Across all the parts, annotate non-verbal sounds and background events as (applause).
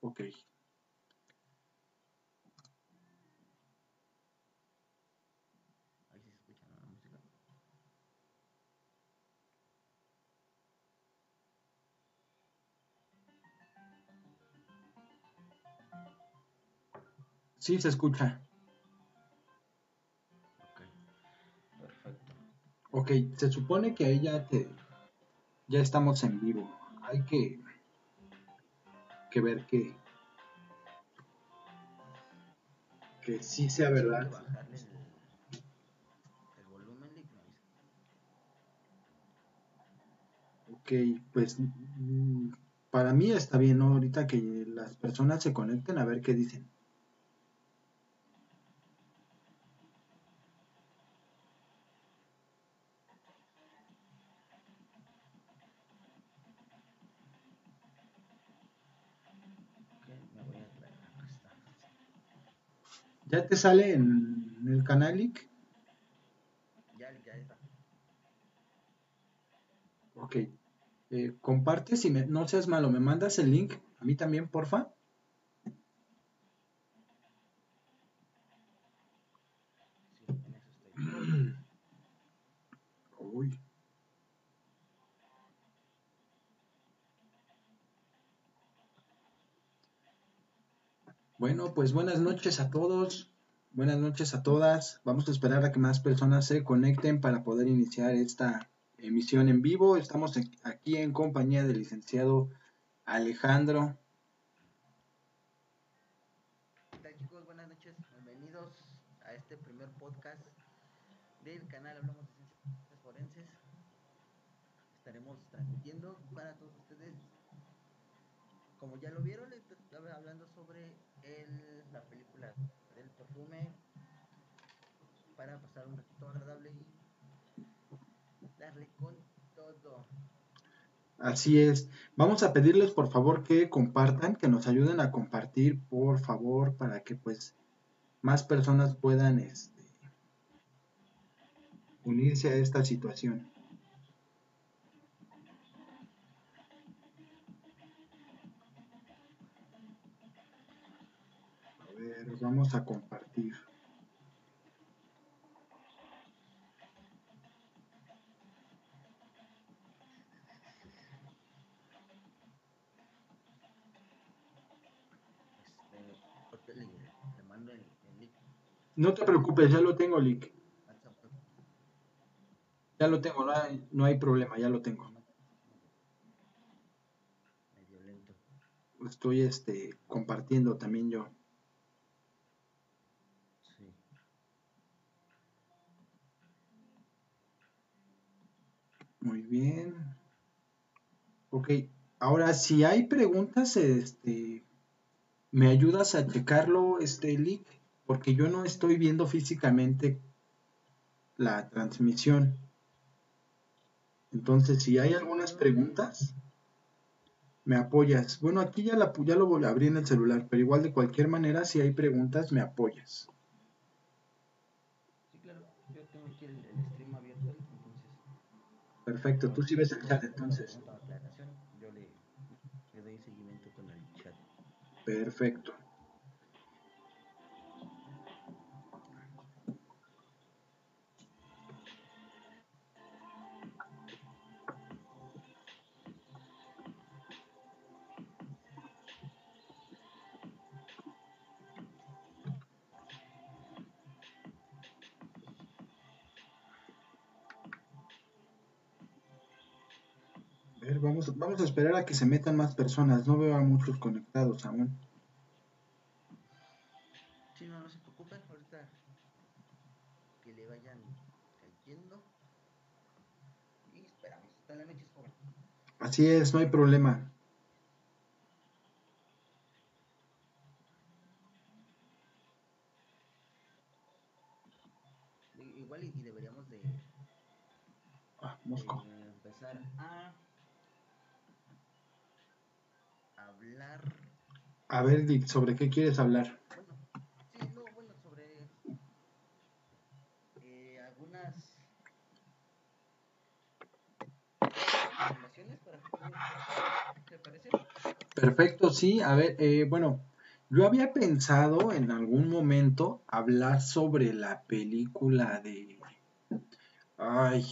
Ok. Ahí se escucha ¿no? la música. Sí, se escucha. Ok. Perfecto. Ok, se supone que ahí ya te... Ya estamos en vivo. Hay que... Que ver que... Que sí sea verdad. Ok, pues... mm, Para mí está bien, ¿no? Ahorita que las personas se conecten a ver qué dicen. Ok, me voy a traer. Acá está. ¿Ya te sale en el canal, Ick? Ya, ya está. Ok. Eh, compartes y me, no seas malo, me mandas el link a mí también, porfa. Sí, en eso estoy. Uy. Bueno, pues buenas noches a todos, buenas noches a todas. Vamos a esperar a que más personas se conecten para poder iniciar esta emisión en vivo. Estamos aquí en compañía del licenciado Alejandro. ¿Qué tal chicos? Buenas noches. Bienvenidos a este primer podcast del canal Hablamos de Ciencias Forenses. Estaremos transmitiendo para todos ustedes. Como ya lo vieron, hablando sobre la película del perfume para pasar un ratito agradable y darle con todo. Así es. Vamos a pedirles por favor que compartan, que nos ayuden a compartir, por favor, para que pues más personas puedan este, unirse a esta situación. Ver, vamos a compartir. No te preocupes, ya lo tengo, Lick. Ya lo tengo, no hay, no hay problema, ya lo tengo. Estoy este, compartiendo también yo. Muy bien. Ok, ahora si hay preguntas, este, ¿me ayudas a checarlo, este, Lick? Porque yo no estoy viendo físicamente la transmisión. Entonces, si hay algunas preguntas, me apoyas. Bueno, aquí ya, la, ya lo abrí en el celular, pero igual de cualquier manera, si hay preguntas, me apoyas. Sí, claro. Yo tengo aquí el, el stream abierto, entonces. Perfecto, tú sí ves el chat entonces. Pregunta o aclaración, yo le, le doy seguimiento con el chat. Perfecto. Ver, vamos, vamos a esperar a que se metan más personas. No veo a muchos conectados aún. Sí, no, no se preocupen, ahorita que le vayan cayendo. Y esperamos. Hasta la noche, joven. Así es, no hay problema. Igual y, y deberíamos de, Ah, de empezar a hablar. A ver, Dick, ¿sobre qué quieres hablar? Bueno, sí, no, bueno, sobre eh, algunas recomendaciones para te parece? Perfecto, sí. A ver, eh, bueno, yo había pensado en algún momento hablar sobre la película de... Ay,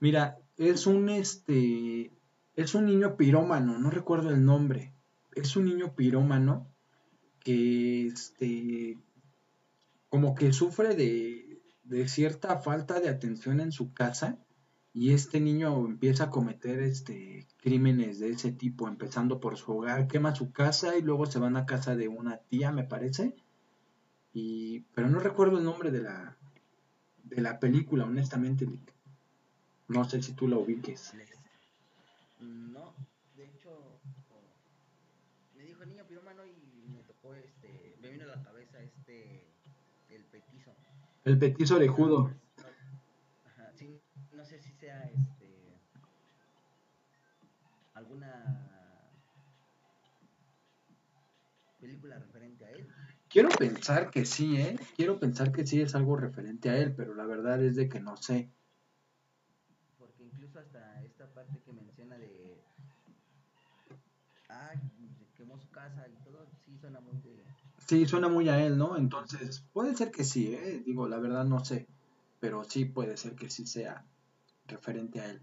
mira, es un este, es un niño pirómano, no recuerdo el nombre. Es un niño pirómano que este, como que sufre de, de cierta falta de atención en su casa y este niño empieza a cometer este crímenes de ese tipo, empezando por su hogar, quema su casa y luego se van a casa de una tía, me parece. Y pero no recuerdo el nombre de la de la película, honestamente. No sé si tú la ubiques. No, de hecho me dijo niño piromano y me tocó este, me vino a la cabeza este el petizo. El petizo orejudo. este alguna película referente a él. Quiero pensar que sí, ¿eh? Quiero pensar que sí es algo referente a él, pero la verdad es de que no sé. Porque incluso hasta esta parte que menciona de... Ay, su casa y todo, sí suena muy de... Sí, suena muy a él, ¿no? Entonces, puede ser que sí, ¿eh? Digo, la verdad no sé, pero sí puede ser que sí sea referente a él.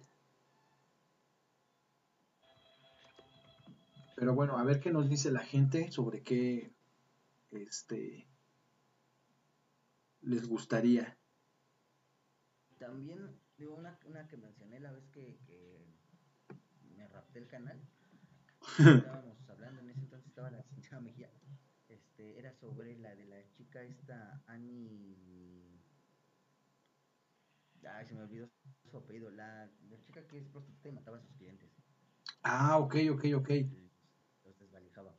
Pero bueno, a ver qué nos dice la gente sobre qué este les gustaría. También digo una, una que mencioné la vez que, que me rapté el canal. (laughs) Estábamos hablando en ese entonces estaba la señora Mejía. Este, era sobre la de la chica esta Annie. Ay, se me olvidó su apellido, la, la chica que es prostituta y mataba a sus clientes. Ah, ok, ok, ok. Los desvalijaba.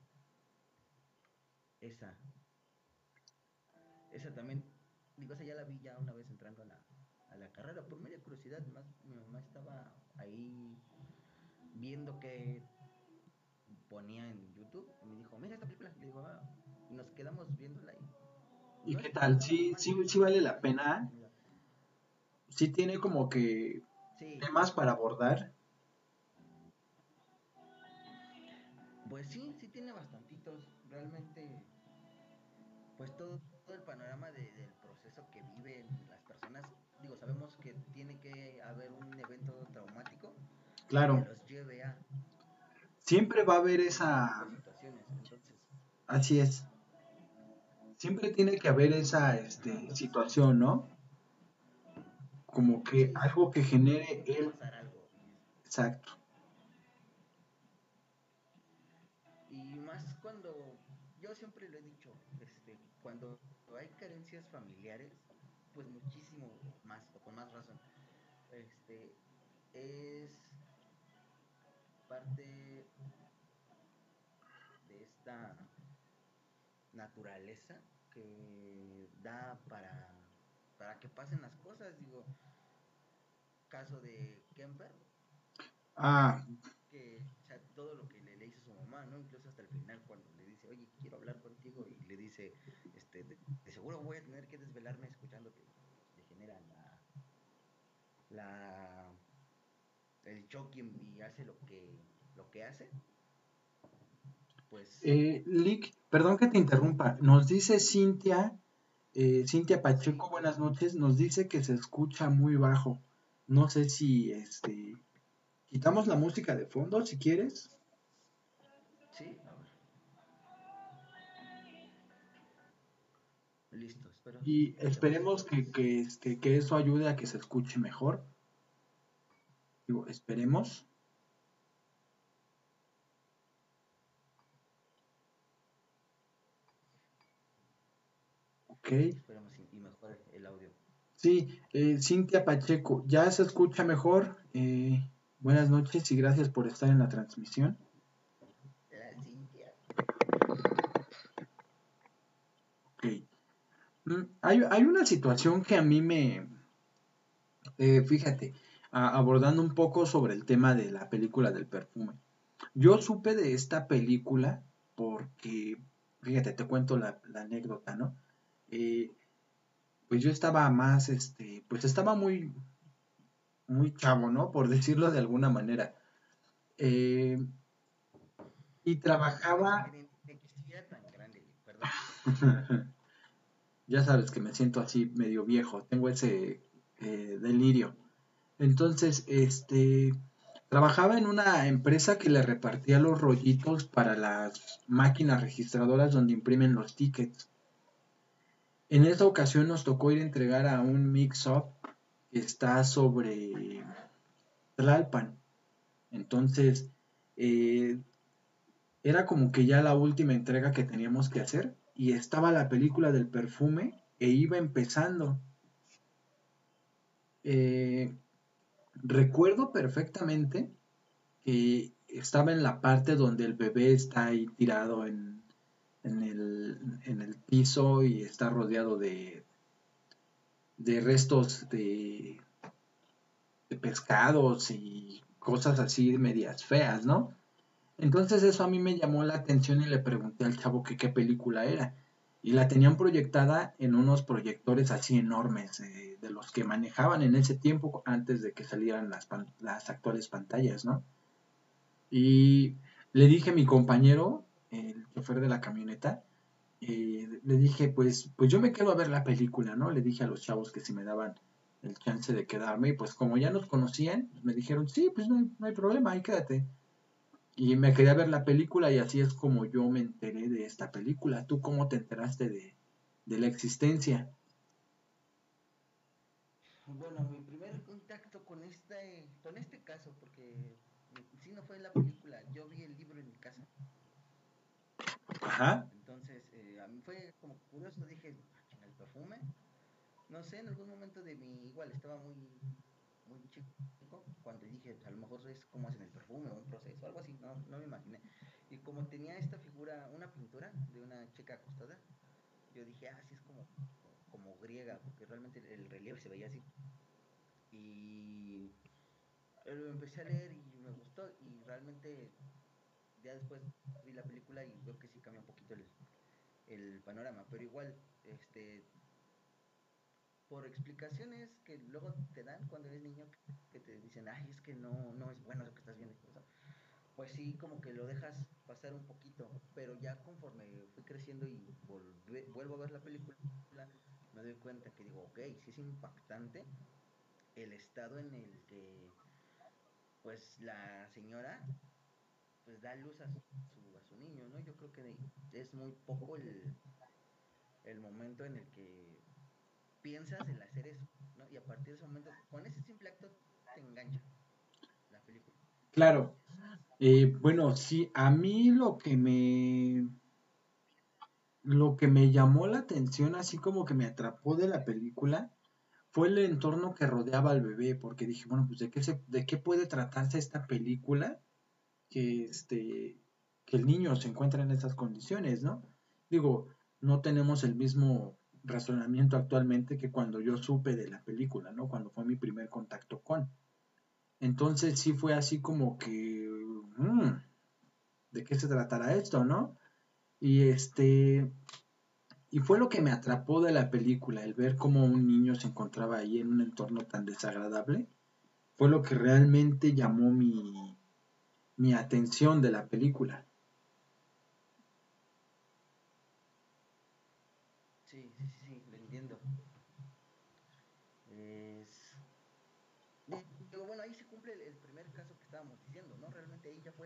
Esa. Esa también, digo, esa ya la vi ya una vez entrando a la, a la carrera, por media curiosidad, más mi mamá estaba ahí viendo que ponía en YouTube y me dijo, mira esta película, le digo, ah", y nos quedamos viéndola ahí. ¿Y qué tal? ¿Sí, sí, sí vale la pena? sí tiene como que temas para abordar. Pues sí, sí tiene bastantitos. Realmente, pues todo, todo el panorama de, del proceso que viven las personas. Digo, sabemos que tiene que haber un evento traumático claro. los. Siempre va a haber esa. Así es. Siempre tiene que haber esa este, situación, ¿no? como que algo que genere él. Exacto. Y más cuando, yo siempre lo he dicho, este, cuando hay carencias familiares, pues muchísimo más, o con más razón, este, es parte esta naturaleza que da para para que pasen las cosas, digo, caso de Kemper. Ah. Que, o sea, todo lo que le, le, dice su mamá, ¿no? Incluso hasta el final cuando le dice, oye, quiero hablar contigo y le dice, este, de, seguro voy a tener que desvelarme escuchándote. Le genera la, la, el shock y, hace lo que, lo que hace. Pues... Eh, Lick, perdón que te interrumpa, nos dice Cintia eh, Cintia Pacheco, buenas noches, nos dice que se escucha muy bajo. No sé si este quitamos la música de fondo si quieres. Sí, a ver. Listo, espero. Y esperemos que, que, este, que eso ayude a que se escuche mejor. Digo, esperemos. Ok. Y mejor el audio. Sí, eh, Cintia Pacheco, ¿ya se escucha mejor? Eh, buenas noches y gracias por estar en la transmisión. La Cintia. Ok. Mm, hay, hay, una situación que a mí me... Eh, fíjate, abordando un poco sobre el tema de la película del perfume. Yo supe de esta película porque, fíjate, te cuento la, la anécdota, ¿no? Eh, pues yo estaba más, este, pues estaba muy, muy chavo, ¿no? Por (laughs) decirlo de alguna manera. Eh, y trabajaba... (laughs) ya sabes que me siento así medio viejo, tengo ese eh, delirio. Entonces, este, trabajaba en una empresa que le repartía los rollitos para las máquinas registradoras donde imprimen los tickets. En esta ocasión nos tocó ir a entregar a un mix-up que está sobre Tlalpan. Entonces, eh, era como que ya la última entrega que teníamos que hacer y estaba la película del perfume e iba empezando. Eh, recuerdo perfectamente que estaba en la parte donde el bebé está ahí tirado en, el, piso y está rodeado de, de restos de, de pescados y cosas así medias feas, ¿no? Entonces eso a mí me llamó la atención y le pregunté al chavo que qué película era. Y la tenían proyectada en unos proyectores así enormes, eh, de los que manejaban en ese tiempo antes de que salieran las, las actuales pantallas, ¿no? Y le dije a mi compañero, el chofer de la camioneta, eh, le dije, pues, pues yo me quedo a ver la película, ¿no? Le dije a los chavos que si me daban el chance de quedarme, y pues como ya nos conocían, me dijeron, sí, pues no hay, no hay problema, ahí quédate. Y me quería ver la película y así es como yo me enteré de esta película. ¿Tú cómo te enteraste de, la existencia? Bueno, mi primer contacto con este, con este caso, porque si no fue la película, yo vi el libro en mi casa. Ajá. Entonces, eh, a mí fue como curioso, dije, ah, el perfume. No sé, en algún momento de mi, igual estaba muy, muy chico cuando dije, a lo mejor es como hacen el perfume o un proceso, algo así, no, no me imaginé. Y como tenía esta figura, una pintura de una chica acostada, yo dije, ah, sí es como, como griega, porque realmente el relieve se veía así. Y lo empecé a leer y me gustó y realmente ya después vi la película y veo que sí cambia un poquito el, el panorama, pero igual, este, por explicaciones que luego te dan cuando eres niño, que te dicen, ay, es que no, no es bueno lo que estás viendo. Pues sí, como que lo dejas pasar un poquito, pero ya conforme fui creciendo y vuelvo a ver la película, me doy cuenta que digo, ok, sí es impactante el estado en el que pues la señora pues da luz a su, a su niño, ¿no? Yo creo que es muy poco el, el momento en el que piensas en hacer eso, ¿no? Y a partir de ese momento, con ese simple acto, te engancha la película. Claro. Eh, bueno, sí, a mí lo que me lo que me llamó la atención, así como que me atrapó de la película, fue el entorno que rodeaba al bebé, porque dije, bueno, pues de qué se, de qué puede tratarse esta película que este que el niño se encuentra en esas condiciones, ¿no? Digo, no tenemos el mismo razonamiento actualmente que cuando yo supe de la película, ¿no? Cuando fue mi primer contacto con. Entonces sí fue así como que, mm, ¿de qué se tratará esto, no? Y este, y fue lo que me atrapó de la película, el ver cómo un niño se encontraba ahí en un entorno tan desagradable, fue lo que realmente llamó mi, mi atención de la película.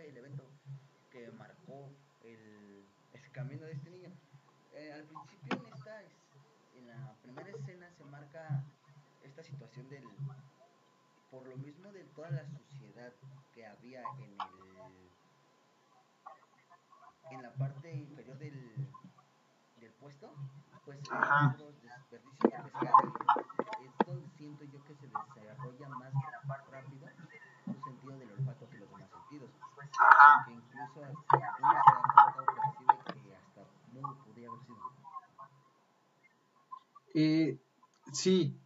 el evento que marcó el, camino de este niño. Eh, al principio en esta, en la primera escena se marca esta situación del, por lo mismo de toda la suciedad que había en el, en la parte inferior del, del puesto, pues los desperdicios de pescado es donde siento yo que se desarrolla más rápido su sentido del olfato que los demás sentidos. Porque incluso hasta uno se da cuenta o percibe que hasta mudo podría haber sido. Eh, sí,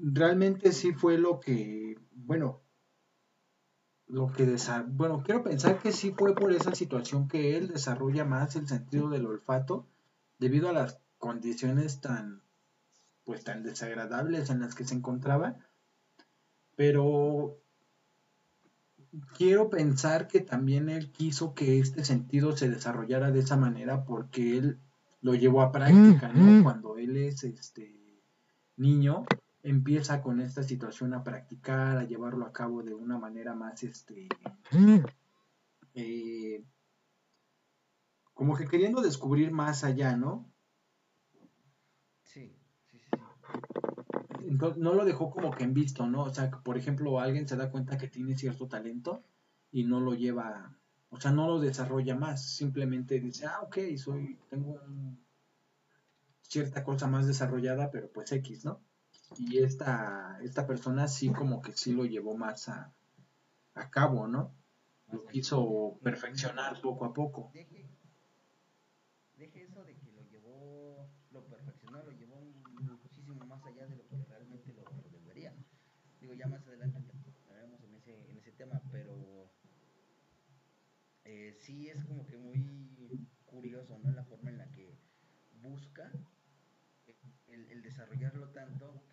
realmente sí fue lo que, bueno, lo que bueno, quiero pensar que sí fue por esa situación que él desarrolla más el sentido del olfato debido a las condiciones tan pues tan desagradables en las que se encontraba pero quiero pensar que también él quiso que este sentido se desarrollara de esa manera porque él lo llevó a práctica, ¿no? Cuando él es este niño, empieza con esta situación a practicar, a llevarlo a cabo de una manera más, este, eh, como que queriendo descubrir más allá, ¿no? Sí, sí, sí. Entonces, no lo dejó como que en visto, ¿no? O sea, que, por ejemplo, alguien se da cuenta que tiene cierto talento y no lo lleva, o sea, no lo desarrolla más, simplemente dice, ah, ok, soy, tengo un, cierta cosa más desarrollada, pero pues X, ¿no? Y esta, esta persona sí como que sí lo llevó más a, a cabo, ¿no? Lo quiso perfeccionar poco a poco. Deje, deje eso de que lo llevó, lo perfeccionó, lo llevó muchísimo más allá de lo que realmente lo, lo debería. Digo, ya más adelante entraremos en ese, en ese tema, pero eh, sí es como que muy curioso, ¿no? La forma en la que busca el, el desarrollarlo tanto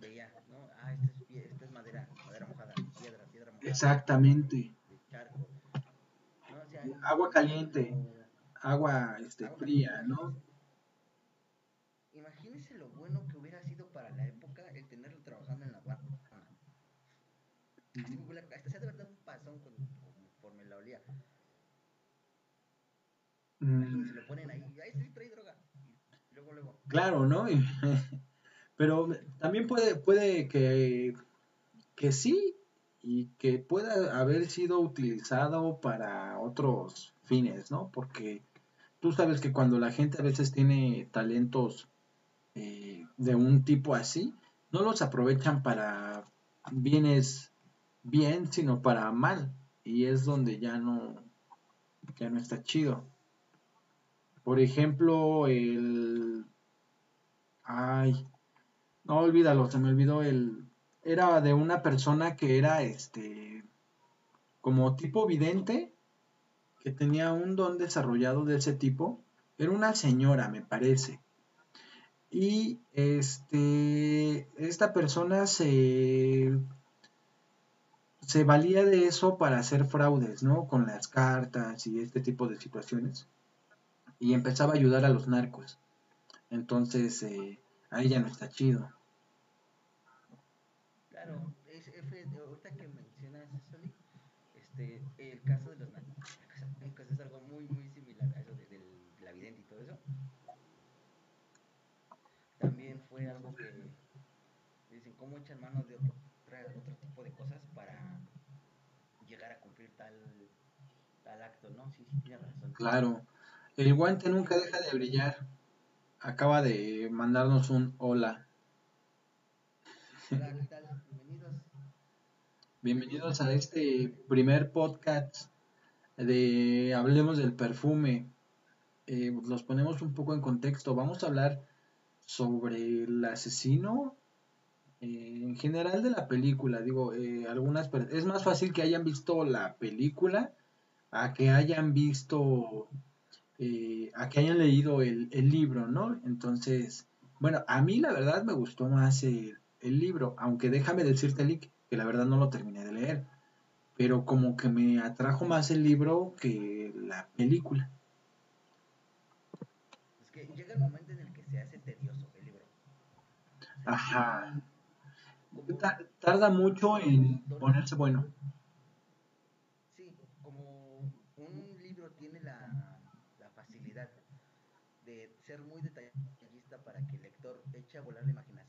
veía, ¿no? Ah, esta es, esta es madera, madera mojada, piedra, piedra mojada, Exactamente. charco, ¿no? O sea, Agua caliente, agua este, agua fría, caliente, ¿no? Imagínense lo bueno que hubiera sido para la época el tenerlo trabajando en la aduana. Así hasta se ha de verdad un pasón con- conforme la olía. Imagínense, Mm, lo ponen ahí, ahí sí trae droga. Y luego, luego, claro, ¿no? (laughs) (laughs) Pero también puede, puede que, que sí y que pueda haber sido utilizado para otros fines, ¿no? Porque tú sabes que cuando la gente a veces tiene talentos eh, de un tipo así, no los aprovechan para bienes bien, sino para mal. Y es donde ya no, ya no está chido. Por ejemplo, el... Ay, no olvídalo, se me olvidó el... Era de una persona que era este... como tipo vidente, que tenía un don desarrollado de ese tipo. Era una señora, me parece. Y este, esta persona se, se valía de eso para hacer fraudes, ¿no? Con las cartas y este tipo de situaciones. Y empezaba a ayudar a los narcos. Entonces, eh, ahí ya no está chido. Claro, es, F, ahorita que mencionas eso, este, el caso de los narcos es algo muy, muy similar a eso de, del, de la vidente y todo eso. También fue algo que dicen, ¿cómo echan mano de otro, tipo de cosas para llegar a cumplir tal, tal acto? No, sí, sí, tienes razón. Claro, el guante nunca deja de brillar. Acaba de mandarnos un hola. Bienvenidos. A este primer podcast de Hablemos del perfume. Eh, los ponemos un poco en contexto. Vamos a hablar sobre el asesino eh, en general de la película. Digo, eh, algunas es más fácil que hayan visto la película a que hayan visto, eh, a que hayan leído el, el libro, ¿no? Entonces, bueno, a mí la verdad me gustó más el, el libro, aunque déjame decirte, Lick, que la verdad no lo terminé de leer, pero como que me atrajo más el libro que la película. Es que llega el momento en el que se hace tedioso el libro. Ajá. Ta- Tarda mucho en ponerse bueno. Sí, como un libro tiene la, la facilidad de ser muy detallista para que el lector eche a volar la imaginación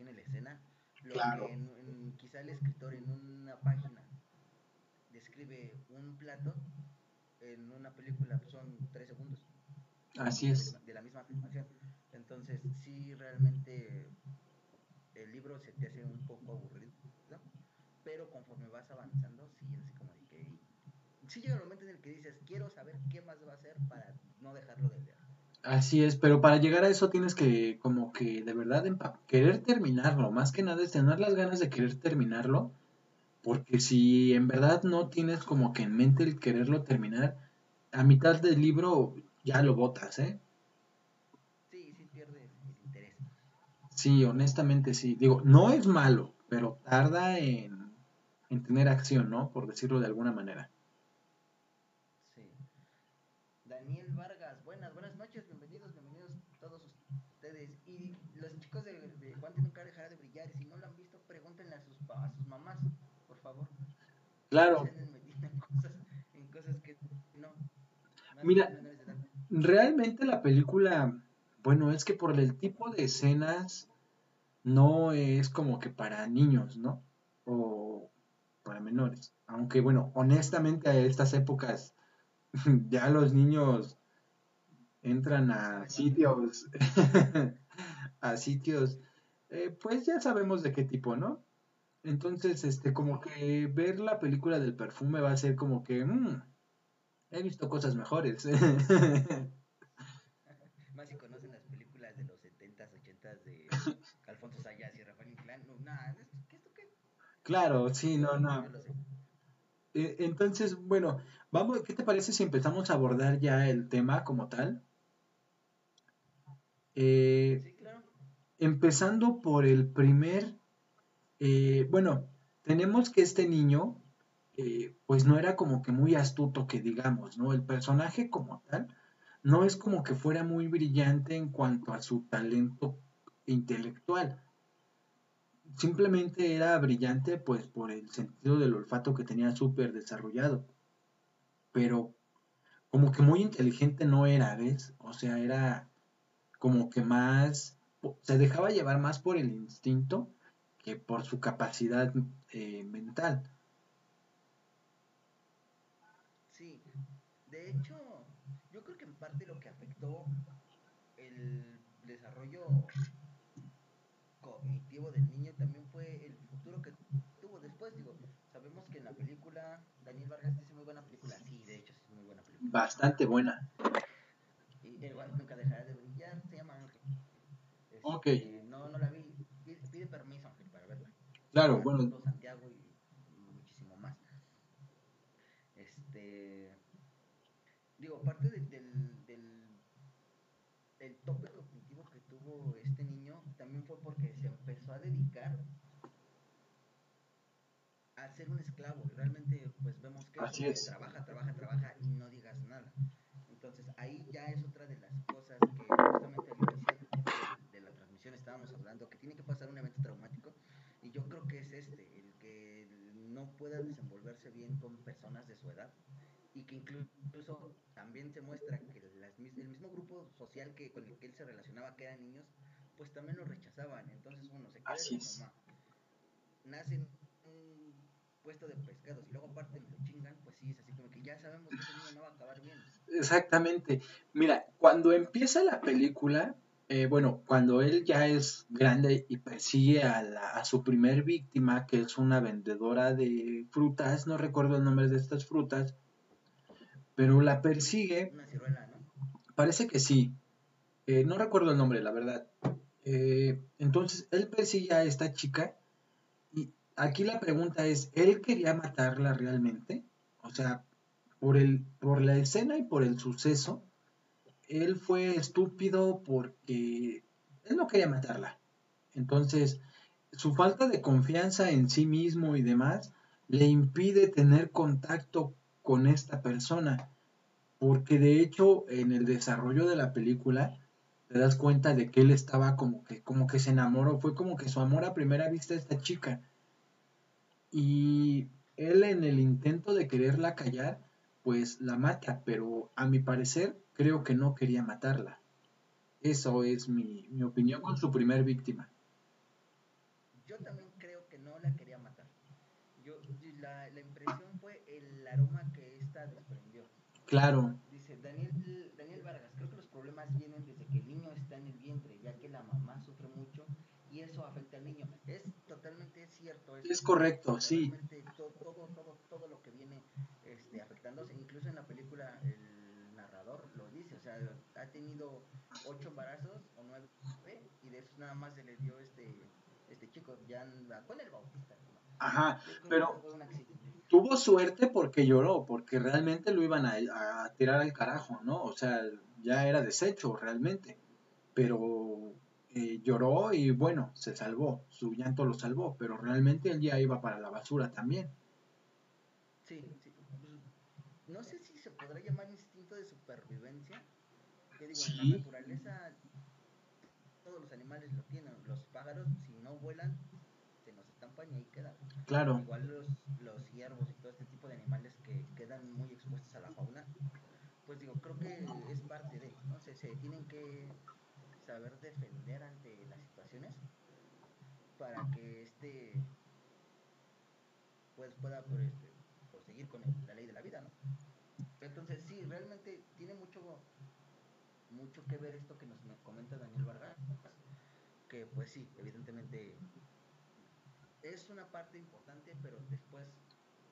imagine la escena, lo Claro. que en, en- quizá el escritor en una página describe un plato, en una película son tres segundos Así de, es. de la misma afirmación. Entonces, sí, realmente el libro se te hace un poco aburrido, pero conforme vas avanzando, sí, es así como de que... Sí llega el momento en el que dices, quiero saber qué más va a hacer para no dejarlo de leer. Así es, pero para llegar a eso tienes que como que de verdad querer terminarlo, más que nada es tener las ganas de querer terminarlo, porque si en verdad no tienes como que en mente el quererlo terminar, a mitad del libro ya lo botas, ¿eh? Sí, sí pierdes el interés. Sí, honestamente sí. Digo, no es malo, pero tarda en, en tener acción, ¿no? Por decirlo de alguna manera. Sí. Daniel Vargas, buenas, buenas noches, bienvenidos, bienvenidos todos ustedes. Y los chicos de, de Juan nunca dejará de brillar, y si no lo han visto, pregúntenle a sus, a sus mamás, por favor. Claro. En cosas, en cosas que no. Mira, realmente la película, bueno, es que por el tipo de escenas no es como que para niños, ¿no? O para menores. Aunque bueno, honestamente a estas épocas (laughs) ya los niños entran a sitios, (laughs) a sitios, eh, pues ya sabemos de qué tipo, ¿no? Entonces, este, como que ver la película del perfume va a ser como que, mmm, he visto cosas mejores. (laughs) Más si conocen las películas de los 70s, 80s de Alfonso Sayas y Rafael Inclán, no, nada, ¿qué esto qué? Claro, sí, no, no. Eh, entonces, bueno, vamos, ¿qué te parece si empezamos a abordar ya el tema como tal? Eh. Empezando por el primer eh, bueno, tenemos que este niño, eh, pues no era como que muy astuto que digamos, ¿no? El personaje como tal no es como que fuera muy brillante en cuanto a su talento intelectual. Simplemente era brillante pues por el sentido del olfato que tenía súper desarrollado. Pero como que muy inteligente no era, ¿ves? O sea, era como que más, se dejaba llevar más por el instinto que por su capacidad eh, mental. Sí, de hecho, yo creo que en parte lo que afectó el desarrollo cognitivo del niño también fue el futuro que tuvo después. Digo, sabemos que en la película, Daniel Vargas dice muy buena película. Sí, de hecho, es muy buena película. Bastante buena. Y el nunca dejará de brillar, se llama Ángel. Ok. Este, no, no la vi. Pide, permiso, Ángel. Claro, bueno. Santiago y muchísimo más. Este. Digo, aparte del, del, del, tope cognitivo que tuvo este niño, también fue porque se empezó a dedicar a ser un esclavo. Y realmente, pues vemos que trabaja, trabaja, trabaja y no digas nada. Entonces, ahí ya es otra de las cosas que justamente al inicio de estábamos hablando, que tiene que pasar un evento traumático y yo creo que es este, el que no pueda desenvolverse bien con personas de su edad y que incluso también se muestra que el mismo grupo social que con el que él se relacionaba, que eran niños, pues también lo rechazaban. Entonces uno se queda con mamá. Nace en un puesto de pescados y luego aparte me lo chingan, pues sí, es así como que ya sabemos que ese niño no va a acabar bien. Exactamente. Mira, cuando empieza la película, eh, bueno, cuando él ya es grande y persigue a, su primer víctima, que es una vendedora de frutas, no recuerdo el nombre de estas frutas, pero la persigue. Una ciruela, ¿no? Parece que sí. Eh, no recuerdo el nombre, la verdad. Eh, entonces, él persigue a esta chica y aquí la pregunta es, ¿él quería matarla realmente? O sea, por, el, por la escena y por el suceso, él fue estúpido porque él no quería matarla. Entonces, su falta de confianza en sí mismo y demás le impide tener contacto con esta persona. Porque de hecho, en el desarrollo de la película, te das cuenta de que él estaba como que, como que se enamoró. Fue como que su amor a primera vista a esta chica. Y él en el intento de quererla callar, pues la mata. Pero a mi parecer, creo que no quería matarla. Eso es mi, mi opinión con su primer víctima. Yo también creo que no la quería matar. Yo, la, la impresión fue el aroma que ésta desprendió. Claro. Dice Daniel, Daniel Vargas, creo que los problemas vienen desde que el niño está en el vientre, ya que la mamá sufre mucho y eso afecta al niño. Es totalmente cierto. Es, es correcto, sí. Todo, todo, todo, todo, lo que viene este, afectándose, incluso en la película, el o sea, ha tenido ocho embarazos o nueve y de eso nada más se le dio este, este chico, ya con el Bautista. Ajá, pero tuvo suerte porque lloró, porque realmente lo iban a, tirar al carajo, ¿no? O sea, ya era desecho realmente, pero eh, lloró y bueno, se salvó, su llanto lo salvó, pero realmente él ya iba para la basura también. Sí, sí. No sé si se podrá llamar instinto de supervivencia. Digo, en la naturaleza todos los animales lo tienen. Los pájaros, si no vuelan, se nos estampan y ahí quedan. Claro. Igual los, los ciervos y todo este tipo de animales que quedan muy expuestos a la fauna, pues digo, creo que es parte de, ¿no? Se, se tienen que saber defender ante las situaciones para que este pues pueda pues, este, proseguir con el- la ley de la vida, ¿no? Entonces sí, realmente tiene mucho mucho que ver esto que nos me comenta Daniel Vargas, que pues sí, evidentemente es una parte importante, pero después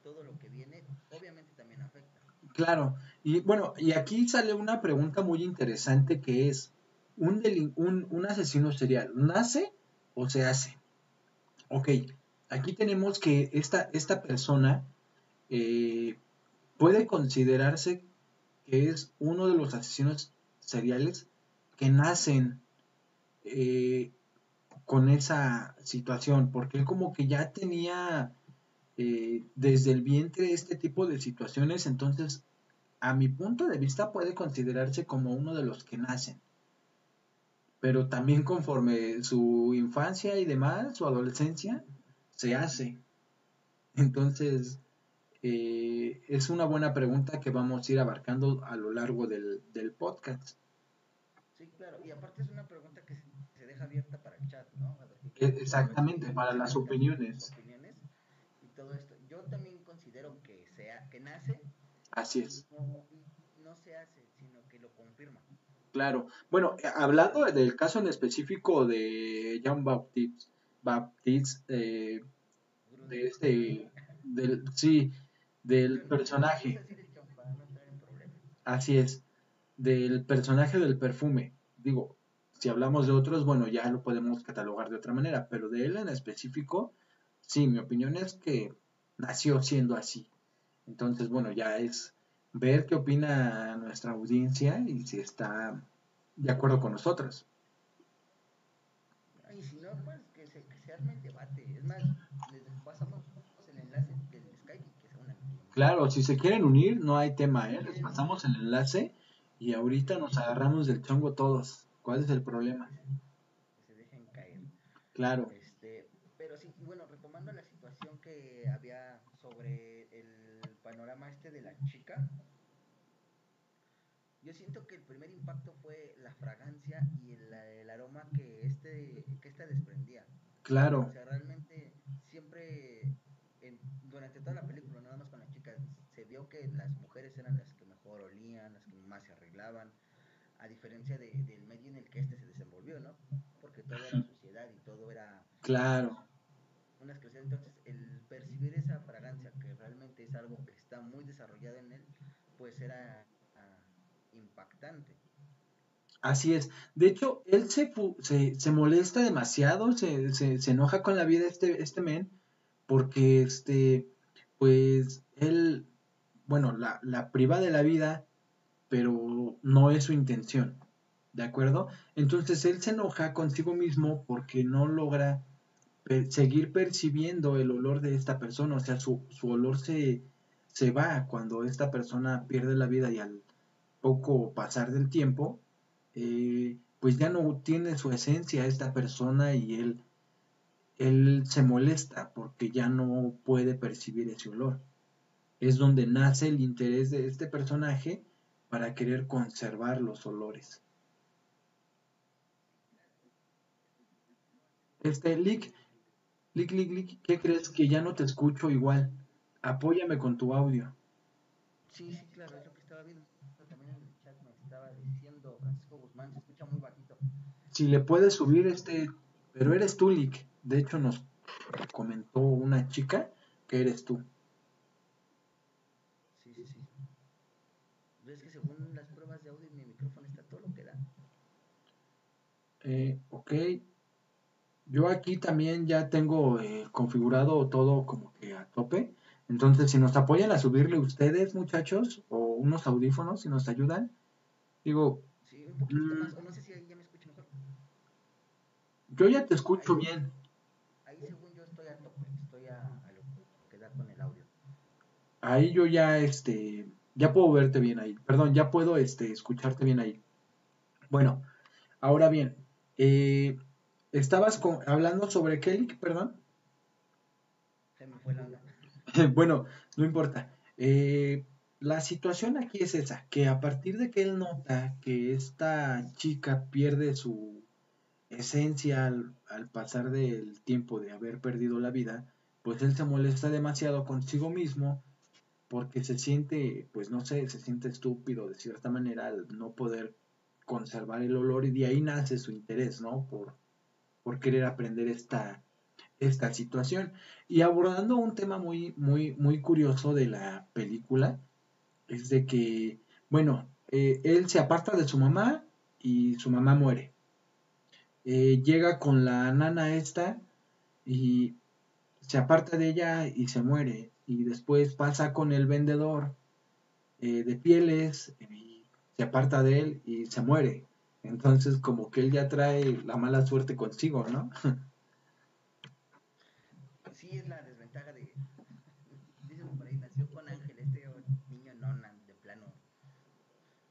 todo lo que viene obviamente también afecta. Claro, y bueno, y aquí sale una pregunta muy interesante que es, ¿un, un, un asesino serial nace o se hace? Ok, aquí tenemos que esta, esta persona eh, puede considerarse que es uno de los asesinos seriales que nacen eh, con esa situación, porque él como que ya tenía eh, desde el vientre este tipo de situaciones, entonces a mi punto de vista puede considerarse como uno de los que nacen. Pero también conforme su infancia y demás, su adolescencia, se hace. Entonces, eh, es una buena pregunta que vamos a ir abarcando a lo largo del, del podcast. Sí, claro, y aparte es una pregunta que se, deja abierta para el chat, ¿no? E- Exactamente, para las opiniones. opiniones y todo esto. Yo también considero que sea que nace Así es. no, no se hace, sino que lo confirma. Claro. Bueno, eh, hablando del caso en específico de Jean Baptiste, Baptiste eh, de este, del, sí, del personaje, Así es, del personaje del perfume. Digo, si hablamos de otros, bueno, ya lo podemos catalogar de otra manera, pero de él en específico, sí, mi opinión es que nació siendo así. Entonces, bueno, ya es ver qué opina nuestra audiencia y si está de acuerdo con nosotros. Y si no, pues que se, que se arme el debate. Es más, les pasamos el enlace del Skype y que se unan. Claro, si se quieren unir, no hay tema, ¿eh? Les pasamos el enlace y ahorita nos agarramos del chongo todos. ¿Cuál es el problema? Que se dejen caer. Claro, Este, pero sí, y bueno, retomando la situación que había sobre el panorama este de la chica, yo siento que el primer impacto fue la fragancia y el, el aroma que este que esta desprendía. O claro, sea, realmente siempre en- durante toda la película, nada más con la chica, se vio que las mujeres eran las que mejor olían, las que más se arreglaban, a diferencia de- del medio en el que este se desenvolvió, ¿no? Porque todo era suciedad y todo era claro. una. Entonces, el percibir esa fragancia, que realmente es algo que está muy desarrollado en él, pues era ah, impactante. Así es. De hecho, él se, se, se molesta demasiado, se, se, se enoja con la vida este, este men, porque este, pues él, bueno, la, la priva de la vida, pero no es su intención, ¿de acuerdo? Entonces él se enoja consigo mismo porque no logra seguir percibiendo el olor de esta persona, o sea, su, su olor se, se va cuando esta persona pierde la vida y al poco pasar del tiempo, eh, pues ya no tiene su esencia esta persona y él, él se molesta porque ya no puede percibir ese olor. Es donde nace el interés de este personaje para querer conservar los olores. Este, Lick, Lick, Lick, Lick, ¿qué crees que ya no te escucho igual? Apóyame con tu audio. Sí, sí, claro, es lo que estaba viendo. También en el chat me estaba diciendo Francisco Guzmán, se escucha muy bajito. Si le puedes subir este, pero eres tú, Lick. De hecho, nos comentó una chica que eres tú. Sí, sí, sí. Ves que según las pruebas de audio mi micrófono está todo lo que da. Eh, ok. Yo aquí también ya tengo eh, configurado todo como que a tope. Entonces, si nos apoyan a subirle ustedes, muchachos, o unos audífonos, si nos ayudan. Digo, Sí, un poquito más, o no sé si ya me escucho mejor. yo ya te escucho bien. Ahí según yo estoy a tope, estoy a, a lo que da con el audio. Ahí yo ya, este, ya puedo verte bien ahí. Perdón, ya puedo, este, escucharte bien ahí. Bueno, ahora bien, eh, estabas hablando sobre Kelly, perdón. Se me fue la (laughs) bueno, no importa. Eh, la situación aquí es esa, que a partir de que él nota que esta chica pierde su esencia al, pasar del tiempo de haber perdido la vida, pues él se molesta demasiado consigo mismo porque se siente, pues no sé, se siente estúpido de cierta manera al no poder conservar el olor y de ahí nace su interés, ¿no? Por, por querer aprender esta, esta situación. Y abordando un tema muy, muy, muy curioso de la película, es de que, bueno, eh, él se aparta de su mamá y su mamá muere. Eh, llega con la nana esta y se aparta de ella y se muere. Y después pasa con el vendedor eh, de pieles y se aparta de él y se muere. Entonces como que él ya trae la mala suerte consigo, ¿no? Sí, es la desventaja de,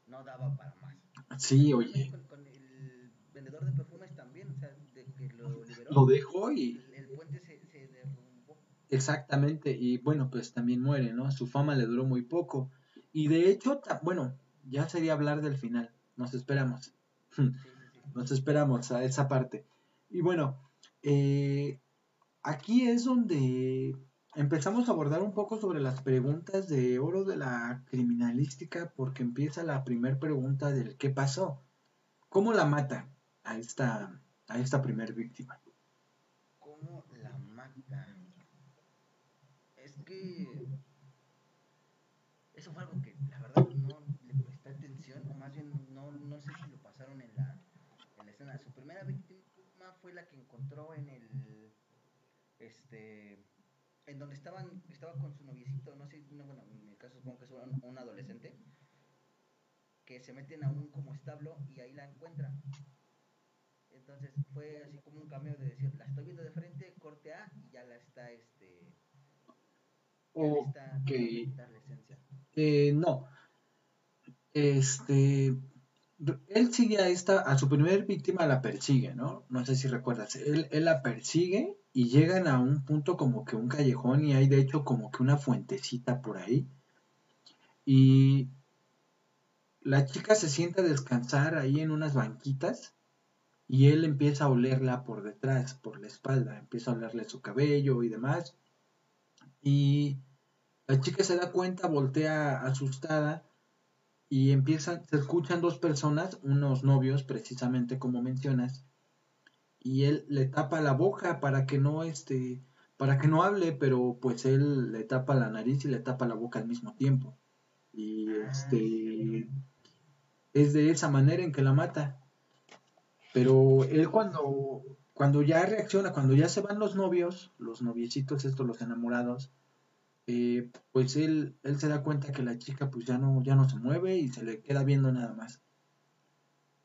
no daba para más. Sí, oye. Con, el vendedor de perfumes también, o sea, de que lo liberó. Lo dejó y... El, puente se, se, derrumbó. Exactamente, y bueno, pues también muere, ¿no? Su fama le duró muy poco. Y de hecho, bueno, ya sería hablar del final. Nos esperamos. (laughs) Nos esperamos a esa parte. Y bueno, eh, aquí es donde empezamos a abordar un poco sobre las preguntas de oro de la criminalística porque empieza la primera pregunta del qué pasó. ¿Cómo la mata a esta, a esta primer víctima? ¿Cómo la mata? Es que eso fue algo que la verdad no le presté atención, o más bien no, no sé si lo pasaron en la, Su primera víctima fue la que encontró en el este en donde estaban, estaba con su noviecito, no sé, no, bueno, en mi caso supongo que es un, adolescente, que se meten a un como establo y ahí la encuentran. Entonces fue así como un cambio de decir, la estoy viendo de frente, corte A y ya la está, este... O que... Eh, no. Este... Él sigue a esta, a su primer víctima la persigue, ¿no? No sé si recuerdas. Él, él la persigue y llegan a un punto como que un callejón y hay de hecho como que una fuentecita por ahí. Y la chica se sienta a descansar ahí en unas banquitas y él empieza a olerla por detrás, por la espalda, empieza a olerle su cabello y demás. Y la chica se da cuenta, voltea asustada y empiezan, se escuchan dos personas, unos novios precisamente como mencionas, y él le tapa la boca para que no este para que no hable, pero pues él le tapa la nariz y le tapa la boca al mismo tiempo. Y este es de esa manera en que la mata. Pero él cuando cuando ya reacciona, cuando ya se van los novios, los noviecitos estos, los enamorados, eh, pues él, él se da cuenta que la chica pues ya no, ya no se mueve y se le queda viendo nada más.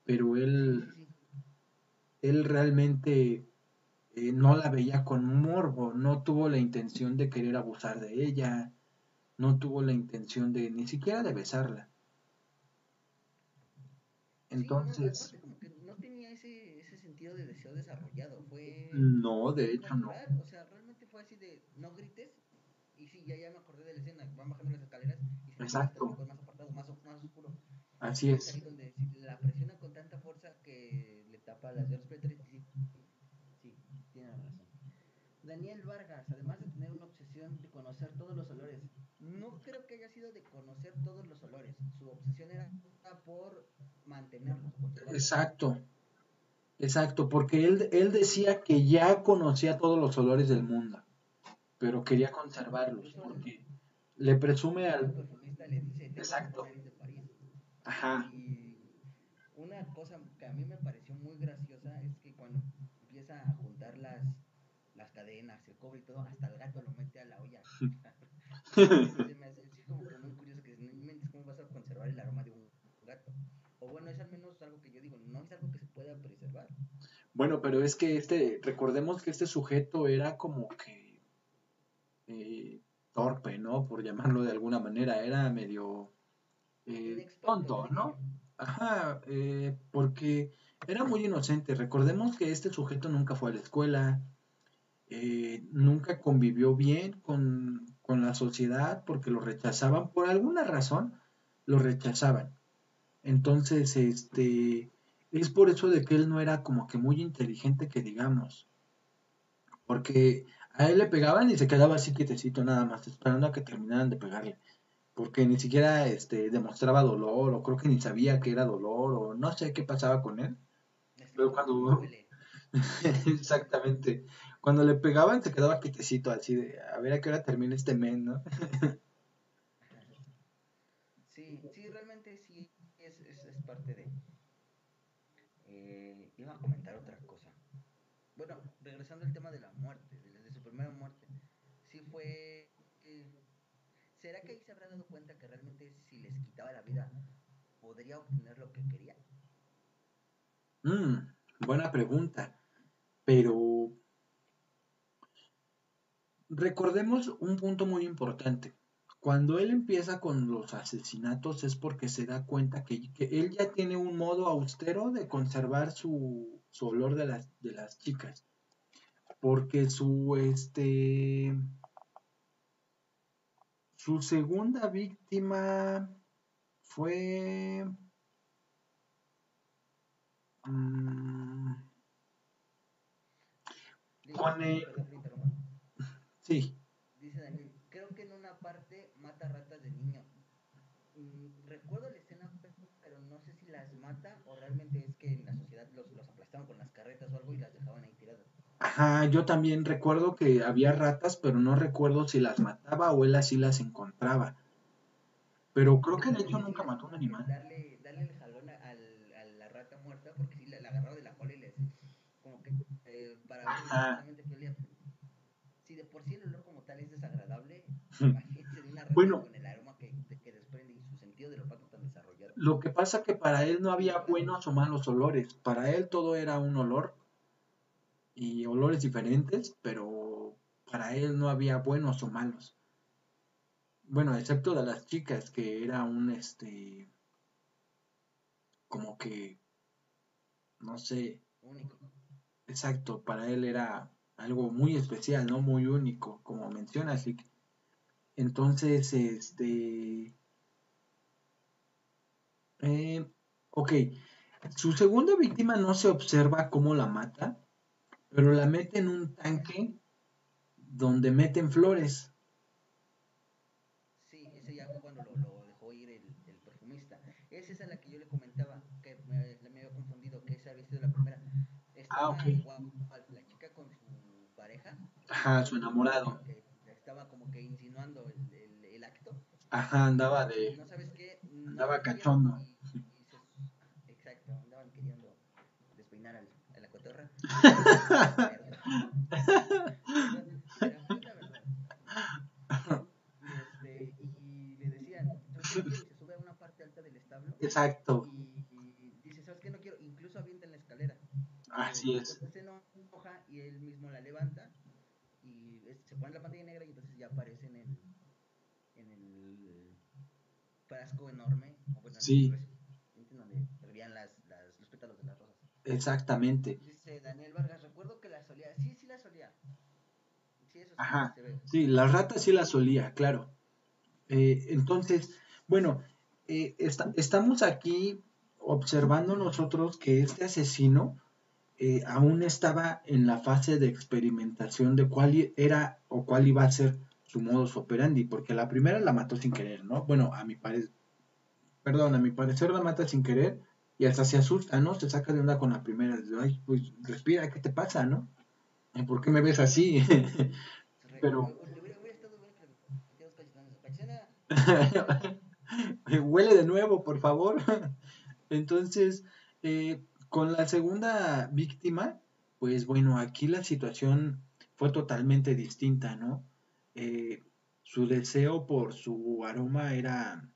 Pero él, él realmente eh, no la veía con morbo, no tuvo la intención de querer abusar de ella, no tuvo la intención de ni siquiera de besarla. Entonces... no, tenía ese, ese, sentido de deseo desarrollado, fue... No, de hecho no. O sea, realmente fue así de, no grites, y sí, ya, ya me acordé de la escena, van bajando las escaleras y se Exacto. más apartado, más, más oscuro. Así es. Ahí donde la presiona con tanta fuerza que para las respiratorias. Sí, sí, tiene razón. Daniel Vargas, además de tener una obsesión de conocer todos los olores, no creo que haya sido de conocer todos los olores. Su obsesión era por mantenerlos. Exacto. Exacto, porque él, él decía que ya conocía todos los olores del mundo, pero quería conservarlos, porque le presume al... Exacto. Ajá. Y una cosa que a mí me pareció muy graciosa es que cuando empieza a juntar las, las cadenas, el cobre y todo, hasta el gato lo mete a la olla. (laughs) Entonces me hace como que muy curioso que cómo vas a conservar el aroma de un gato. O bueno, es al menos algo que yo digo, no es algo que se pueda preservar. Bueno, pero es que este, recordemos que este sujeto era como que eh, torpe, ¿no? Por, llamarlo de alguna manera, era medio eh, tonto, ¿no? Ajá, eh, porque era muy inocente. Recordemos que este sujeto nunca fue a la escuela, nunca convivió bien con, con la sociedad porque lo rechazaban, por alguna razón lo rechazaban. Entonces, este, es por eso de que él no era como que muy inteligente que digamos. Porque a él le pegaban y se quedaba así quietecito nada más, esperando a que terminaran de pegarle. Porque ni siquiera este, demostraba dolor, o creo que ni sabía que era dolor, o no sé qué pasaba con él. Pero cuando... (laughs) Exactamente. Cuando le pegaban se quedaba quietecito, así de, a ver a qué hora termina este men, ¿no? (laughs) sí, sí, realmente sí, es, es, es parte de... Eh, iba a comentar otra cosa. Bueno, regresando al tema de la muerte, de, su primera muerte, sí fue... Eh, ¿Será que ahí se habrá dado cuenta que realmente si les quitaba la vida podría obtener lo que quería? Mm, buena pregunta. Pero recordemos un punto muy importante. Cuando él empieza con los asesinatos es porque se da cuenta que, él ya tiene un modo austero de conservar su, su olor de las, de las chicas. Porque su, este, su segunda víctima fue... Mm, con el, Sí. Dice Daniel, creo que en una parte mata ratas de niño. Mm, recuerdo la escena, pero no sé si las mata o realmente es que en la sociedad los, los aplastaban con las carretas o algo y las dejaban ahí. Ajá, yo también recuerdo que había ratas, pero no recuerdo si las mataba o él así las encontraba. Pero creo que de hecho nunca mató un animal. Darle, darle el jalón a, a, la rata muerta porque si la, la agarraba de la cola y le como que eh, para ver exactamente qué olía por sí el olor como tal es desagradable, (laughs) imagínense de una bueno, con el aroma que, que, desprende y su sentido del olfato tan desarrollado. Lo que pasa que para él no había buenos o malos olores, para él todo era un olor y olores diferentes, pero para él no había buenos o malos. Bueno, excepto de las chicas, que era un este como que no sé. Único. Exacto, para él era algo muy especial, ¿no? Muy único, como mencionas, Entonces, este... Eh, ok, su segunda víctima no se observa cómo la mata, pero la mete en un tanque donde meten flores. Sí, ese ya fue cuando lo, dejó ir el, perfumista. Esa es la que yo le comentaba, que me, me había confundido, que esa había sido la primera. ah, ok. Ajá, su enamorado. Estaba como que insinuando el, el, el acto. Ajá, andaba de... ¿No sabes qué? andaba cachondo. exacto, andaban queriendo despeinar al, a la cotorra. Este, y le decían, se sube a una parte alta del establo. Exacto. Y, y dice, ¿sabes qué? No quiero, incluso avienta en la escalera. Así es. Se enoja y él mismo la levanta se pone la pantalla negra y entonces ya aparece en el, en el frasco enorme, bueno, sí. en donde servían las, las, los pétalos de las rosas. Exactamente. Daniel Vargas, recuerdo que la solía, sí, sí la solía. Sí, eso sí, Ajá. Se ve. Sí, las ratas sí la solía, claro. Eh, entonces, bueno, eh, está, estamos aquí observando nosotros que este asesino eh, aún estaba en la fase de experimentación de cuál era o cuál iba a ser su modus operandi, porque la primera la mató sin querer, ¿no? Bueno, a mi parecer, perdón, a mi parecer la mata sin querer y hasta se asusta, ¿no? Se saca de onda con la primera, ay, pues respira, ¿qué te pasa, no? ¿Por qué me ves así? (laughs) Pero... (laughs) Huele de nuevo, por favor. (laughs) Entonces, eh, con la segunda víctima, pues bueno, aquí la situación fue totalmente distinta, ¿no? Eh, su deseo por su aroma era,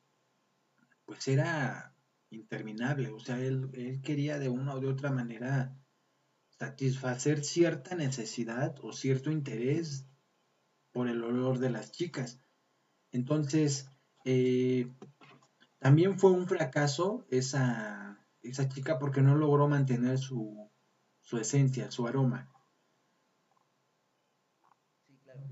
pues era interminable, o sea, él, él quería de una o de otra manera satisfacer cierta necesidad o cierto interés por el olor de las chicas. Entonces, eh, también fue un fracaso esa, esa chica porque no logró mantener su, su esencia, su aroma. Sí, claro.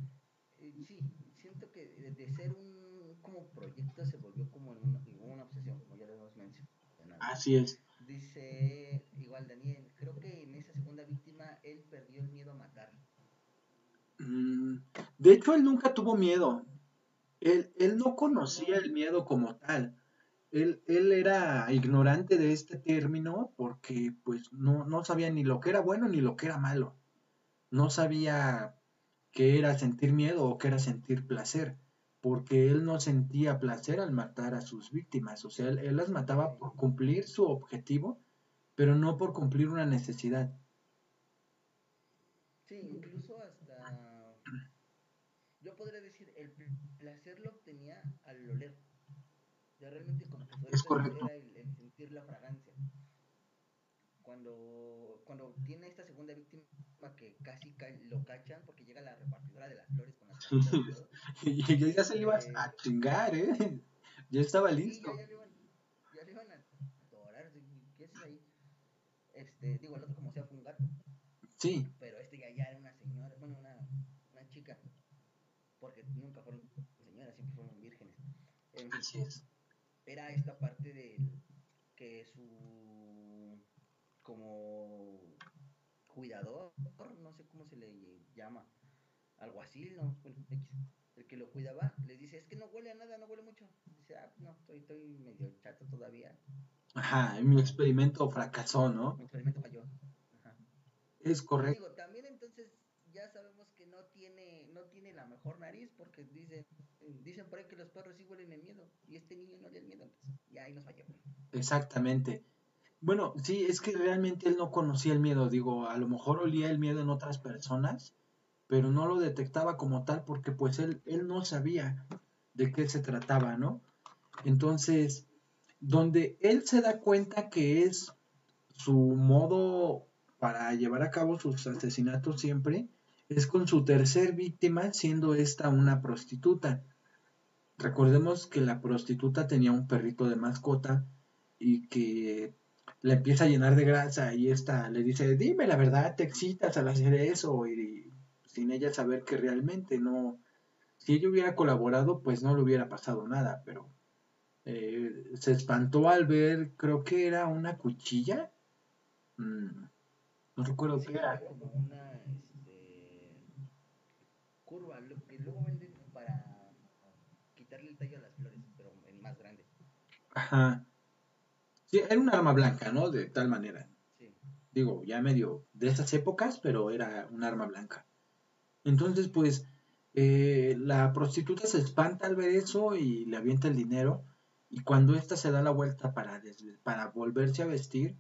Eh, sí, siento que de ser un como proyecto se volvió como en una, una obsesión, como ya lo hemos mencionado. Así es. Dice igual Daniel, creo que en esa segunda víctima él perdió el miedo a matar. Mm, de hecho, él nunca tuvo miedo. Él, él no conocía el miedo como tal. Él, él, era ignorante de este término porque pues no, no, sabía ni lo que era bueno ni lo que era malo. No sabía qué era sentir miedo o qué era sentir placer, porque él no sentía placer al matar a sus víctimas. O sea, él, él las mataba por cumplir su objetivo, pero no por cumplir una necesidad. Sí, incluso hasta, yo podría decir, el placer lo obtenía al oler. Ya realmente como que era el, el, sentir la fragancia. Cuando, cuando tiene esta segunda víctima que casi ca lo cachan porque llega la repartidora de las flores con las flores y, (laughs) y ya se le iba a chingar, ¿eh? (laughs) Ya estaba listo. Sí, ya, ya, le iban, ya le iban a adorar. ¿Qué haces ahí? Este, digo, el otro como sea fue un gato. Sí. Pero este ya, ya era una señora, bueno, una, una chica. Porque nunca fueron señoras, siempre fueron vírgenes. En fin, Así es. Era esta parte de que su como cuidador, no sé cómo se le llama, algo así, ¿no? El que lo cuidaba le dice, es que no huele a nada, no huele mucho. Dice, ah, no, estoy, estoy medio chato todavía. Ajá, mi experimento fracasó, ¿no? Mi experimento falló. Ajá. Es correcto. Digo, también entonces ya sabemos que no tiene, no tiene la mejor nariz porque dicen, dicen por ahí que los perros sí huelen el miedo y este niño no le el miedo, entonces ya ahí nos falló. Exactamente. Bueno, sí, es que realmente él no conocía el miedo, digo, a lo mejor olía el miedo en otras personas, pero no lo detectaba como tal porque pues él, él no sabía de qué se trataba, ¿no? Entonces, donde él se da cuenta que es su modo para llevar a cabo sus asesinatos siempre, es con su tercer víctima, siendo esta una prostituta. Recordemos que la prostituta tenía un perrito de mascota y que la empieza a llenar de grasa y esta le dice, dime la verdad, te excitas al hacer eso y, sin ella saber que realmente no, si ella hubiera colaborado pues no le hubiera pasado nada, pero eh, se espantó al ver, creo que era una cuchilla, mm, no recuerdo sí, qué era. como una este, curva, lo que luego venden para quitarle el tallo a las flores, pero en más grande. Ajá. Era un arma blanca, ¿no? De tal manera. Sí. Digo, ya medio de esas épocas, pero era un arma blanca. Entonces, pues, eh, la prostituta se espanta al ver eso y le avienta el dinero. Y cuando ésta se da la vuelta para, para volverse a vestir,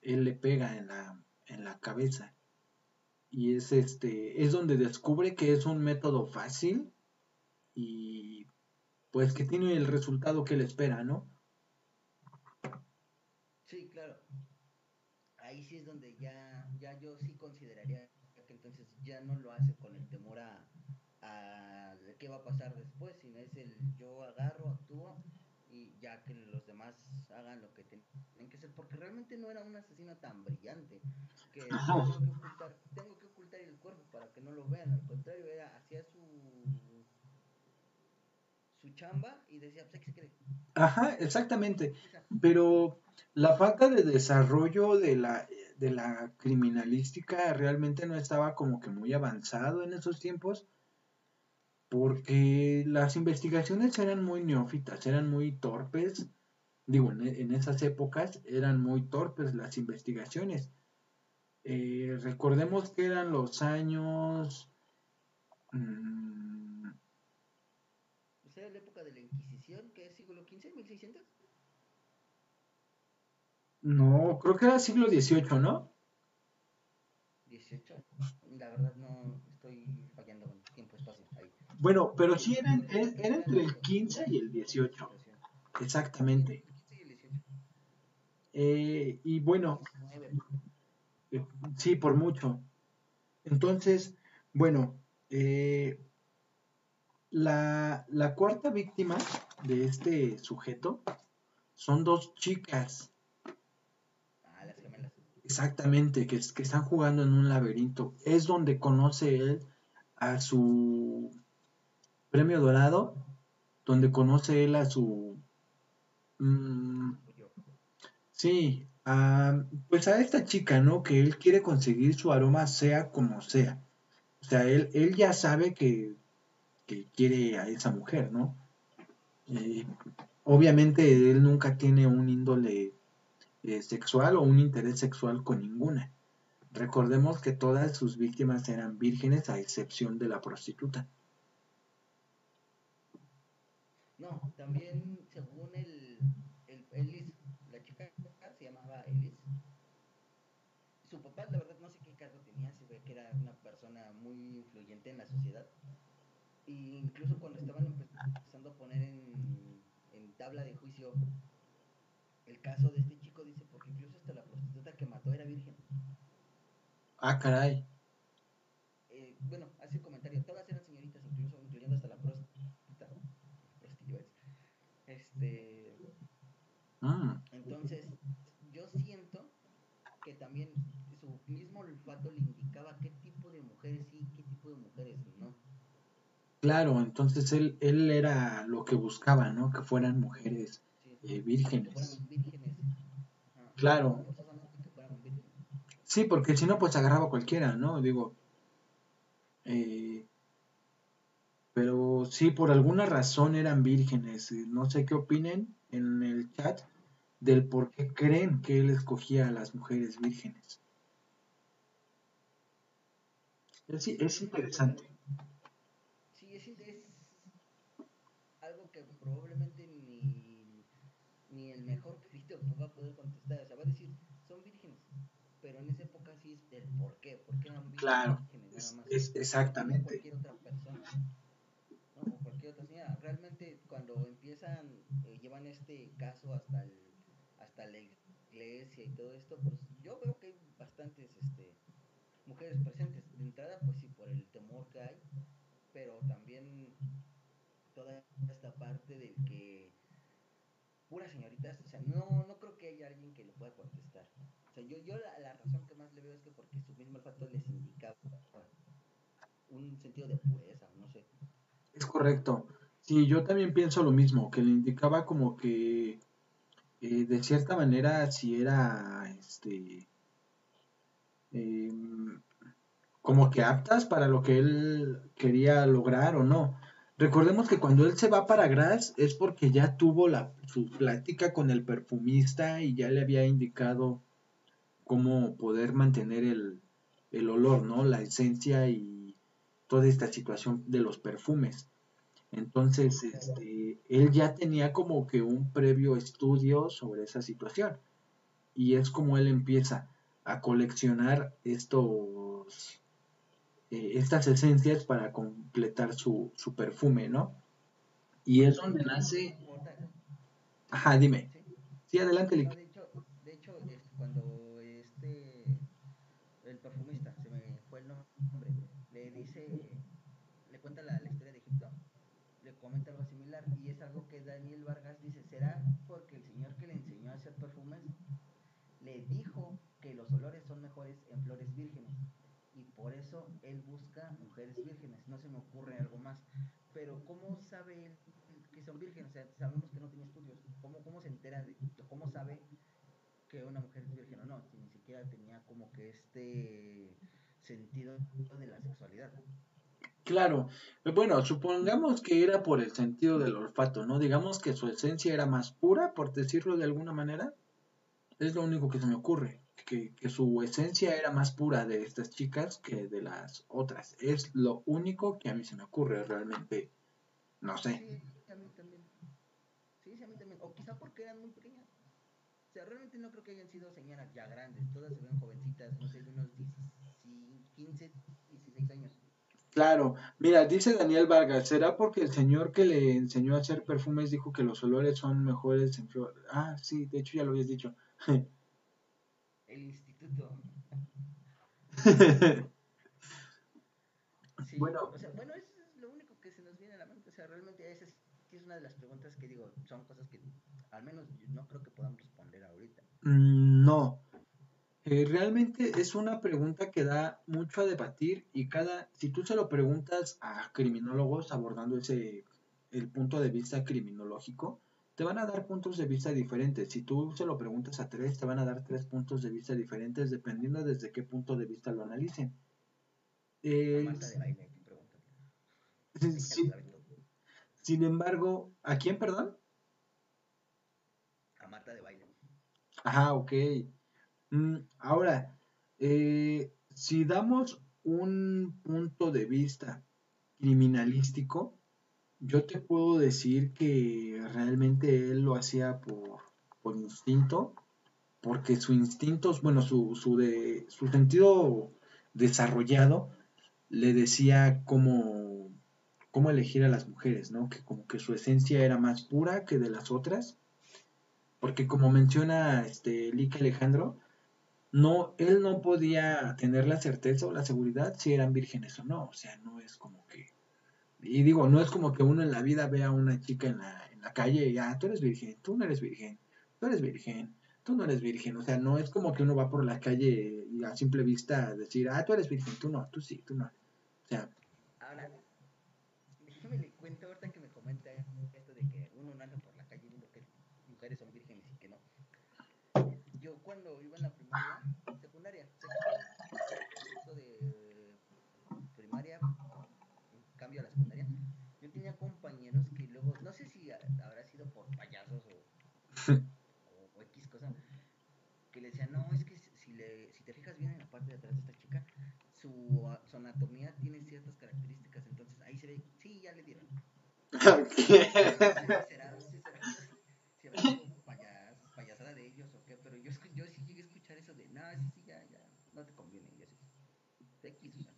él le pega en la, en la cabeza. Y es este, es donde descubre que es un método fácil y pues que tiene el resultado que él espera, ¿no? Sí, claro. Ahí sí es donde ya, ya yo sí consideraría que entonces ya no lo hace con el temor a, a qué va a pasar después, sino es el yo agarro, actúo y ya que los demás hagan lo que tienen que hacer, porque realmente no era un asesino tan brillante que tengo que ocultar, tengo que ocultar el cuerpo para que no lo vean, al contrario, era, hacía su su chamba y decía, pues, ¿qué se cree? Ajá, exactamente. Pero la falta de desarrollo de la, de la criminalística realmente no estaba como que muy avanzado en esos tiempos porque las investigaciones eran muy neófitas, eran muy torpes. Digo, en, esas épocas eran muy torpes las investigaciones. Eh, recordemos que eran los años... Mmm, sea, la época de la Inquisición, que es siglo XV, 1600. No, creo que era siglo XVIII, ¿no? 18. La verdad no estoy fallando con tiempo, espacio. Ahí. Bueno, pero sí era, era, entre el 15 y el 18. Exactamente. Eh, y bueno, eh, sí, por mucho. Entonces, bueno, eh, La, la cuarta víctima de este sujeto son dos chicas. Exactamente, que, que están jugando en un laberinto. Es donde conoce él a su premio dorado, donde conoce él a su... mm, sí, pues a esta chica, ¿no? Que él quiere conseguir su aroma sea como sea. O sea, él, él ya sabe que, que quiere a esa mujer, ¿no? Eh, obviamente él nunca tiene un índole eh, sexual o un interés sexual con ninguna. Recordemos que todas sus víctimas eran vírgenes a excepción de la prostituta. No, también según el, el Ellis, la chica se llamaba Ellis. Su papá, la verdad, no sé qué cargo tenía, se ve que era una persona muy influyente en la sociedad. Y incluso cuando estaban empezando a poner en, en tabla de juicio el caso de este chico, dice, porque incluso hasta la prostituta que mató era virgen. Ah, caray. Eh, bueno, hace comentario, todas eran señoritas, incluso incluyendo hasta la prostituta. Este, Mm, Entonces, yo siento que también su mismo olfato le indicaba qué tipo de mujeres sí, qué tipo de mujeres no. claro, entonces él, él era lo que buscaba, ¿no? Que fueran mujeres Sí, eh, que vírgenes. fueran vírgenes. Ajá, Claro, No forzosamente que fueran vírgenes. Sí, porque si no, pues agarraba cualquiera, ¿no? Digo, eh, pero sí, por alguna razón eran vírgenes. Eh, No sé qué opinen en el chat del por qué creen que él escogía a las mujeres vírgenes. Es, es interesante. Sí, es, es algo que probablemente ni, ni el mejor perito va a poder contestar. O sea, va a decir, son vírgenes. Pero en esa época sí es el por qué. ¿Por qué eran Claro, vírgenes nada es, más? es No exactamente. cualquier otra persona. ¿no? O cualquier otra señora. Realmente cuando empiezan, eh, llevan este caso hasta el, hasta la iglesia y todo esto, pues yo veo que hay bastantes este, mujeres presentes. De entrada, pues sí, por el temor que hay, pero también toda esta parte del que puras señoritas, o sea, no, no creo que haya alguien que lo pueda contestar. Yo, yo la, razón que más le veo es que porque su mismo olfato les indicaba un sentido de pureza, no sé. Es correcto. Sí, yo también pienso lo mismo, que le indicaba como que eh, de cierta manera si era este em, como que aptas para lo que él quería lograr o no. Recordemos que cuando él se va para Graz es porque ya tuvo la, su plática con el perfumista y ya le había indicado cómo poder mantener el, el olor, ¿no? La esencia y toda esta situación de los perfumes. Entonces, este, él ya tenía como que un previo estudio sobre esa situación. Y es como él empieza a coleccionar estos, eh, estas esencias para completar su, su perfume, ¿no? Y es donde nace... Ajá, dime. ¿sí? Sí, adelante, No, Lick. de hecho, de hecho, este, cuando este el perfumista, se me fue el nombre, le dice, le cuenta la, la historia de Egipto, algo similar y es algo que Daniel Vargas dice, ¿será porque el señor que le enseñó a hacer perfumes le dijo que los olores son mejores en flores vírgenes y por eso él busca mujeres vírgenes? No se me ocurre algo más, pero ¿cómo sabe él que son vírgenes? O sea, sabemos que no tiene estudios, ¿cómo, cómo se entera de, cómo sabe que una mujer es virgen o no, si ni siquiera tenía como que este sentido de la sexualidad. Claro, eh, bueno, supongamos que era por el sentido del olfato, ¿no? Digamos que su esencia era más pura, por decirlo de alguna manera. Es lo único que se me ocurre, que, que su esencia era más pura de estas chicas que de las otras. Es lo único que a mí se me ocurre realmente. No sé. Sí, a mí también. Sí, sí, a mí también. O quizá porque eran muy pequeñas. O sea, realmente no creo que hayan sido señoras ya grandes. Todas se ven jovencitas, no sé, de unos 10, 15, 16 años. Claro, mira, dice Daniel Vargas, ¿será porque el señor que le enseñó a hacer perfumes dijo que los olores son mejores en flor? Ah, sí, de hecho ya lo habías dicho. (laughs) El instituto. (laughs) Sí, Bueno. o sea, bueno, eso es lo único que se nos viene a la mente. sea, realmente esa es, es una de las preguntas que digo, son cosas que al menos no creo que podamos responder ahorita. Mm, no. Eh, realmente es una pregunta que da mucho a debatir y cada, si tú se lo preguntas a criminólogos abordando ese, el punto de vista criminológico, te van a dar puntos de vista diferentes. Si tú se lo preguntas a tres, te van a dar tres puntos de vista diferentes dependiendo desde qué punto de vista lo analicen. Eh, (laughs) sin embargo, ¿a quién, perdón? A Marta de baile. Ajá, ok. Mm, ahora, eh, si damos un punto de vista criminalístico, yo te puedo decir que realmente él lo hacía por, por instinto, porque su instinto, bueno, su, su, de, su sentido desarrollado le decía cómo cómo elegir a las mujeres, ¿no? Que como que su esencia era más pura que de las otras. Porque como menciona este Lick Alejandro, no, él no podía tener la certeza o la seguridad si eran vírgenes o no. O sea, no es como que. Y digo, no es como que uno en la vida vea a una chica en la, en la calle y, ah, tú eres virgen, tú no eres virgen, tú eres virgen, tú no eres virgen. O sea, no es como que uno va por la calle y a simple vista decir, ah, tú eres virgen, tú no, tú sí, tú no. O sea, me le cuento ahorita que me comenta esto de que uno no anda por la calle que mujeres son vírgenes y que no. Yo cuando iba la primaria, secundaria, de primaria, cambio a la secundaria, yo tenía compañeros que luego, no sé si habrá sido por payasos o, o, X cosa, que le decían, no, es que si, le, si te fijas bien en la parte de atrás de esta chica, su, su anatomía tiene ciertas características, entonces ahí se ve ya le dieron. (laughs) ¿Será, será, payas, payasada de ellos o qué? Pero yo, yo sí llegué a escuchar eso de, no, sí, sí, ya, ya, no te conviene. Y así, X, o sea.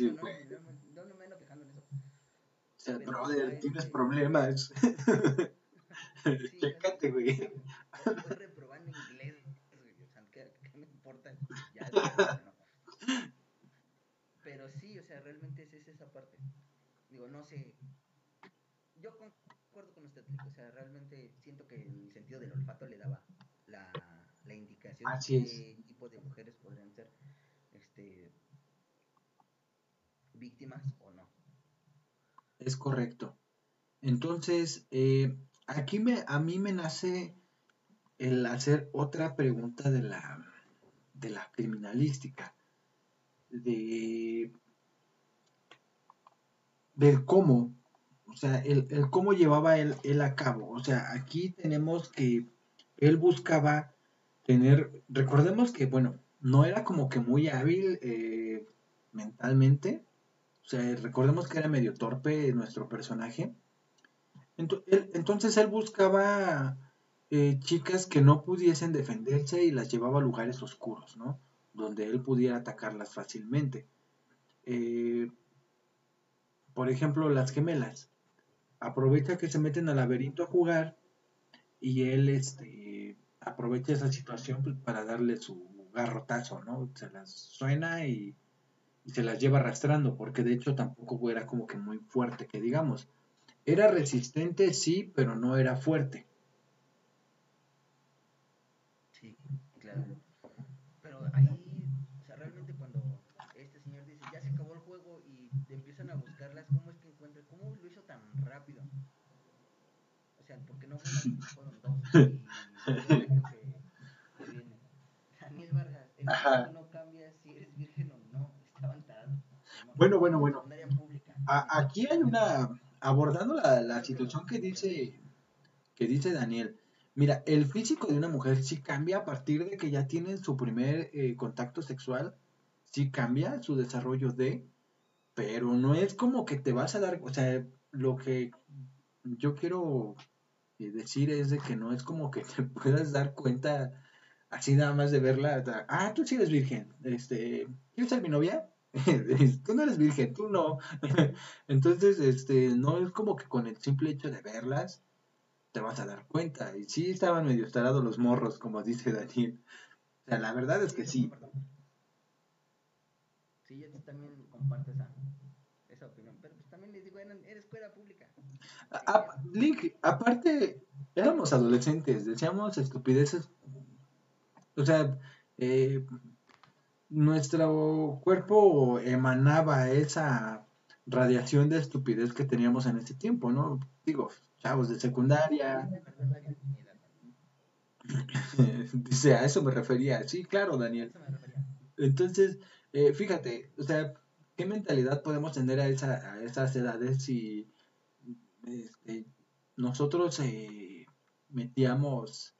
Sí, no, no, no, me ando quejando en eso. O sea, pero, brother, tienes problemas. (laughs) sí, (laughs) Chécate, güey. Estoy reprobando inglés, güey. O sea, ¿qué, qué me importa? Ya, no. Pero sí, o sea, realmente es esa parte digo, no sé, yo concuerdo con usted, o sea, realmente siento que el sentido del olfato le daba la, la indicación de qué tipo de mujeres podrían ser este, víctimas o no. Es correcto. Entonces, eh, aquí me, a mí me nace el hacer otra pregunta de la, de la criminalística, de ver cómo, o sea, el, cómo llevaba él, él, a cabo. O sea, aquí tenemos que él buscaba tener, recordemos que, bueno, no era como que muy hábil eh, mentalmente, sea, recordemos que era medio torpe nuestro personaje. Entonces él buscaba eh, chicas que no pudiesen defenderse y las llevaba a lugares oscuros, ¿no? Donde él pudiera atacarlas fácilmente. Eh, por ejemplo, las gemelas. Aprovecha que se meten al laberinto a jugar y él este, aprovecha esa situación pues, para darle su garrotazo, ¿no? Se las suena y, y, se las lleva arrastrando, porque de hecho tampoco era como que muy fuerte, que digamos. Era resistente, sí, pero no era fuerte. Sí, claro. Pero ahí a buscarlas, ¿cómo es que encuentra? ¿Cómo lo hizo tan rápido? O sea, porque no fueron dos. Y, (laughs) que, viene. Daniel Vargas, el Ajá. no cambia si eres virgen o no, estaban tarados. Bueno, bueno, bueno. A, aquí hay una, abordando la, la situación que dice, que dice Daniel. Mira, el físico de una mujer sí cambia a partir de que ya tienen su primer eh, contacto sexual, sí cambia su desarrollo de, pero no es como que te vas a dar, o sea, lo que yo quiero eh, decir es de que no es como que te (laughs) puedas dar cuenta así nada más de verla, ah, tú sí eres virgen, este, ¿quieres ser mi novia? (laughs) tú no eres virgen, tú no. (laughs) Entonces, este, no es como que con el simple hecho de verlas te vas a dar cuenta. Y sí estaban medio estarados los morros, como dice Daniel. O sea, la verdad es que sí. Sí, yo también comparto esa, esa opinión. Pero pues también les digo, era, escuela pública. Link, aparte, éramos adolescentes, decíamos estupideces. O sea, eh, nuestro cuerpo emanaba esa radiación de estupidez que teníamos en ese tiempo, ¿no? Digo, chavos de secundaria. (laughs) Dice, a eso me refería. Sí, claro, Daniel. Entonces, eh, fíjate, o sea, ¿qué mentalidad podemos tener a, esa, a esas edades si este, nosotros eh, metíamos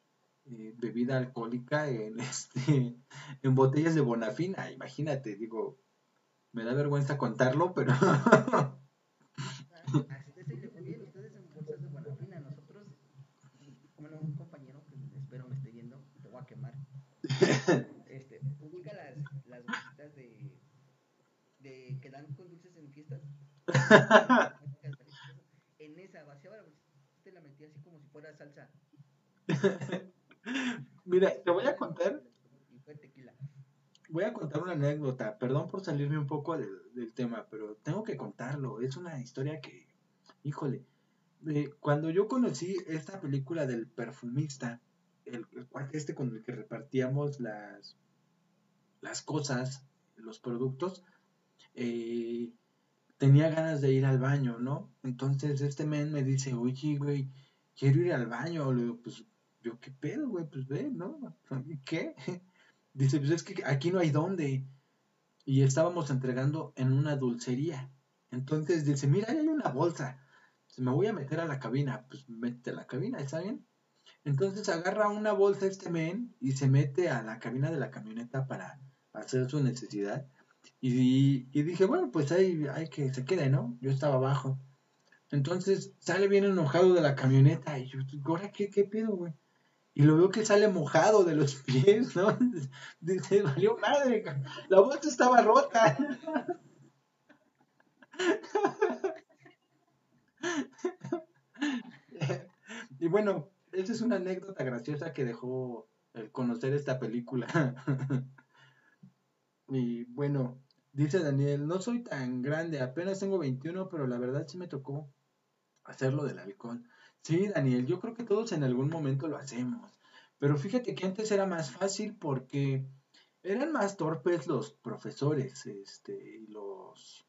eh, bebida alcohólica en, (laughs) este, en botellas de bonafina? Imagínate, digo, me da vergüenza contarlo, pero... este, ubica las, las bolsitas de, que dan con dulces en fiestas. en esa vaciaba la metía así como si fuera salsa. Mira, te voy a contar. Voy a contar una anécdota. Perdón por salirme un poco del, tema, pero tengo que contarlo. Es una historia que, híjole, cuando yo conocí esta película del perfumista, el, cuate este con el que repartíamos las, las cosas, los productos, eh, tenía ganas de ir al baño, ¿no? Entonces este men me dice, oye, güey, quiero ir al baño. Le digo, pues, yo, ¿qué pedo, güey? Pues ve, ¿no? (laughs) ¿Qué? (laughs) Dice, pues es que aquí no hay dónde. Y estábamos entregando en una dulcería. Entonces dice, mira, ahí hay una bolsa. me voy a meter a la cabina. Pues mete a la cabina, ¿está bien? Entonces agarra una bolsa este men y se mete a la cabina de la camioneta para hacer su necesidad. Y, dije, bueno, pues ahí hay que se quede, ¿no? Yo estaba abajo. Entonces sale bien enojado de la camioneta y yo, ¿ahora qué, qué pedo, güey? Y lo veo que sale mojado de los (laughs) pies, ¿no? (laughs) Dice, valió madre, la bolsa estaba rota. (laughs) y bueno, esa es una anécdota graciosa que dejó el conocer esta película. y bueno, dice Daniel, no soy tan grande, apenas tengo 21, pero la verdad sí me tocó hacerlo del alcohol. Sí, Daniel, yo creo que todos en algún momento lo hacemos. Pero fíjate que antes era más fácil porque eran más torpes los profesores, este, los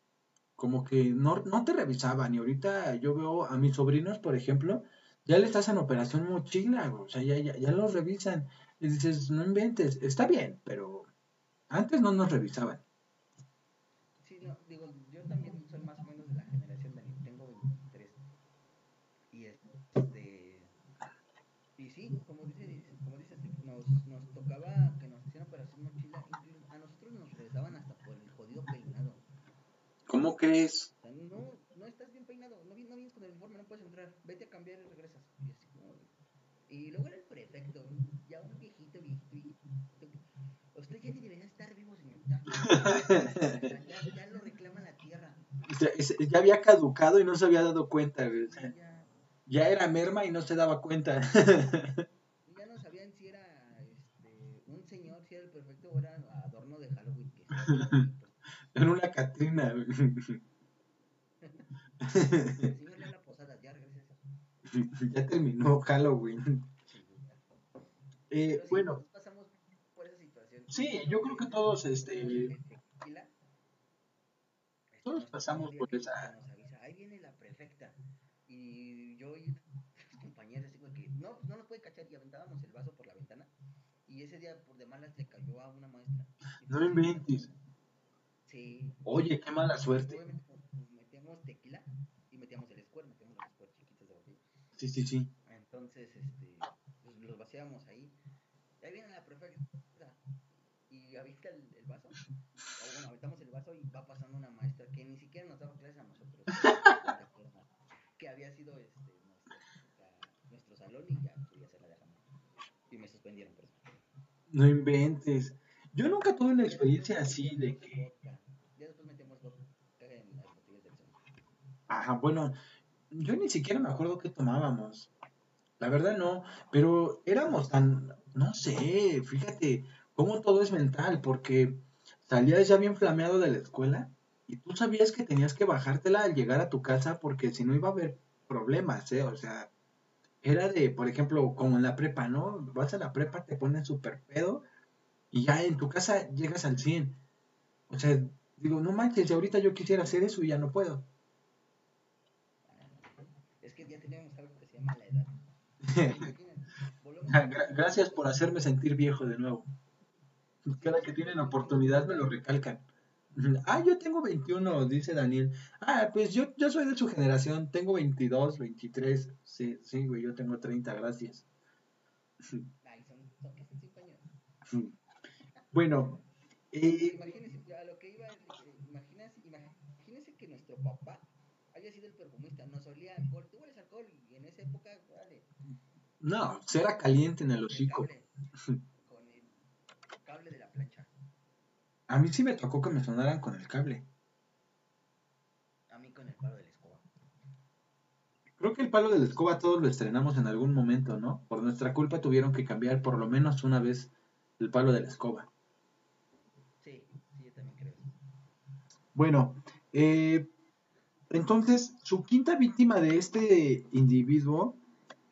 como que no, no te revisaban. Y ahorita yo veo a mis sobrinos, por ejemplo, ya les hacen operación mochila, o sea, ya, ya, ya los revisan. Y dices, no inventes, está bien, pero antes no nos revisaban. Sí, no, digo, yo también soy más o menos de la generación de tengo 23. Y este y sí, como dices, como dices, nos, nos tocaba que nos hicieran operación mochila, a nosotros nos revisaban hasta por el jodido peinado. ¿Cómo crees? no, no estás bien peinado, no, no vienes con el informe, no puedes entrar, vete a cambiar y regresas. Y, así y luego era el prefecto, ya un viejito, viejito. Usted ya ni debería estar vivo, señor. (laughs) Ya, ya, lo reclama la tierra. Ya, había caducado y no se había dado cuenta. ya, ya, era merma y no se daba cuenta. ya no sabían si era este, un señor, si era el prefecto o era adorno de Halloween. Que (laughs) en una Catrina. (laughs) ya terminó Halloween. Eh, bueno. Sí, yo creo que todos, este. Todos pasamos por esa. Ahí viene la prefecta. Y yo y compañeros, que no, no nos puede cachar. Y aventábamos el vaso por la ventana. Y ese día, por de malas, le cayó a una maestra. No inventes. Sí. Oye, qué mala suerte. Metíamos tequila y metíamos el square, metíamos los square chiquitos de botella. Sí, sí, sí. Entonces, este, pues, los vaciábamos ahí. Y ahí viene la prefecta y avienta el, el vaso. O bueno, aventamos el vaso y va pasando una maestra que ni siquiera nos daba clases a nosotros. (laughs) que había sido este, nuestro, nuestro salón y ya, pues, ya se la dejamos. Y me suspendieron por eso. No inventes. Yo nunca tuve una experiencia así de que... Ya después metemos vodka en las botellas del centro. Ajá, bueno, yo ni siquiera me acuerdo qué tomábamos. La verdad no, pero éramos tan, no sé, fíjate cómo todo es mental, porque salías ya bien flameado de la escuela y tú sabías que tenías que bajártela al llegar a tu casa porque si no iba a haber problemas, ¿eh? O sea, era de, por ejemplo, como en la prepa, ¿no? Vas a la prepa, te ponen súper pedo y ya en tu casa llegas al 100. O sea, digo, no manches, ahorita yo quisiera hacer eso y ya no puedo. Es que ya teníamos algo que se llama la edad. (laughs) Gracias por hacerme sentir viejo de nuevo. Cada que tienen oportunidad me lo recalcan. (laughs) Ah, yo tengo 21, dice Daniel. Ah, pues yo, yo soy de su generación, tengo 22, 23. Sí, sí, güey, yo tengo 30, gracias. (laughs) Ay, son, son casi 5 años. Bueno, eh, imagínense, a lo que iba, eh, imagínense, imagínense que nuestro papá haya sido el perfumista, nos olía alcohol, tú hueles alcohol esa época, vale. No, cera caliente en el hocico. Con el cable de la plancha. A mí sí me tocó que me sonaran con el cable. A mí con el palo de la escoba. Creo que el palo de la escoba todos lo estrenamos en algún momento, ¿no? Por nuestra culpa tuvieron que cambiar por lo menos una vez el palo de la escoba. Sí, sí, yo también creo. Bueno, eh, entonces su quinta víctima de este individuo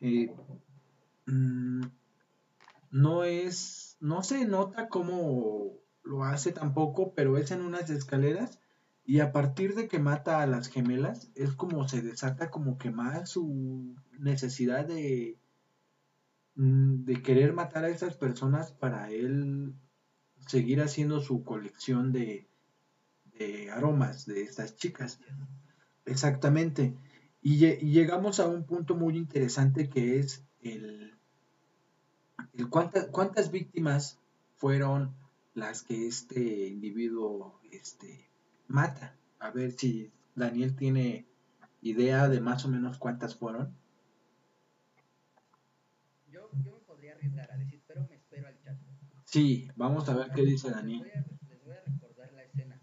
eh, mm, no es, no se nota como lo hace tampoco, pero es en unas escaleras y a partir de que mata a las gemelas es como se desata como que más su necesidad de mm, de querer matar a esas personas para él seguir haciendo su colección de, de aromas de estas chicas. Exactamente. Y, y, llegamos a un punto muy interesante que es el, cuántas víctimas fueron las que este individuo este, mata. A ver si Daniel tiene idea de más o menos cuántas fueron. Yo, yo me podría arriesgar a decir, pero me espero al chat. Sí, vamos a ver qué dice Daniel. Les voy, a, les voy a recordar la escena.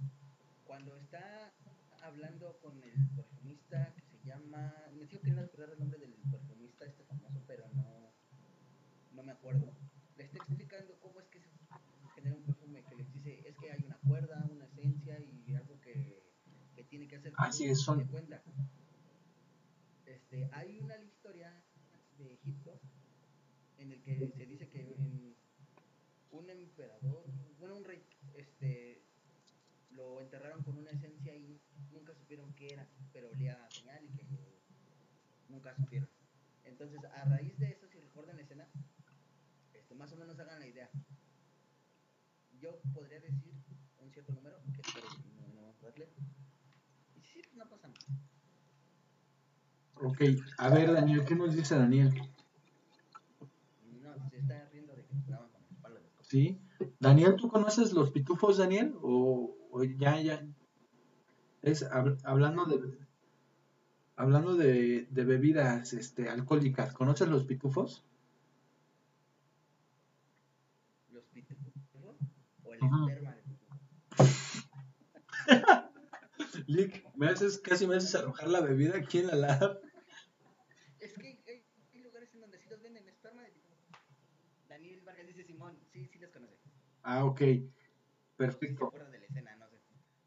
Cuando está hablando con el perfumista que se sigo queriendo recordar el nombre del perfumista este famoso, pero no, no me acuerdo. Le está explicando cómo es que se genera un perfume que les dice es que hay una cuerda, una esencia y algo que, que tiene que hacer. Así es, son. Cuenta. Este, hay una historia de Egipto en el que se dice que en un emperador, bueno, un rey, este, lo enterraron con una esencia y nunca supieron qué era, pero olía nunca supieron. Entonces, a raíz de eso, si recuerdan la escena, este, más o menos hagan la idea yo podría decir un cierto número, que espero no, no darle. Y sí, no pasa nada. Ok, a ver Daniel, ¿qué nos dice Daniel? No, se está riendo de que jugaban con el palo de Sí. Daniel, ¿tú conoces los pitufos, Daniel? O, o ya, ya. Es hab, hablando de hablando de, de, bebidas este, alcohólicas, ¿conoces los pitufos? (laughs) Lick, me haces, casi me haces arrojar la bebida aquí en la lab. Es que hay, hay, lugares en donde sí los venden esperma de Daniel Vargas dice Simón, sí, sí les conoce. Ah, ok. Perfecto. De la escena, no sé.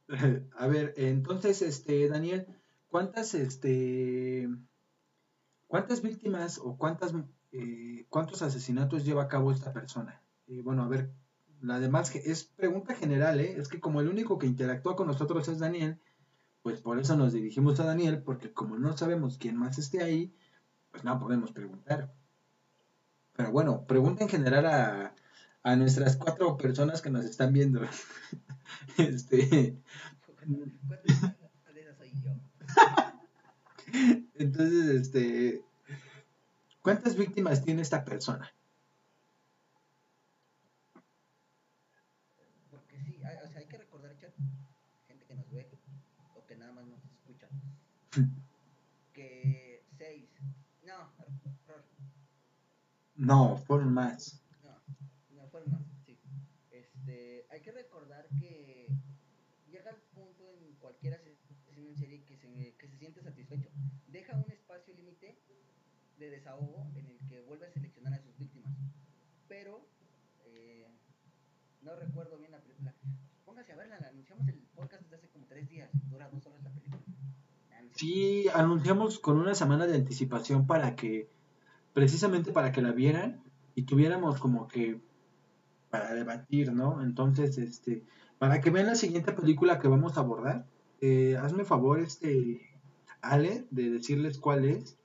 (laughs) A ver, entonces, este, Daniel, ¿cuántas, este, cuántas víctimas o cuántas, eh, cuántos asesinatos lleva a cabo esta persona? Eh, bueno, a ver, la demás es pregunta general, ¿eh? Es que como el único que interactúa con nosotros es Daniel, pues por eso nos dirigimos a Daniel, porque como no sabemos quién más esté ahí, pues no podemos preguntar. Pero bueno, pregunta en general a, a nuestras cuatro personas que nos están viendo. (laughs) este. (laughs) Entonces, este. ¿Cuántas víctimas tiene esta persona? que seis. No, error. No, fueron más. No, no fueron más, sí. Este, hay que recordar que llega al punto en cualquier asesino en serie que se, que se siente satisfecho. Deja un espacio límite de desahogo en el que vuelve a seleccionar a sus víctimas. Pero, eh, no recuerdo bien la película. Póngase a verla, la anunciamos el podcast desde hace como tres días. Sí, anunciamos con una semana de anticipación para que, precisamente para que la vieran y tuviéramos como que para debatir, ¿no? Entonces, este, para que vean la siguiente película que vamos a abordar, eh, hazme favor, este, Ale, de decirles cuál es,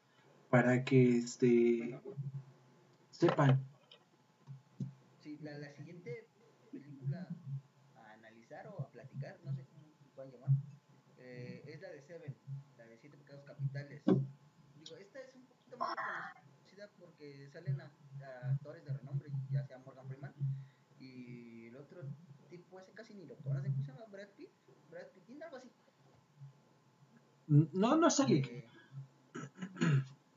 para que, este, sepan. Sí, la, la siguiente película a analizar o a platicar, no sé cómo se pueden llamar, eh, es la de Seven, la de Siete Pecados Capitales. Digo, esta es un poquito más conocida porque salen a, a actores de renombre, ya sea Morgan Freeman y el otro tipo, ese casi ni lo conocen, ¿cómo se llama? Brad Pitt, Brad Pitt, algo así. No, no sé. Eh,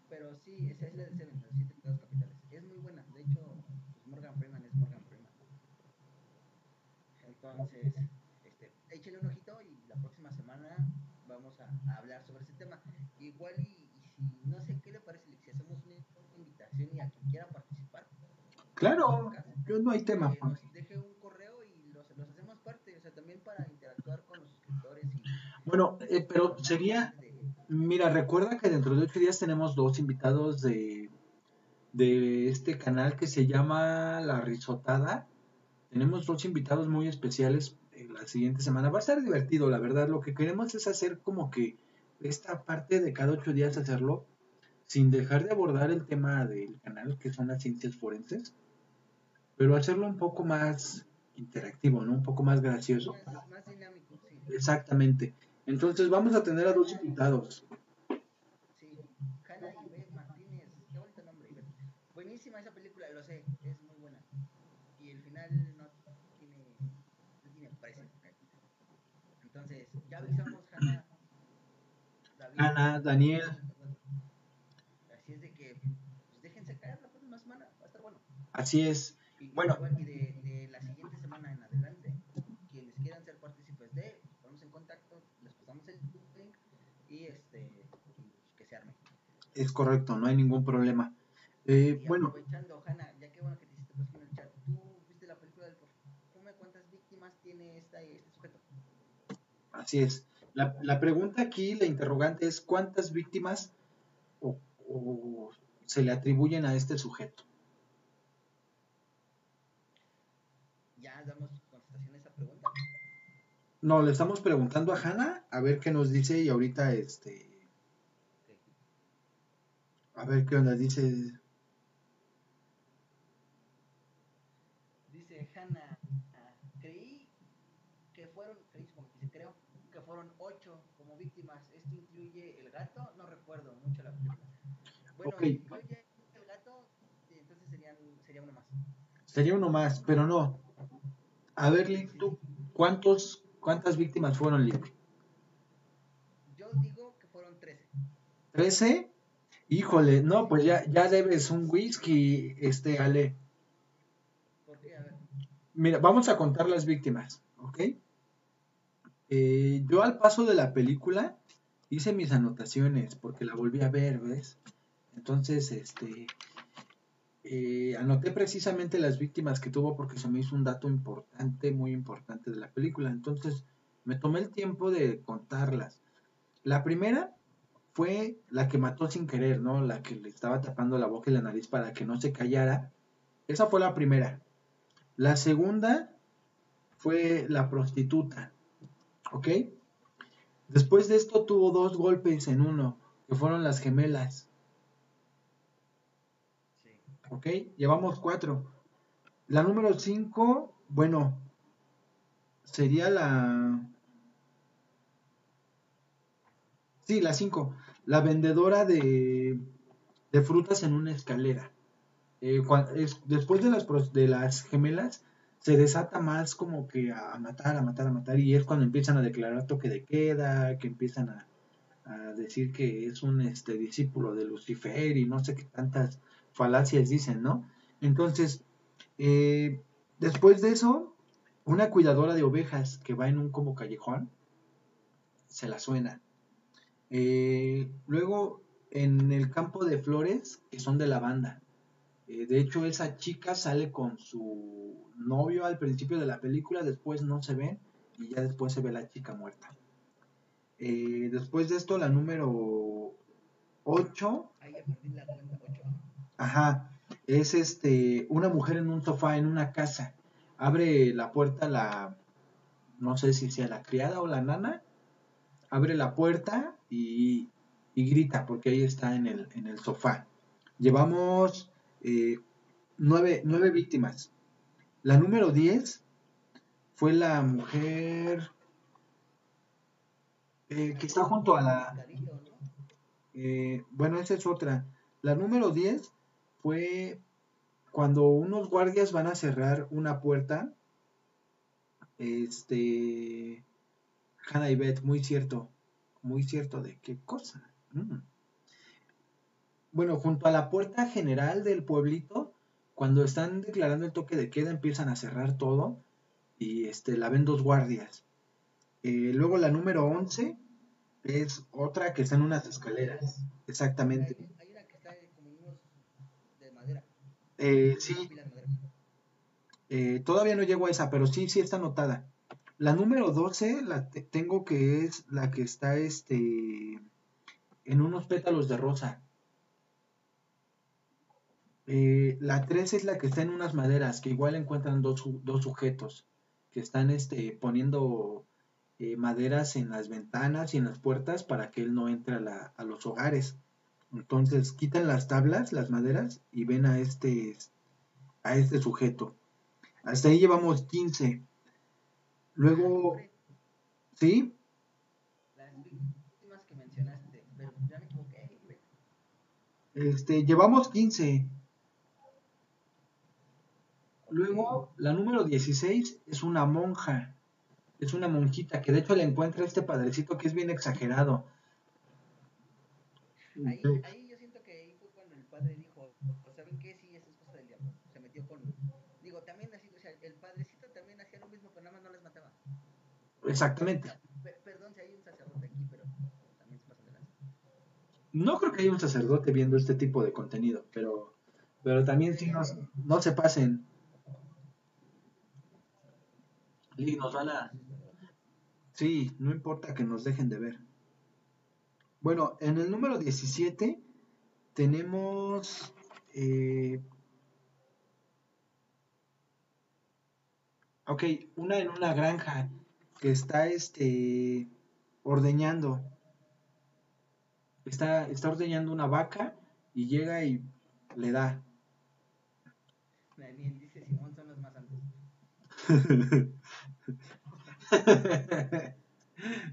pero sí, esa es la de Seven, los siete pecados capitales. Es muy buena. De hecho, pues Morgan Freeman es Morgan Freeman. Entonces, este, échale un ojito y la próxima semana vamos a, a hablar sobre ese tema. Igual y, y, si no sé qué le parece, si hacemos una, una invitación y a quien quiera participar. Claro, yo no hay tema. Que nos deje un correo y los, los hacemos parte, o sea, también para interactuar con los suscriptores y Bueno, eh, pero sería, mira, recuerda que dentro de ocho días tenemos dos invitados de, de este canal que se llama La Risotada. Tenemos dos invitados muy especiales en la siguiente semana. Va a estar divertido, la verdad. Lo que queremos es hacer como que esta parte de cada ocho días hacerlo sin dejar de abordar el tema del canal, que son las ciencias forenses, pero hacerlo un poco más interactivo, ¿no? Un poco más gracioso. más, más dinámico, sí. Exactamente. Entonces vamos a tener a dos invitados. Sí, Hanna Ivette Martínez, qué bonito nombre. Buenísima esa película, lo sé, es muy buena. Y el final no tiene, no tiene precio. Entonces, ya avisamos, Hanna. David, Ana, Daniel, Así es de que, pues déjense caer la próxima semana, va a estar bueno. así es. Y, Bueno. y de, de la siguiente semana en adelante, quienes quieran ser partícipes de, nos ponemos en contacto, les pasamos el link y este, y que se arme. Es correcto, no hay ningún problema. Eh, Y bueno, aprovechando, Hanna, ya que bueno que te hiciste en el chat, ¿tú viste la película del perfume? ¿Cuántas víctimas tiene esta, este sujeto? así es. La, la pregunta aquí, la interrogante es ¿cuántas víctimas o, o se le atribuyen a este sujeto? Ya damos contestación a esa pregunta. No, le estamos preguntando a Hanna a ver qué nos dice y ahorita este, a ver qué onda dice. Dice Hanna, ah, creí que fueron, creí como que creo que fueron ocho como víctimas. ¿Esto incluye el gato? No recuerdo mucho la película. Bueno, Ok. si incluye el gato, entonces serían, sería uno más. Sería uno más, pero no. A ver, Lick, ¿tú cuántos, cuántas víctimas fueron, Lick? Yo digo que fueron trece. ¿13? Híjole, no, pues ya, ya debes un whisky, este, Ale. ¿Por qué? A ver. Mira, vamos a contar las víctimas, ¿ok? Eh, yo al paso de la película hice mis anotaciones porque la volví a ver, ¿ves? Entonces, este, eh, anoté precisamente las víctimas que tuvo porque se me hizo un dato importante, muy importante de la película. Entonces, me tomé el tiempo de contarlas. La primera fue la que mató sin querer, ¿no? La que le estaba tapando la boca y la nariz para que no se callara. Esa fue la primera. La segunda fue la prostituta, ¿ok? Después de esto tuvo dos golpes en uno, que fueron las gemelas. ¿Ok? Llevamos cuatro. La número cinco, bueno, sería la... Sí, la cinco. La vendedora de, de frutas en una escalera. Eh, después de las, de las gemelas, se desata más como que a, a matar, a matar, a matar. Y es cuando empiezan a declarar toque de queda, que empiezan a, a decir que es un este, discípulo de Lucifer y no sé qué tantas falacias dicen, ¿no? Entonces, eh, después de eso, una cuidadora de ovejas que va en un como callejón, se la suena. Eh, luego, en el campo de flores, que son de lavanda. Eh, de hecho, esa chica sale con su novio al principio de la película, después no se ven y ya después se ve la chica muerta. Eh, después de esto, la número 8. Ahí ya perdí la cuenta, 8. Ajá. Es este una mujer en un sofá en una casa. Abre la puerta la no sé si sea la criada o la nana. Abre la puerta y, y grita porque ahí está en el, en el sofá. Llevamos eh, nueve, nueve víctimas. La número 10 fue la mujer eh, que está junto a la... Eh, bueno, esa es otra. La número 10 fue cuando unos guardias van a cerrar una puerta. Este... Hannah y Beth, muy cierto. Muy cierto de qué cosa. Mm. Bueno, junto a la puerta general del pueblito, cuando están declarando el toque de queda, empiezan a cerrar todo y este, la ven dos guardias. Eh, luego la número 11 es otra que está en unas escaleras. Exactamente. Hay, hay una que está como en unos de madera. Eh, sí, eh, todavía no llego a esa, pero sí, sí está anotada. La número 12 la te- tengo que es la que está este, en unos pétalos de rosa. Eh, la 13 es la que está en unas maderas, que igual encuentran dos, dos sujetos que están este, poniendo maderas en las ventanas y en las puertas para que él no entre a, la- a los hogares. Entonces quitan las tablas, las maderas, y ven a este, a este sujeto. Hasta ahí llevamos 15. Luego, ¿sí? Las víctimas que mencionaste, pero ya me equivoqué. güey. Este, llevamos 15. Luego, la número 16 es una monja. Es una monjita que de hecho le encuentra este padrecito que es bien exagerado. Ahí, ahí yo siento que ahí fue cuando el padre dijo, "Pues, ¿saben qué? Sí, esa es cosa del diablo. Se metió con... Digo, también así, o sea, el padrecito también hacía lo mismo, pero nada más no les mataba. Exactamente. Pe- perdón si hay un sacerdote aquí, pero también se pasa de lanza. No creo que haya un sacerdote viendo este tipo de contenido, pero, pero también sí nos- no se pasen. Lee, nos van a... Sí, no importa que nos dejen de ver. Bueno, en el número 17 tenemos... eh, ok, una en una granja que está este, ordeñando. Está, está ordeñando una vaca y llega y le da. Daniel dice, Simón son los más santos. (laughs)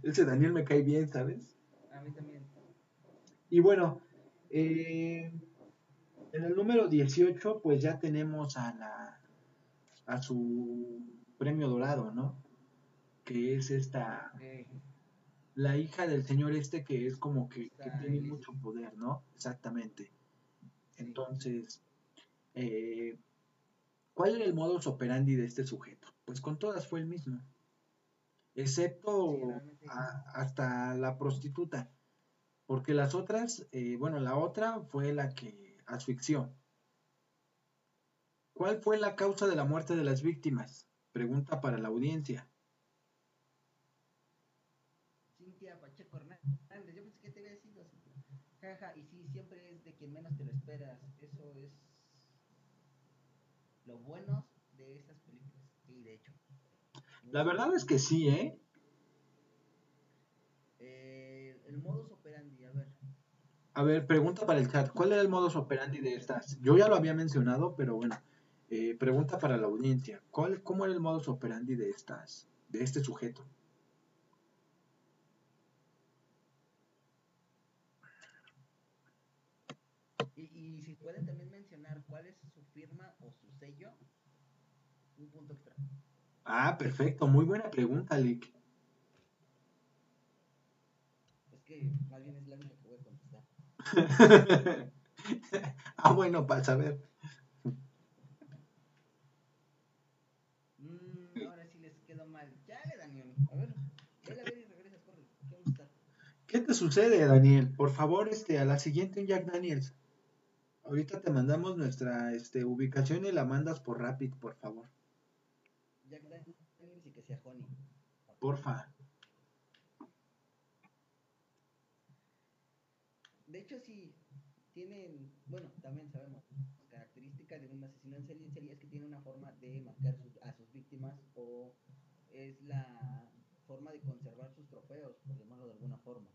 Ese Daniel me cae bien, ¿sabes? A mí también. Y bueno, eh, en el número 18, pues ya tenemos a la a su premio dorado, ¿no? Que es esta, Eh, la hija del señor este que es como que, tiene mucho poder, ¿no? Exactamente. Entonces, eh, ¿cuál era el modus operandi de este sujeto? Pues con todas fue el mismo, excepto a- hasta la prostituta, porque las otras, eh, bueno, la otra fue la que asfixió. ¿Cuál fue la causa de la muerte de las víctimas? Pregunta para la audiencia. Cintia Pacheco Hernández, yo pensé que te había sido. Jaja, y sí, siempre es de quien menos te lo esperas. Eso es lo bueno de estas películas. Y de hecho. La verdad es que sí. Eh, el modus operandi, a ver. A ver, pregunta para el chat. ¿Cuál era el modus operandi de estas? Yo ya lo había mencionado, pero bueno. eh, pregunta para la audiencia. ¿Cuál, ¿Cómo era el modus operandi de estas, de este sujeto? Y, y si pueden también mencionar cuál es su firma o su sello, un punto extra. Ah, perfecto. Muy buena pregunta, Lick. Es que más bien es la única que voy a contestar. (laughs) ah, bueno, para saber. Mm, ahora sí les quedó mal. Ya le Daniel. A ver, vele a ver y regresas, corre. ¿Qué vamos a estar? ¿Qué te sucede, Daniel? Por favor, este, a la siguiente un Jack Daniels. Ahorita te mandamos nuestra este, ubicación y la mandas por Rapid, por favor. Jack Daniels y que sea Honey. Porfa. Hecho sí, tienen, bueno, también sabemos, característica de un asesino en serie, en serie es que tiene una forma de marcar a sus víctimas o es la forma de conservar sus trofeos, por llamarlo de alguna forma.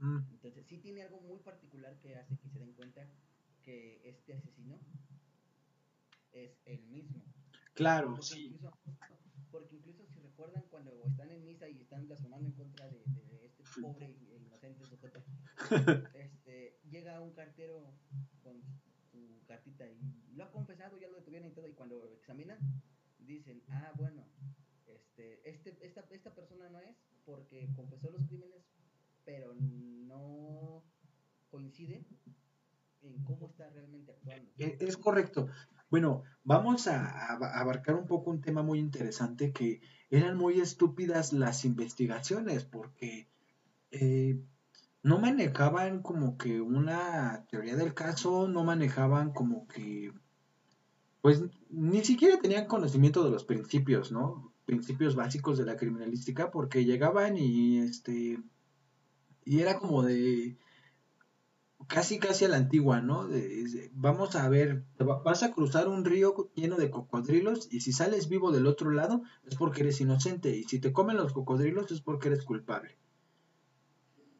Mm. Entonces sí tiene algo muy particular que hace que se den cuenta que este asesino es el mismo. Claro, sí. porque incluso si recuerdan cuando están en misa y están blasfemando en contra de, este pobre e inocente sujeto, este, llega un cartero con su cartita y lo ha confesado, ya lo detuvieron y todo, y cuando examinan, dicen, ah, bueno, este, este, esta, esta persona no es porque confesó los crímenes, pero no coincide en cómo está realmente actuando. E, es correcto. Bueno, vamos a, abarcar un poco un tema muy interesante que eran muy estúpidas las investigaciones porque eh, no manejaban como que una teoría del caso, no manejaban como que, pues ni siquiera tenían conocimiento de los principios, ¿no? Principios básicos de la criminalística porque llegaban y este, y era como de, casi casi a la antigua, ¿no? vamos a ver, vas a cruzar un río lleno de cocodrilos y si sales vivo del otro lado es porque eres inocente y si te comen los cocodrilos es porque eres culpable.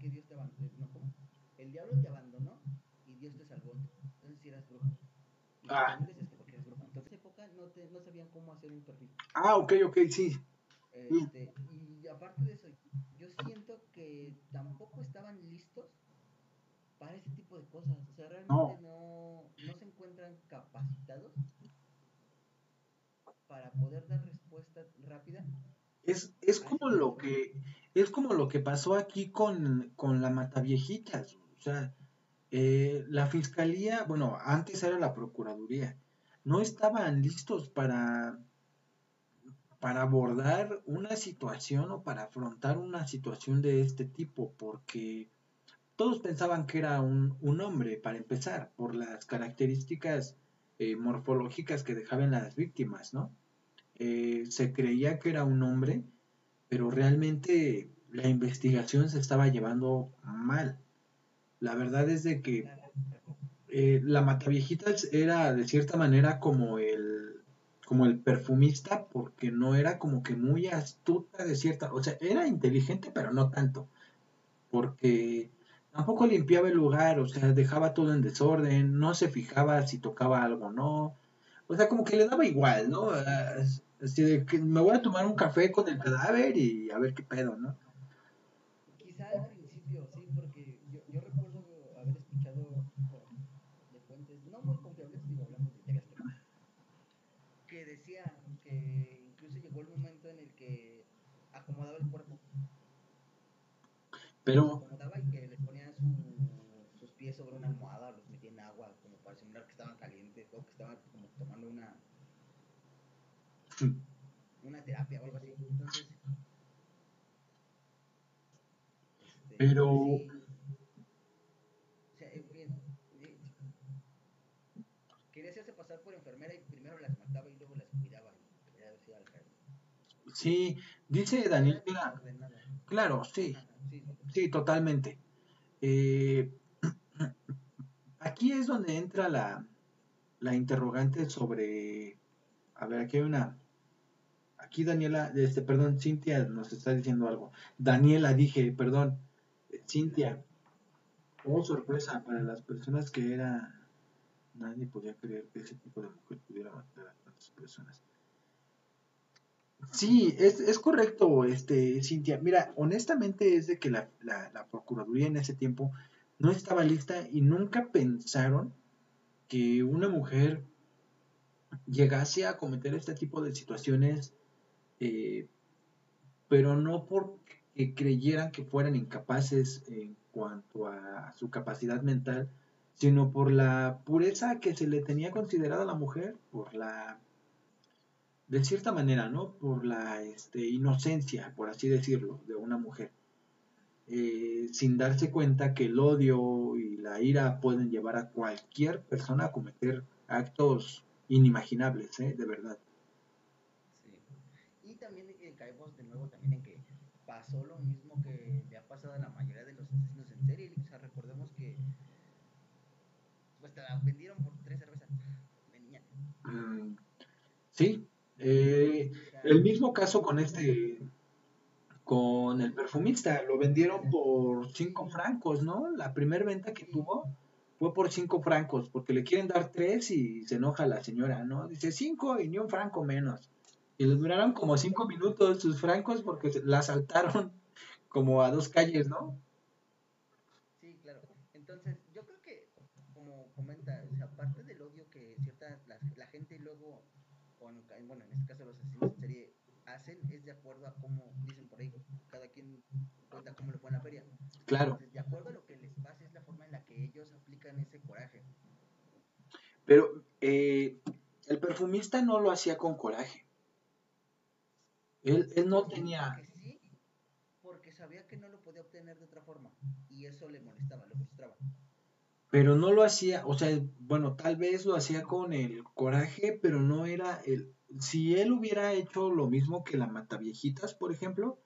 que Dios te abandonó. No, ¿cómo? El diablo te abandonó y Dios te salvó. Entonces si eras bruja. Y ah. es que porque eras bruja. Entonces en esa época no, te, no sabían cómo hacer un perfil. Ah, ok, ok, sí. Este, y aparte de eso, yo siento que tampoco estaban listos para ese tipo de cosas. O sea, realmente no, no, se encuentran capacitados para poder dar respuesta rápida. Es, es como lo que es como lo que pasó aquí con, con la Mataviejitas. O sea, eh, la fiscalía, bueno, antes era la procuraduría, no estaban listos para para abordar una situación o para afrontar una situación de este tipo, porque todos pensaban que era un, hombre, para empezar, por las características eh, morfológicas que dejaban las víctimas, ¿no? Eh, se creía que era un hombre, pero realmente la investigación se estaba llevando mal. La verdad es de que eh, la Mataviejitas era de cierta manera como el, como el perfumista, porque no era como que muy astuta de cierta, o sea, era inteligente, pero no tanto, porque Tampoco limpiaba el lugar, o sea, dejaba todo en desorden, no se fijaba si tocaba algo o no. O sea, como que le daba igual, ¿no? Así de que me voy a tomar un café con el cadáver y a ver qué pedo, ¿no? Quizá al principio, sí, porque yo, yo recuerdo haber escuchado de fuentes no muy confiables, digo, hablamos de teorías que decía que incluso llegó el momento en el que acomodaba el cuerpo. Pero sobre una almohada, los metí en agua, como para simular que estaban calientes, o que estaban como tomando una una terapia o algo así. Entonces, este, pero o sea, quería hacerse pasar por enfermera y primero las mataba y luego las cuidaba. Sí, dice Daniel Claro, sí, sí, totalmente. Eh, (clears throat) Aquí es donde entra la, la interrogante sobre, a ver, aquí hay una, aquí Daniela, este, perdón, Cintia nos está diciendo algo. Daniela, dije, perdón, Cintia, oh sorpresa para las personas que era, nadie podía creer que ese tipo de mujer pudiera matar a tantas personas. Sí, es, es correcto, este, Cintia. Mira, honestamente es de que la, la, la Procuraduría en ese tiempo no estaba lista y nunca pensaron que una mujer llegase a cometer este tipo de situaciones, eh, pero no por que creyeran que fueran incapaces en cuanto a su capacidad mental, sino por la pureza que se le tenía considerada a la mujer, por la, de cierta manera, ¿no? Por la este, inocencia, por así decirlo, de una mujer. Eh, sin darse cuenta que el odio y la ira pueden llevar a cualquier persona a cometer actos inimaginables, ¿eh? de verdad. Sí. Y también eh, caemos de nuevo también en que pasó lo mismo que le ha pasado a la mayoría de los asesinos en serie. O sea, recordemos que pues te la vendieron por tres cervezas de niña. Mm, sí. Eh, el mismo caso con este con el perfumista, lo vendieron por cinco francos, ¿no? La primera venta que tuvo fue por cinco francos, porque le quieren dar tres y se enoja la señora, ¿no? Dice cinco y ni un franco menos. Y le duraron como cinco minutos sus francos porque la asaltaron (laughs) como a dos calles, ¿no? Sí, claro. Entonces, yo creo que, como comenta, o sea, aparte del odio que cierta la, gente luego, bueno, en este caso los asesinos en serie, hacen, es de acuerdo a cómo, dicen por ahí, cada quien cuenta cómo le fue en la feria. Claro. de acuerdo a lo que les pasa, es la forma en la que ellos aplican ese coraje. Pero eh, el perfumista no lo hacía con coraje. Él, él no tenía... Sí, porque sabía que no lo podía obtener de otra forma. Y eso le molestaba, lo frustraba. Pero no lo hacía, o sea, bueno, tal vez lo hacía con el coraje, pero no era el... Si él hubiera hecho lo mismo que la Mataviejitas, por ejemplo,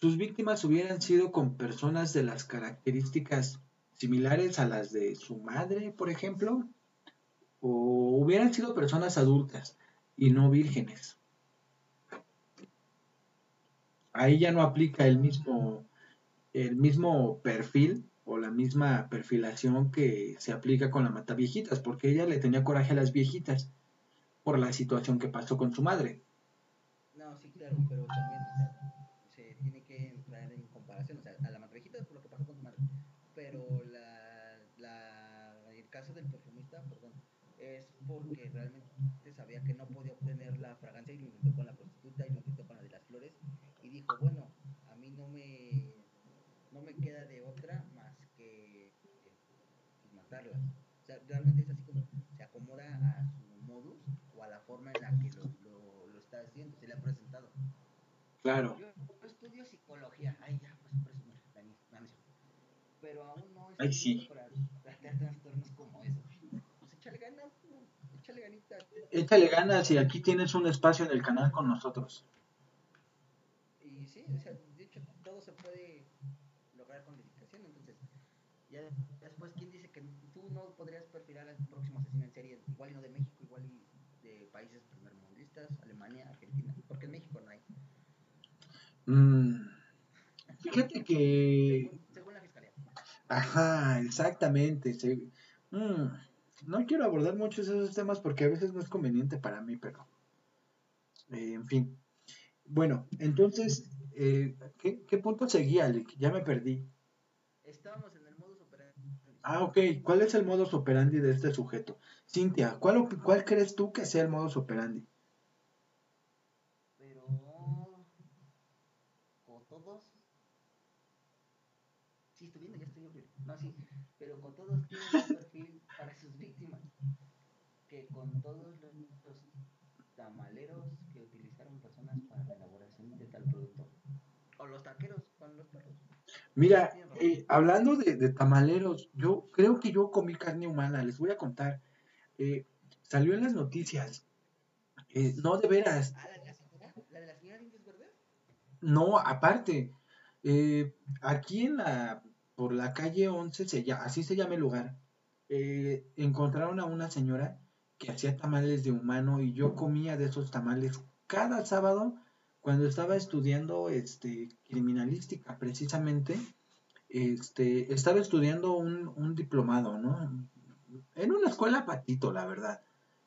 sus víctimas hubieran sido con personas de las características similares a las de su madre, por ejemplo, o hubieran sido personas adultas y no vírgenes. Ahí ya no aplica el mismo, el mismo perfil o la misma perfilación que se aplica con la mata viejitas, porque ella le tenía coraje a las viejitas por la situación que pasó con su madre. No, sí, claro, pero también se tiene que entrar en comparación, o sea, a la mata viejita por lo que pasó con su madre, pero la, la, el caso del perfumista, perdón, es porque realmente sabía que no podía obtener la fragancia y lo intentó con la prostituta y lo intentó con la de las flores y dijo, bueno, a mí no me, no me queda de otra más que pues, matarlas. O sea, realmente es así como se acomoda a su modus o a la forma en la que lo, lo, lo está haciendo, se le ha presentado. Claro. Yo estudio psicología, ay ya, pues presumir, pero aún no estoy sí. para plantear trastornos como esos. Pues échale ganas, échale ganas y aquí tienes un espacio en el canal con nosotros. Y sí, o sea, de hecho todo se puede lograr con dedicación, entonces ya después quién dice que tú no podrías perfilar al próximo asesino en serie, igual y no de México, igual y de países primermundistas, Alemania, Argentina, porque en México no hay. Mm, fíjate que... Según, la fiscalía. Ajá, exactamente. Mm, no quiero abordar muchos esos temas porque a veces no es conveniente para mí, pero... Eh, en fin. Bueno, entonces, eh, ¿qué, ¿qué, punto seguía, Lick? Ya me perdí. Estábamos en el modus operandi. Ah, ok. ¿Cuál es el modus operandi de este sujeto? Cintia, ¿cuál, ¿cuál crees tú que sea el modus operandi? Pero, con todos, sí, estoy viendo, ya estoy viendo. No, sí, pero con todos tiene un perfil para sus víctimas. Que con todos los, los tamaleros que utilizaron personas para la elaboración de tal producto. O los taqueros con los perros. Mira, eh, hablando de, de, tamaleros, yo creo que yo comí carne humana, les voy a contar. Eh, salió en las noticias. Eh, no, de veras. ¿Ah, la de la señora? ¿La de la señora Indios Verdes? No, aparte. Aquí en la, por la calle 11, se así se llama el lugar, encontraron a una señora que hacía tamales de humano y yo comía de esos tamales cada sábado cuando estaba estudiando este, criminalística precisamente. Este, estaba estudiando un, un diplomado, ¿no? En una escuela patito, la verdad.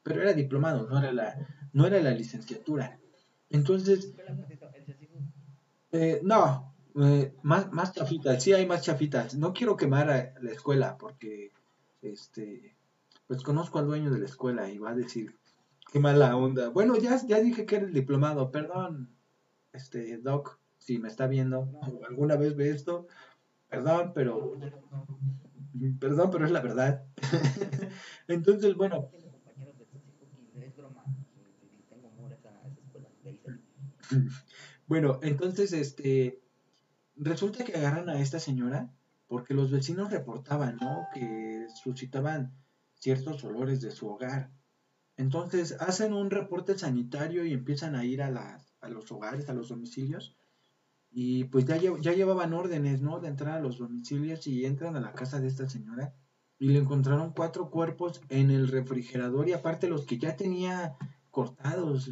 Pero era diplomado, no era la, no era la licenciatura. Entonces, eh, no, eh, más, más chafitas, sí hay más chafitas. No quiero quemar a la escuela porque, este, pues conozco al dueño de la escuela y va a decir, qué mala onda. Bueno, ya, ya dije que era el diplomado, perdón. este Doc, si me está viendo alguna vez ve esto, perdón, pero perdón, pero es la verdad. (laughs) Entonces, bueno. (laughs) Bueno, entonces, este, resulta que agarran a esta señora porque los vecinos reportaban, ¿no? Que suscitaban ciertos olores de su hogar. Entonces hacen un reporte sanitario y empiezan a ir a, las, a los hogares, a los domicilios. Y pues ya, ya llevaban órdenes, ¿no? De entrar a los domicilios y entran a la casa de esta señora. Y le encontraron cuatro cuerpos en el refrigerador y aparte los que ya tenía cortados.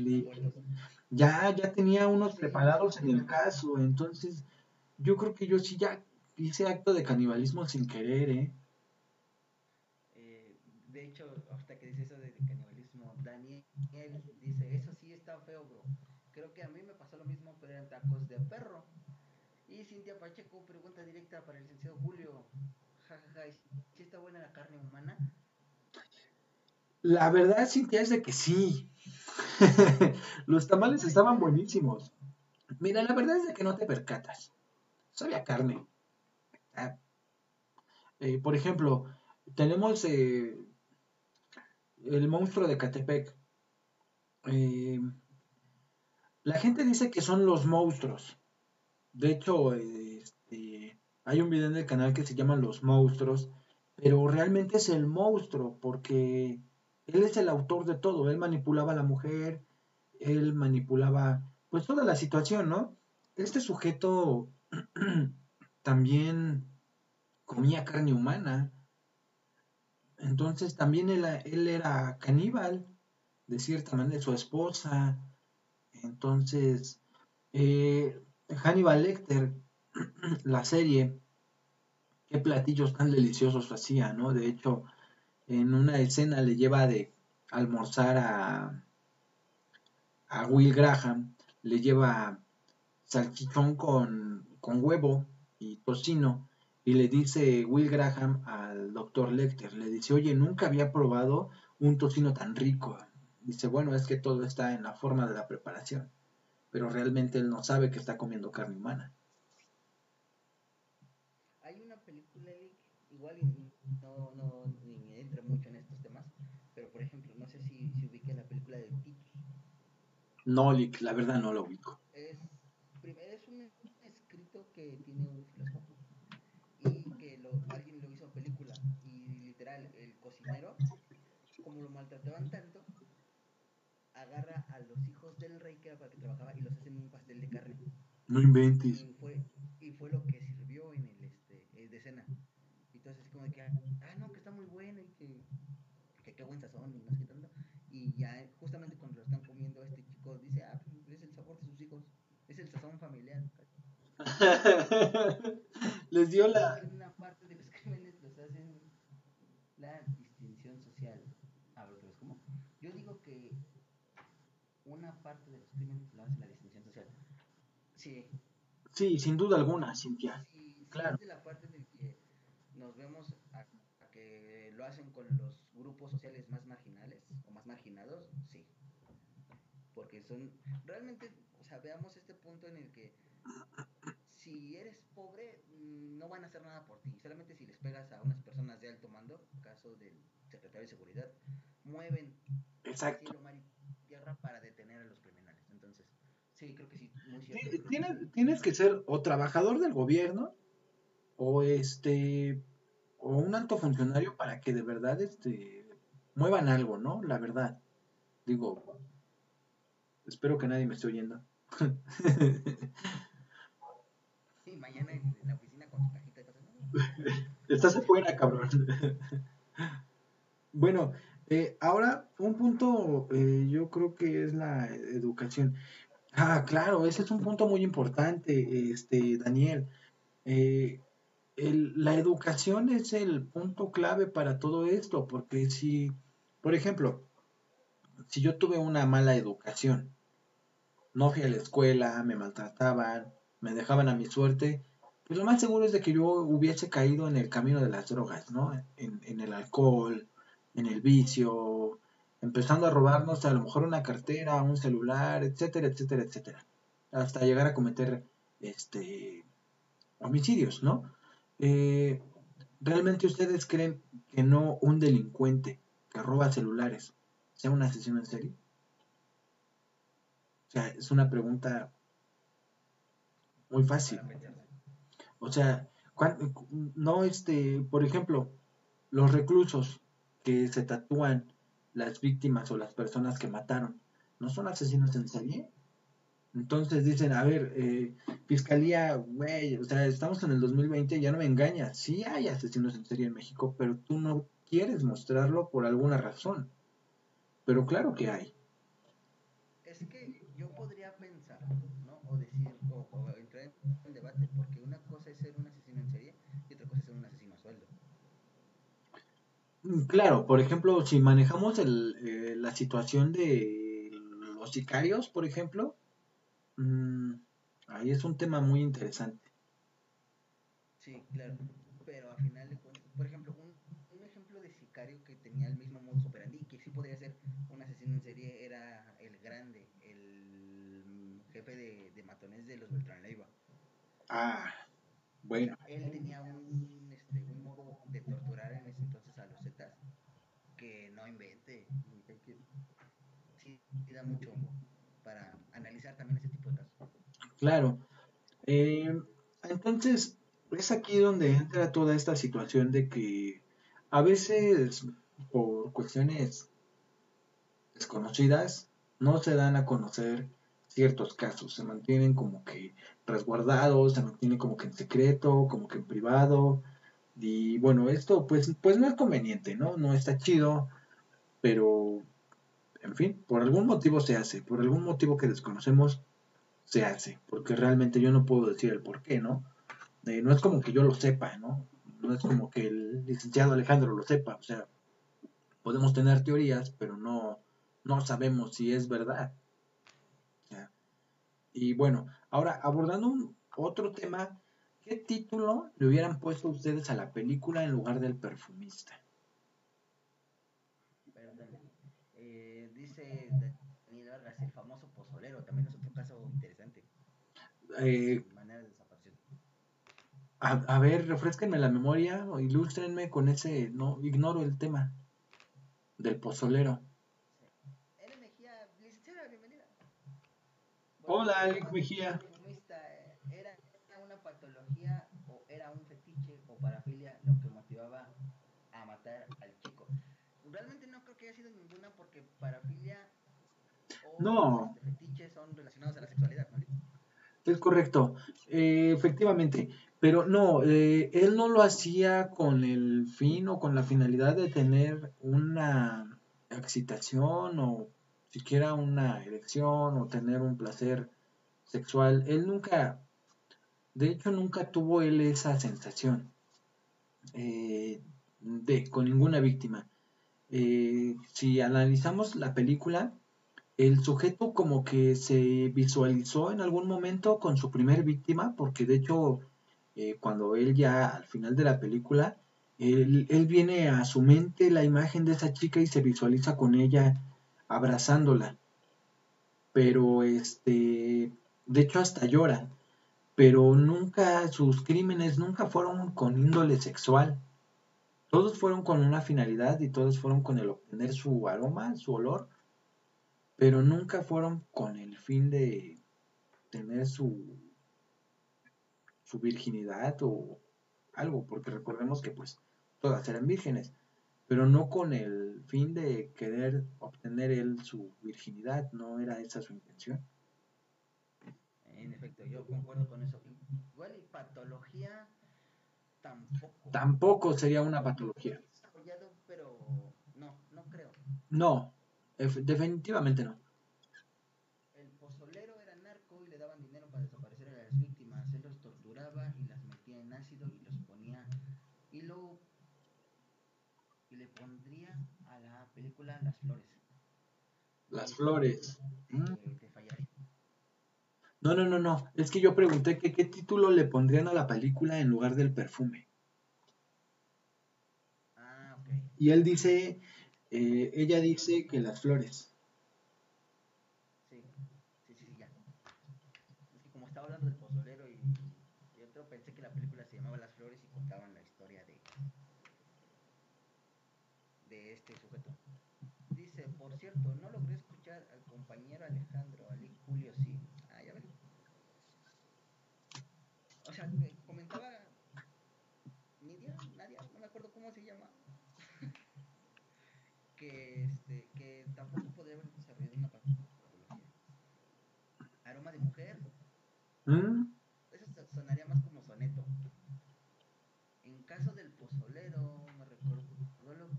ya, ya tenía unos preparados en el caso. Entonces yo creo que yo sí ya hice acto de canibalismo sin querer, ¿eh? De hecho, hasta que dice eso de canibalismo, Daniel dice, eso sí está feo, bro. Creo que a mí me pasó lo mismo, pero eran tacos de perro. Y Cintia Pacheco, pregunta directa para el licenciado Julio. Jajaja, ¿sí está buena la carne humana? La verdad, Cintia, es de que sí. (laughs) Los tamales estaban buenísimos. Mira, la verdad es de que no te percatas. Sabía carne. Ah. Eh, por ejemplo, tenemos eh, el monstruo de Catepec. Eh, la gente dice que son los monstruos. De hecho, este, hay un video en el canal que se llama Los monstruos, pero realmente es el monstruo porque él es el autor de todo. Él manipulaba a la mujer, él manipulaba pues toda la situación, ¿no? Este sujeto (clears throat) también comía carne humana. Entonces también él, era caníbal, de cierta manera, su esposa. Entonces, eh, Hannibal Lecter, (clears throat) la serie, qué platillos tan deliciosos hacía, ¿no? De hecho, en una escena le lleva de almorzar a, a Will Graham, le lleva salchichón con, con huevo y tocino, y le dice Will Graham al doctor Lecter, le dice, oye, nunca había probado un tocino tan rico. Dice, bueno, es que todo está en la forma de la preparación, pero realmente él no sabe que está comiendo carne humana. Hay una película, igual no, no ni entra mucho en estos temas, pero por ejemplo, no sé si, si ubique la película de Titus. No, Lick, la verdad no lo ubico. Es, es un escrito que tiene un alguien lo hizo película y literal el cocinero, como lo maltrataban tanto, agarra a los hijos del rey que era para que trabajaba y los hace en un pastel de carne. No inventes. Y fue, y fue lo que sirvió en el este el de cena. Entonces como de que, ah no, que está muy bueno y que, que qué buen sazón y no sé qué tanto. Y ya justamente cuando lo están comiendo este chico dice, ah, pues es el sabor de sus hijos, es el sazón familiar. (laughs) Les dio la la distinción social. A ver, ¿cómo? Yo digo que una parte de los crímenes lo hace la distinción social. Sí. Sí, sin duda alguna, Cintia. Sí, claro. Es la parte de que nos vemos a, que lo hacen con los grupos sociales más marginales o más marginados, sí. Porque son, realmente, o sea, veamos este punto en el que si eres pobre, mm, no van a hacer nada por ti. Solamente si les pegas a unas personas de alto mando, caso del secretario de seguridad, mueven Exacto. cielo, mar y tierra para detener a los criminales. Entonces, sí, creo que sí. tienes, tienes que ser o trabajador del gobierno o este o un alto funcionario para que de verdad este muevan algo, ¿no? La verdad. Digo, espero que nadie me esté oyendo. (laughs) mañana en, la oficina con tu cajita. (laughs) Estás afuera, cabrón. (laughs) bueno, eh, ahora un punto eh, yo creo que es la educación. Ah, claro, ese es un punto muy importante, este, Daniel. Eh, la educación es el punto clave para todo esto, porque si, por ejemplo, si yo tuve una mala educación, no fui a la escuela, me maltrataban, me dejaban a mi suerte, pues lo más seguro es de que yo hubiese caído en el camino de las drogas, ¿no? En, el alcohol, en el vicio, empezando a robarnos a lo mejor una cartera, un celular, etcétera, etcétera, etcétera. hasta llegar a cometer este homicidios, ¿no? Eh, ¿Realmente ustedes creen que no un delincuente que roba celulares sea un asesino en serie? O sea, es una pregunta muy fácil. O sea, no este, por ejemplo, los reclusos que se tatúan las víctimas o las personas que mataron, ¿no son asesinos en serie? Entonces dicen, a ver, eh, fiscalía, güey, o sea, estamos en el 2020, ya no me engañas, sí hay asesinos en serie en México, pero tú no quieres mostrarlo por alguna razón. Pero claro que hay. Es que yo podría pensar, ¿no? O decir, o, o en debate, porque una cosa es ser un asesino en serie y otra cosa es ser un asesino a sueldo. Mm, claro, por ejemplo, si manejamos el, eh, la situación de los sicarios, por ejemplo, mmm, ahí es un tema muy interesante. Sí, claro, pero a final de cuentas, por ejemplo, un, un ejemplo de sicario que tenía el mismo modus operandi, que sí podría ser un asesino en serie, era el grande, el jefe de, de matones de los Beltrán Leiva. Ah, bueno. Él tenía un, este, un modo de torturar en ese entonces a los Zetas que no invente, que sí da mucho para analizar también ese tipo de casos. Claro. Eh, entonces, es aquí donde entra toda esta situación de que a veces por cuestiones desconocidas no se dan a conocer ciertos casos, se mantienen como que resguardados, se mantienen como que en secreto, como que en privado. Y bueno, esto pues, pues no es conveniente, ¿no? No está chido, pero en fin, por algún motivo se hace, por algún motivo que desconocemos, se hace, porque realmente yo no puedo decir el por qué, ¿no? Eh, no es como que yo lo sepa, ¿no? No es como que el licenciado Alejandro lo sepa, o sea, podemos tener teorías, pero no, no sabemos si es verdad. Y bueno, ahora abordando un, otro tema, ¿qué título le hubieran puesto ustedes a la película en lugar del perfumista? Perdón. Eh, dice Daniel Vargas, el famoso pozolero, también es otro caso interesante. Eh, manera de desaparición. A, a, ver, refresquenme la memoria o ilústrenme con ese, no, ignoro el tema del pozolero. L. Mejía, licenciada, bienvenida. Hola, Alex Mejía. ¿Era una patología o era un fetiche o parafilia lo que motivaba a matar al chico? Realmente no creo que haya sido ninguna porque parafilia o no. este, fetiche son relacionados a la sexualidad, ¿no? Es correcto, eh, efectivamente, pero no, eh, él no lo hacía con el fin o con la finalidad de tener una excitación o siquiera una erección o tener un placer sexual. Él nunca, de hecho nunca tuvo él esa sensación eh, de con ninguna víctima. Eh, si analizamos la película, el sujeto como que se visualizó en algún momento con su primer víctima, porque de hecho eh, cuando él ya al final de la película, él, él, viene a su mente la imagen de esa chica y se visualiza con ella abrazándola. Pero este, de hecho hasta llora, pero nunca, sus crímenes nunca fueron con índole sexual. Todos fueron con una finalidad y todos fueron con el obtener su aroma, su olor, pero nunca fueron con el fin de tener su, su virginidad o algo, porque recordemos que pues todas eran vírgenes, pero no con el fin de querer obtener él su virginidad, no era esa su intención. En efecto, yo concuerdo con eso. Igual y patología tampoco. Tampoco sería una patología. Pero no, no creo. No, definitivamente no. película Las Flores. Las Flores. Eh, mm. Que no, no, no, no. Es que yo pregunté que qué título le pondrían a la película en lugar del perfume. Ah, ok. Y él dice, eh, ella dice que las flores. Ya. Es que como estaba hablando del pozolero y, y, otro, pensé que la película se llamaba Las Flores y contaban la historia de, de este sujeto. Dice, por cierto, no logré escuchar al compañero Alejandro, Ali Julio sí. Ah, ya ven. O sea, comentaba Nidia, Nadia, no me acuerdo cómo se llama. (laughs) que este, que tampoco podría haber desarrollado una patología. Aroma de mujer. ¿Mm? Eso sonaría más como soneto. En caso del pozolero, me recuerdo lo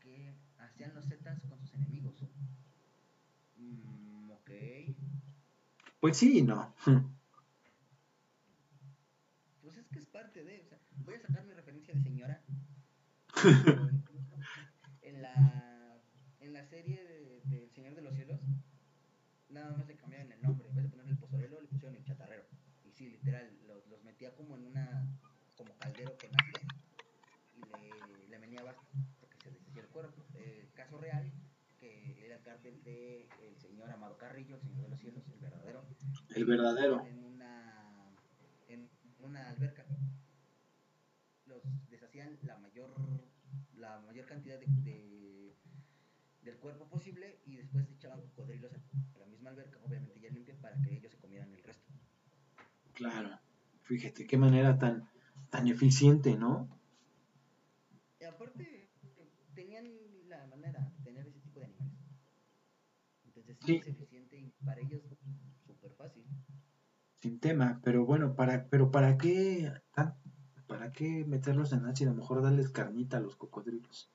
que hacían los zetas con sus enemigos. Mm, ok. Pues sí, no. Pues es que es parte de. O sea, voy a sacar mi referencia de señora. (laughs) en la, en la serie de, de El Señor de los Cielos, nada más le cambiaron el nombre. En vez de ponerle el pozolero, le pusieron el chatarrero. Y sí, literal, los, los metía como en una. como caldero con ácido. Y le, le meneaba hasta que se deshacía el cuerpo. Caso real que era el cártel de el señor Amado Carrillo, el señor de los cielos, el verdadero. El verdadero. En una, en una alberca. Los deshacían la mayor, la mayor cantidad de, de del cuerpo posible y después echaban cocodrilos a la misma alberca, obviamente ya limpia, para que ellos se comieran el resto. Claro, fíjate qué manera tan, tan eficiente, ¿no? Y aparte, tenían la manera de tener ese tipo de animales. Entonces sí, es eficiente y para ellos súper fácil. Sin tema, pero bueno, para, pero para qué, para qué meterlos en ácido, a lo mejor darles carnita a los cocodrilos.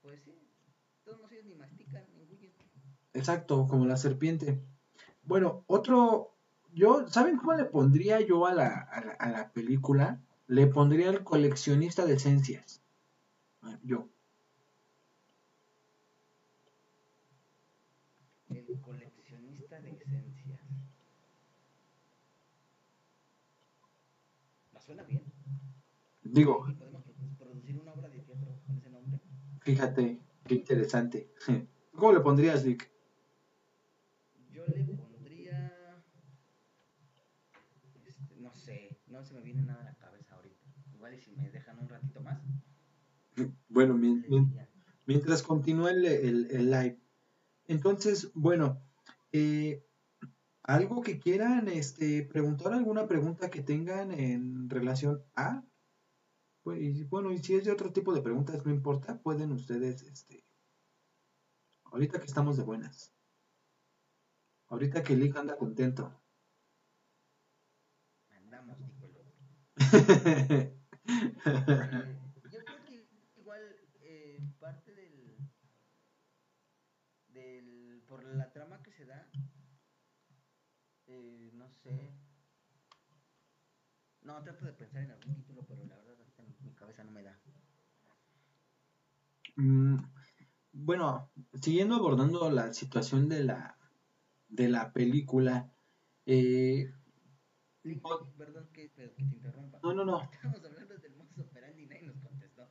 Pues sí, todos ellos ni mastican, ni engullen. Exacto, como la serpiente. Bueno, otro, yo, ¿saben cómo le pondría yo a la, a la, a la película? Le pondría el coleccionista de esencias. Yo. El coleccionista de esencias. ¿Me suena bien? Digo. ¿Podemos producir una obra de teatro con ese nombre? Fíjate, qué interesante. (laughs) ¿Cómo le pondrías, Dick? Yo le pondría. Este, no sé, no se me viene nada a la cabeza ahorita. Igual y si me dejan un ratito más. (laughs) Bueno, mientras continúa el, el, el, live. Entonces, bueno, eh, algo que quieran este, preguntar, alguna pregunta que tengan en relación a. Pues, bueno, y si es de otro tipo de preguntas, no importa, pueden ustedes, este, ahorita que estamos de buenas. Ahorita que Lick anda contento (laughs) el otro. eh, yo creo que igual eh, parte del, del. por la trama que se da, eh, no sé. No, trato de pensar en algún título, pero la verdad ahorita mi cabeza no me da. Mm, bueno, siguiendo abordando la situación de la de la película. Eh, perdón que, que, te interrumpa. No, no, no. Estamos hablando del operandi y nadie nos contestó.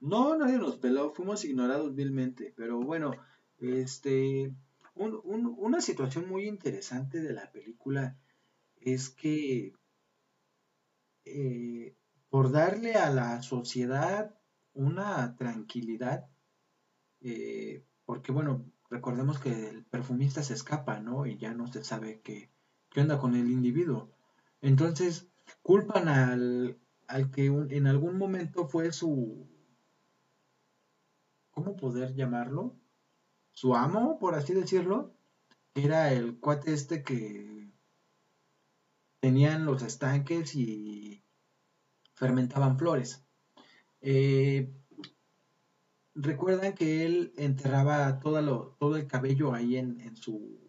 No, nadie nos peló, fuimos ignorados vilmente. Pero bueno, este, un, un, una situación muy interesante de la película es que eh, por darle a la sociedad una tranquilidad, eh, porque bueno, recordemos que el perfumista se escapa, ¿no? Y ya no se sabe qué, qué onda con el individuo. Entonces, culpan al, al que en algún momento fue su, ¿cómo poder llamarlo? Su amo, por así decirlo. Era el cuate este que tenían los estanques y fermentaban flores. Eh, recuerdan que él enterraba todo, lo, todo el cabello ahí en, su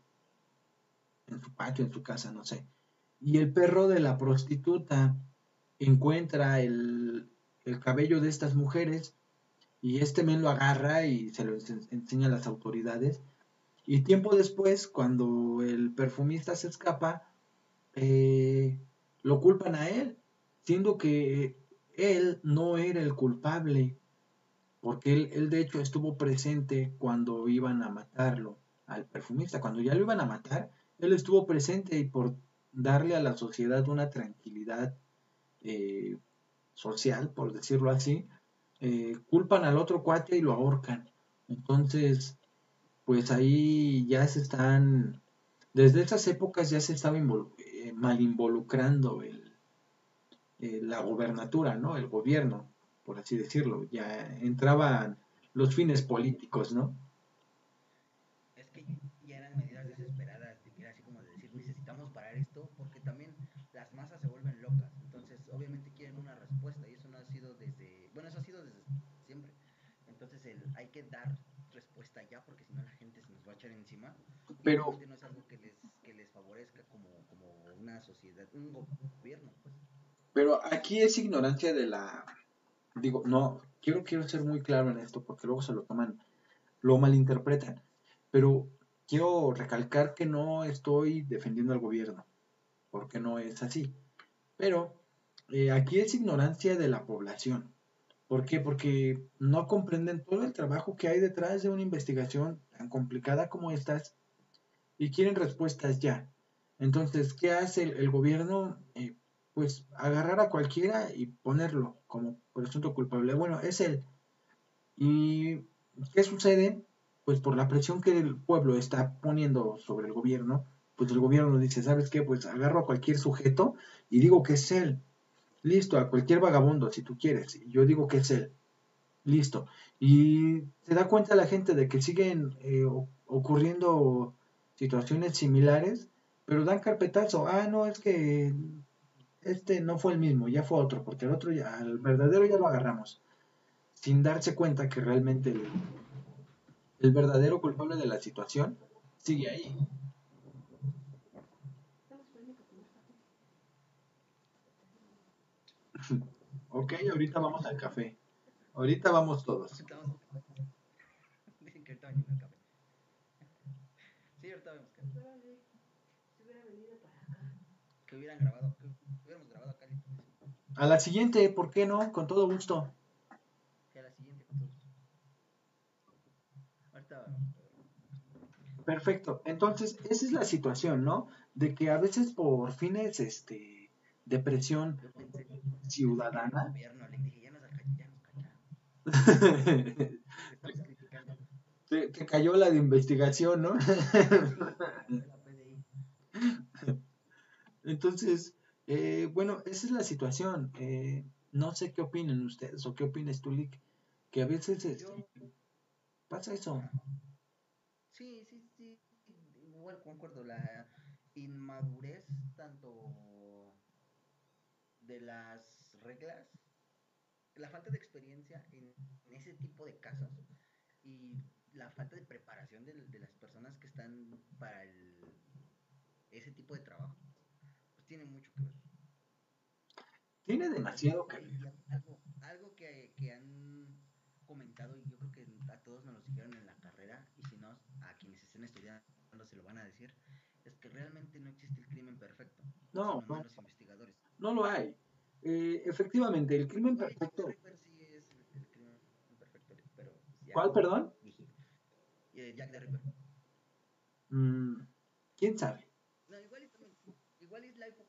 en su patio, en su casa, no sé. Y el perro de la prostituta encuentra el, el cabello de estas mujeres y este men lo agarra y se lo enseña a las autoridades. Y tiempo después, cuando el perfumista se escapa, eh, lo culpan a él, siendo que él no era el culpable, porque él, él, de hecho estuvo presente cuando iban a matarlo al perfumista, cuando ya lo iban a matar, él estuvo presente y por darle a la sociedad una tranquilidad eh, social, por decirlo así, eh, culpan al otro cuate y lo ahorcan. Entonces, pues ahí ya se están, desde esas épocas ya se estaba eh, mal involucrando el, la gobernatura, ¿no? El gobierno, por así decirlo. Ya entraban los fines políticos, ¿no? Es que ya eran medidas desesperadas, era así como de decir, necesitamos parar esto porque también las masas se vuelven locas. Entonces, obviamente quieren una respuesta y eso no ha sido desde, bueno, eso ha sido desde siempre. Entonces, el, hay que dar respuesta ya porque si no la gente se nos va a echar encima. Pero no es algo que les, que les favorezca como, como una sociedad, un gobierno, pues. Pero aquí es ignorancia de la, digo, no, quiero, quiero ser muy claro en esto porque luego se lo toman, lo malinterpretan. Pero quiero recalcar que no estoy defendiendo al gobierno, porque no es así. Pero eh, aquí es ignorancia de la población. ¿Por qué? Porque no comprenden todo el trabajo que hay detrás de una investigación tan complicada como estas y quieren respuestas ya. Entonces, ¿qué hace el, gobierno? Eh, pues agarrar a cualquiera y ponerlo como presunto culpable. Bueno, es él. ¿Y qué sucede? Pues por la presión que el pueblo está poniendo sobre el gobierno, pues el gobierno dice, ¿sabes qué? Pues agarro a cualquier sujeto y digo que es él. Listo, a cualquier vagabundo, si tú quieres. Yo digo que es él. Listo. Y se da cuenta la gente de que siguen eh, ocurriendo situaciones similares, pero dan carpetazo. Ah, no, es que este no fue el mismo, ya fue otro, porque el otro ya, el verdadero ya lo agarramos, sin darse cuenta que realmente el, verdadero culpable de la situación sigue ahí. (laughs) ok, ahorita vamos al café. Ahorita vamos todos. Dicen que el café. Sí, ahorita vemos que. Que hubieran grabado. A la siguiente, ¿por qué no? Con todo gusto. a la siguiente, con todo gusto. Perfecto. Entonces, esa es la situación, ¿no? De que a veces por fines este, de presión ciudadana. te, te (laughs) cayó la de investigación, ¿no? Entonces, eh, bueno, esa es la situación. Eh, no sé qué opinen ustedes o qué opinas tú, Lick, que a veces este, pasa eso. Sí, sí, sí. Igual concuerdo, la inmadurez tanto de las reglas, la falta de experiencia en, ese tipo de casos y la falta de preparación de, de las personas que están para el, ese tipo de trabajo tiene mucho que ver. Tiene demasiado que ver. Algo, algo que, que, han comentado, y yo creo que a todos nos lo dijeron en la carrera, y si no, a quienes estén estudiando se lo van a decir, es que realmente no existe el crimen perfecto. No, no. Los investigadores. No lo hay. Eh, efectivamente, el crimen perfecto. Sí es el crimen perfecto, pero ¿Cuál, perdón? Eh, Jack the Ripper. Mm, ¿Quién sabe? igual es época, porque obviamente...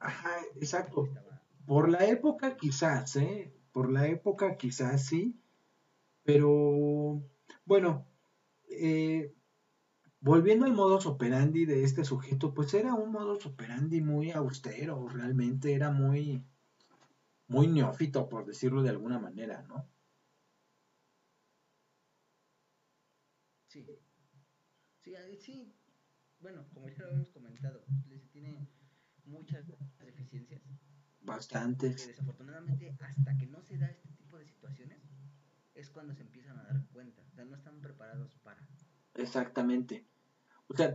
Ajá, exacto. Por la época quizás, ¿eh? Por la época quizás sí, pero bueno, eh, volviendo al modus operandi de este sujeto, pues era un modus operandi muy austero, realmente era muy, muy neófito, por decirlo de alguna manera, ¿no? Sí, sí, sí, bueno, como ya lo habíamos comentado, tiene muchas deficiencias. Bastantes. Que desafortunadamente, hasta que no se da este tipo de situaciones, es cuando se empiezan a dar cuenta. O sea, no están preparados para. Exactamente. O sea,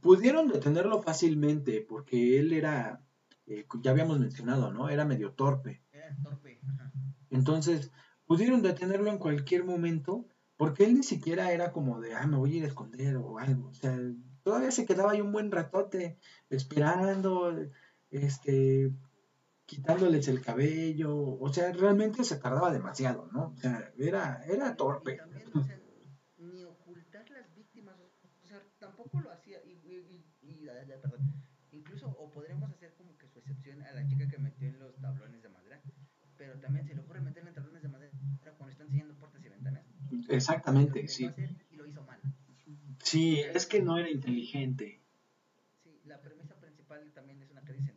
pudieron detenerlo fácilmente porque él era, eh, ya habíamos mencionado, ¿no? Era medio torpe. Era torpe, ajá. Entonces, pudieron detenerlo en cualquier momento porque él ni siquiera era como de, ah, me voy a ir a esconder o algo. O sea, todavía se quedaba ahí un buen ratote esperando, este, quitándoles el cabello, o sea, realmente se tardaba demasiado, ¿no? O sea, era, era torpe. también, o sea, ni ocultar las víctimas, o sea, tampoco lo hacía, y, y, y, perdón, Incluso, o podremos hacer como que su excepción a la chica que metió en los tablones de madera, pero también se le ocurre meterle en tablones de madera cuando están enseñando puertas y ventanas. Exactamente, sí. hacer y lo hizo mal. Sí, es que no era inteligente. Sí, la premisa principal también es una que dicen.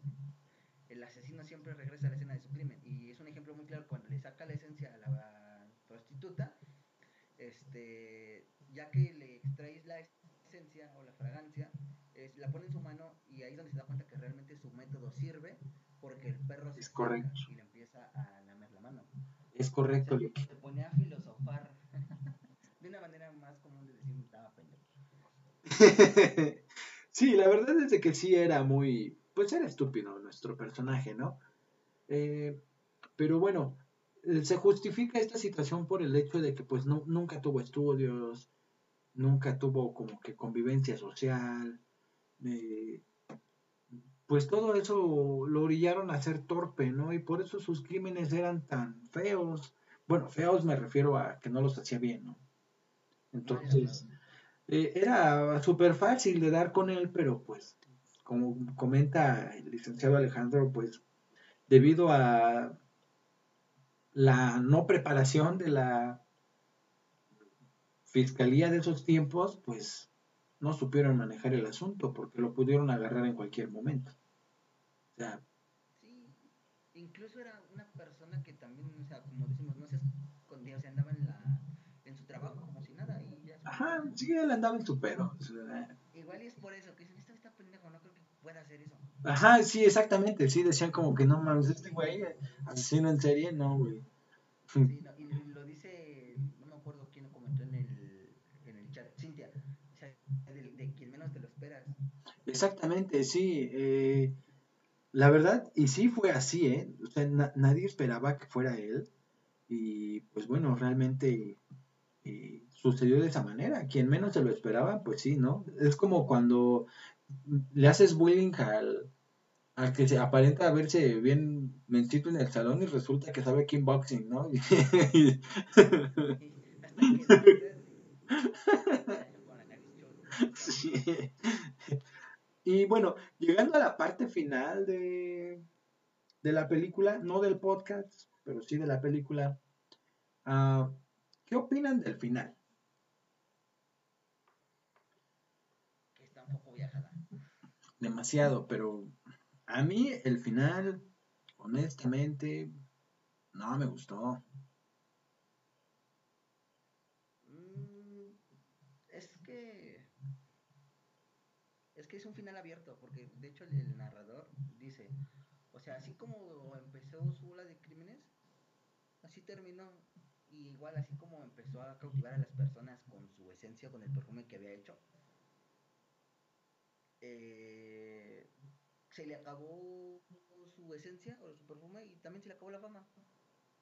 El asesino siempre regresa a la escena de su crimen. Y es un ejemplo muy claro cuando le saca la esencia a la prostituta, este, ya que le extraes la esencia o la fragancia, es- la pone en su mano y ahí es donde se da cuenta que realmente su método sirve porque el perro se Es correcto. y le empieza a lamer la mano. Es O correcto, sea, Lick. se pone a filosofar de una manera más común de decir, estaba pendejo. (laughs) sí, la verdad es de que sí era muy, pues era estúpido nuestro personaje, ¿no? Eh, pero bueno, eh, se justifica esta situación por el hecho de que pues nu- nunca tuvo estudios, nunca tuvo como que convivencia social, eh, pues todo eso lo orillaron a ser torpe, ¿no? Y por eso sus crímenes eran tan feos. Bueno, feos me refiero a que no los hacía bien, ¿no? Entonces, eh, era súper fácil de dar con él, pero pues, como comenta el licenciado Alejandro, pues debido a la no preparación de la fiscalía de esos tiempos, pues no supieron manejar el asunto porque lo pudieron agarrar en cualquier momento. O sea, Sí, incluso era una persona que también, o sea, como decimos, no se escondía, o sea, andaba en, la, en su trabajo como si nada y ya. Ajá, sí, él andaba en su pedo. Igual y es por eso que dicen, este está pendejo, no creo que pueda hacer eso. Ajá, sí, exactamente, sí, decían como que no mames, este güey, eh, asesino en serie, no, güey. Sí, no, y lo dice, no me acuerdo quién lo comentó en el, en el chat, Cintia, o sea, de, de quien menos te lo esperas. Exactamente, sí. eh, la verdad, y sí fue así, ¿eh? O sea, na- nadie esperaba que fuera él. Y pues bueno, realmente eh, sucedió de esa manera. Quien menos se lo esperaba, pues sí, ¿no? Es como cuando le haces bullying al, al que se aparenta verse bien mencito en el salón y resulta que sabe kickboxing, ¿no? (laughs) Y bueno, llegando a la parte final de, de la película, no del podcast, pero sí de la película, ah, ¿qué opinan del final? que está un poco viajada. Demasiado, pero a mí el final, honestamente, no me gustó. Mm, es que es que es un final abierto, porque de hecho el, el narrador dice, o sea, así como empezó su ola de crímenes, así terminó. Y igual así como empezó a cautivar a las personas con su esencia, con el perfume que había hecho, eh, se le acabó su esencia o su perfume y también se le acabó la fama.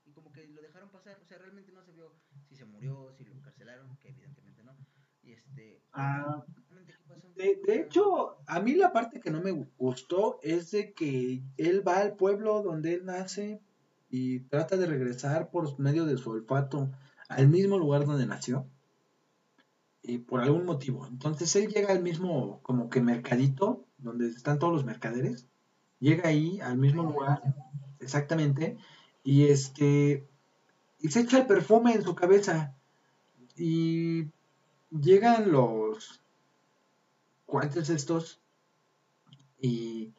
Y como que lo dejaron pasar, o sea, realmente no se vio si se murió, si lo encarcelaron, que evidentemente no. Y este, Ah, realmente qué pasó. De, de hecho, a mí la parte que no me gustó es de que él va al pueblo donde él nace y trata de regresar por medio de su olfato al mismo lugar donde nació y por algún motivo. Entonces él llega al mismo como que mercadito donde están todos los mercaderes, llega ahí al mismo lugar exactamente y este y se echa el perfume en su cabeza y llegan los cuantos estos y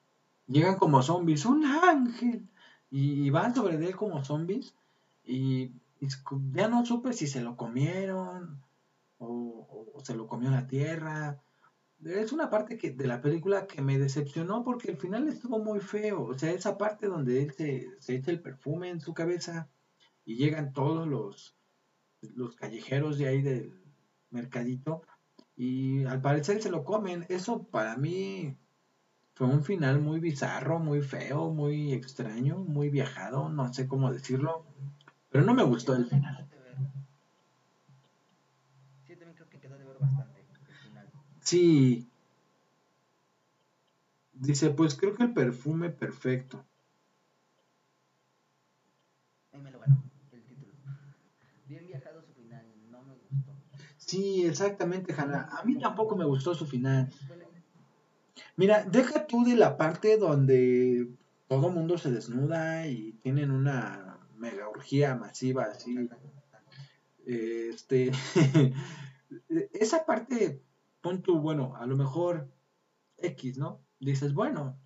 llegan como zombies, un ángel y, van sobre él como zombies y ya no supe si se lo comieron o, se lo comió la tierra. Es una parte que, de la película que me decepcionó porque el final estuvo muy feo. O sea, esa parte donde él se, se echa el perfume en su cabeza y llegan todos los, los callejeros de ahí del mercadito y al parecer se lo comen. Eso para mí fue un final muy bizarro, muy feo, muy extraño, muy viajado, no sé cómo decirlo. Pero no me gustó el final. de ver. Sí, también creo que quedó de ver bastante el final. Sí. Dice, pues creo que el perfume perfecto. Ahí me lo ganó el título. Bien viajado su final, no me gustó. Sí, exactamente, Hanna. A mí tampoco me gustó su final. Mira, deja tú de la parte donde todo mundo se desnuda y tienen una mega orgía masiva así. Este, (laughs) esa parte, pon tú, bueno, a lo mejor X, ¿no? Dices, bueno,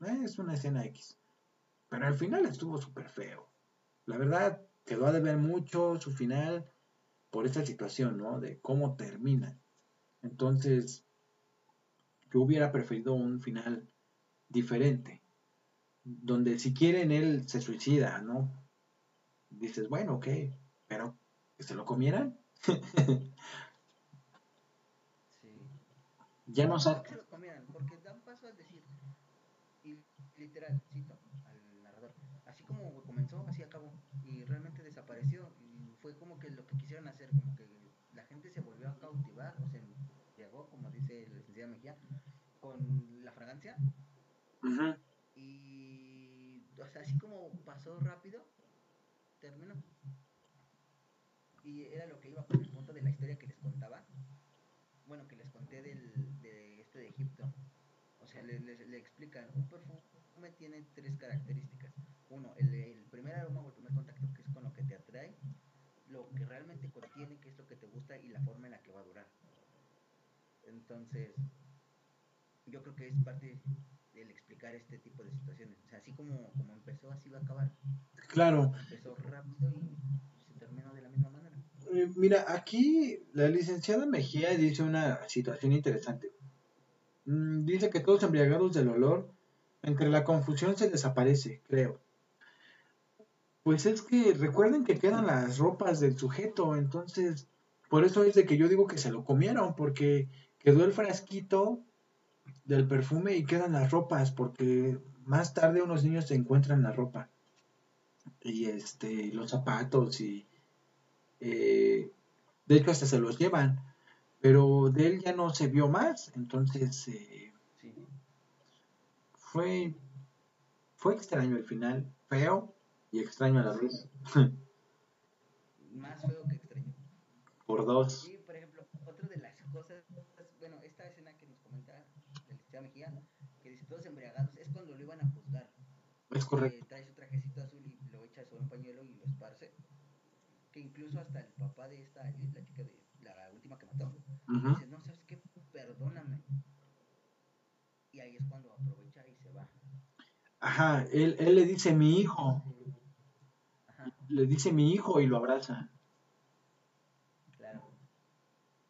es una escena X. Pero al final estuvo súper feo. La verdad, quedó a deber mucho su final por esta situación, ¿no? De cómo termina. Entonces, yo hubiera preferido un final diferente, donde si quieren él se suicida, ¿no? Dices, bueno, ok, pero que se lo comieran. (laughs) Ya no sé. se comieran, porque dan paso a decir, y literal, cito al narrador, así como comenzó, así acabó, y realmente desapareció, y fue como que lo que quisieron hacer, como que la gente se volvió a cautivar, o sea, llegó, como dice el licenciado Mejía, con la fragancia. Y, o sea, así como pasó rápido, terminó. Y era lo que iba con el punto de la historia que les contaba. Del, de este de Egipto. O sea, le, le, le explican, un perfume tiene tres características. Uno, el, el primer aroma o el primer contacto que es con lo que te atrae, lo que realmente contiene, que es lo que te gusta y la forma en la que va a durar. Entonces, yo creo que es parte del explicar este tipo de situaciones. O sea, así como, como empezó, así va a acabar. Claro. Empezó rápido y se terminó de la misma manera. Eh, mira, aquí la licenciada Mejía dice una situación interesante. Mm, dice que todos embriagados del olor, entre la confusión se desaparece, creo. Pues es que recuerden que quedan las ropas del sujeto, entonces, por eso es de que yo digo que se lo comieron, porque quedó el frasquito del perfume y quedan las ropas, porque más tarde unos niños se encuentran la ropa. Y este, los zapatos y... Eh, de hecho hasta se los llevan, pero de él ya no se vio más, entonces eh, sí. fue, fue extraño el final, feo y extraño a la vez. más feo que extraño. Por dos. Sí, por ejemplo, otra de las cosas, bueno, esta escena que nos comenta Alicia Mejía, que dice todos embriagados, es cuando lo iban a juzgar. Es correcto. Eh, trae su trajecito azul y lo echa sobre un pañuelo. Que incluso hasta el papá de esta, la chica de la última que mató, uh -huh. dice, no, ¿sabes qué? Perdóname. Y ahí es cuando aprovecha y se va. Ajá, él, él le dice mi hijo. Ajá. Le dice mi hijo y lo abraza. Claro.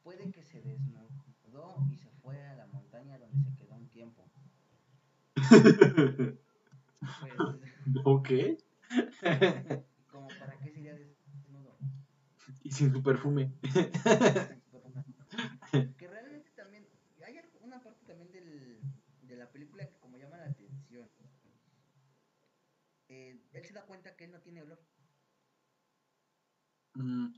Puede que se desnudó y se fue a la montaña donde se quedó un tiempo. (laughs) pues, ok. (laughs) como para qué sería desnudo. Y sin su perfume. (laughs) que realmente también hay una parte también del, de la película que como llama la atención. Eh, él se da cuenta que él no tiene olor. Mm.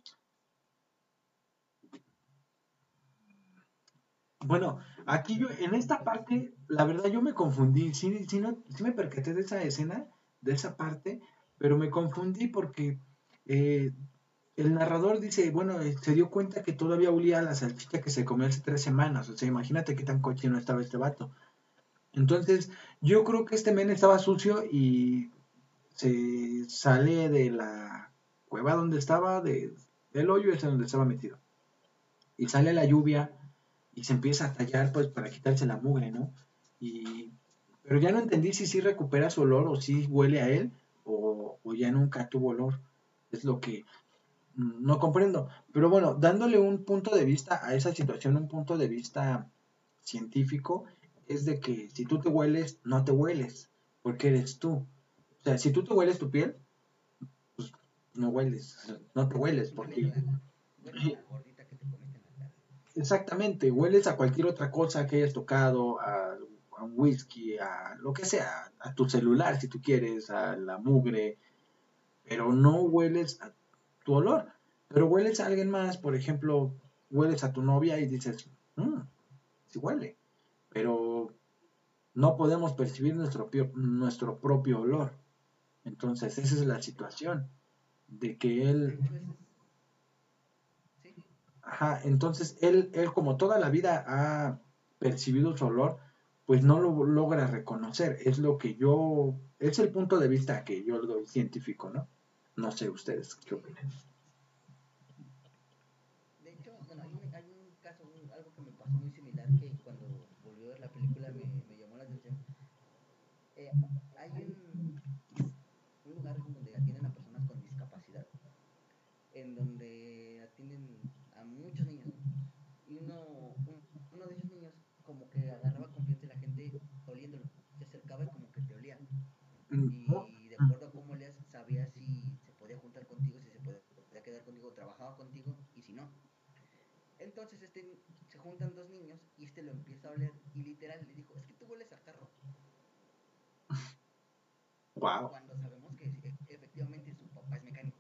Bueno, aquí yo, en esta parte, la verdad yo me confundí, sí, sí, no, sí me percaté de esa escena, de esa parte, pero me confundí porque eh, el narrador dice, bueno, eh, se dio cuenta que todavía olía a la salchicha que se comió hace tres semanas, o sea, imagínate qué tan cochino estaba este vato. Entonces, yo creo que este men estaba sucio y se sale de la cueva donde estaba, de, del hoyo ese donde estaba metido. Y sale la lluvia y se empieza a tallar pues para quitarse la mugre, ¿no? Y, pero ya no entendí si sí recupera su olor o si huele a él o, o ya nunca tuvo olor. Es lo que no comprendo. Pero bueno, dándole un punto de vista a esa situación, un punto de vista científico, es de que si tú te hueles, no te hueles, porque eres tú. O sea, si tú te hueles tu piel, pues no hueles, no te hueles, porque... (laughs) Exactamente, hueles a cualquier otra cosa que hayas tocado, a, a, un whisky, a lo que sea, a tu celular si tú quieres, a la mugre, pero no hueles a tu olor. Pero hueles a alguien más, por ejemplo, hueles a tu novia y dices, mmm, sí huele, pero no podemos percibir nuestro, nuestro propio olor. Entonces, esa es la situación, de que él... Ajá, entonces él, él como toda la vida ha percibido su olor, pues no lo logra reconocer. Es lo que yo, es el punto de vista que yo doy científico, ¿no? No sé ustedes qué opinan. De hecho, bueno, hay un, hay un caso, un- algo que me pasó muy similar que cuando volví a ver la película me, me llamó la atención. Eh, hay un, un lugar donde atienden a personas con discapacidad, en donde atienden a muchos niños. Y uno, un- uno de esos niños como que agarraba confianza en la gente oliéndolo, se acercaba y como que te olía. Y de acuerdo a cómo leas sabía si se podía juntar contigo, si se podía, podía quedar contigo, trabajaba contigo y si no. Entonces este se juntan dos niños y este lo empieza a oler y literal le dijo, es que tú hueles a carro, Wow. (laughs) cuando sabemos que efectivamente su papá es mecánico.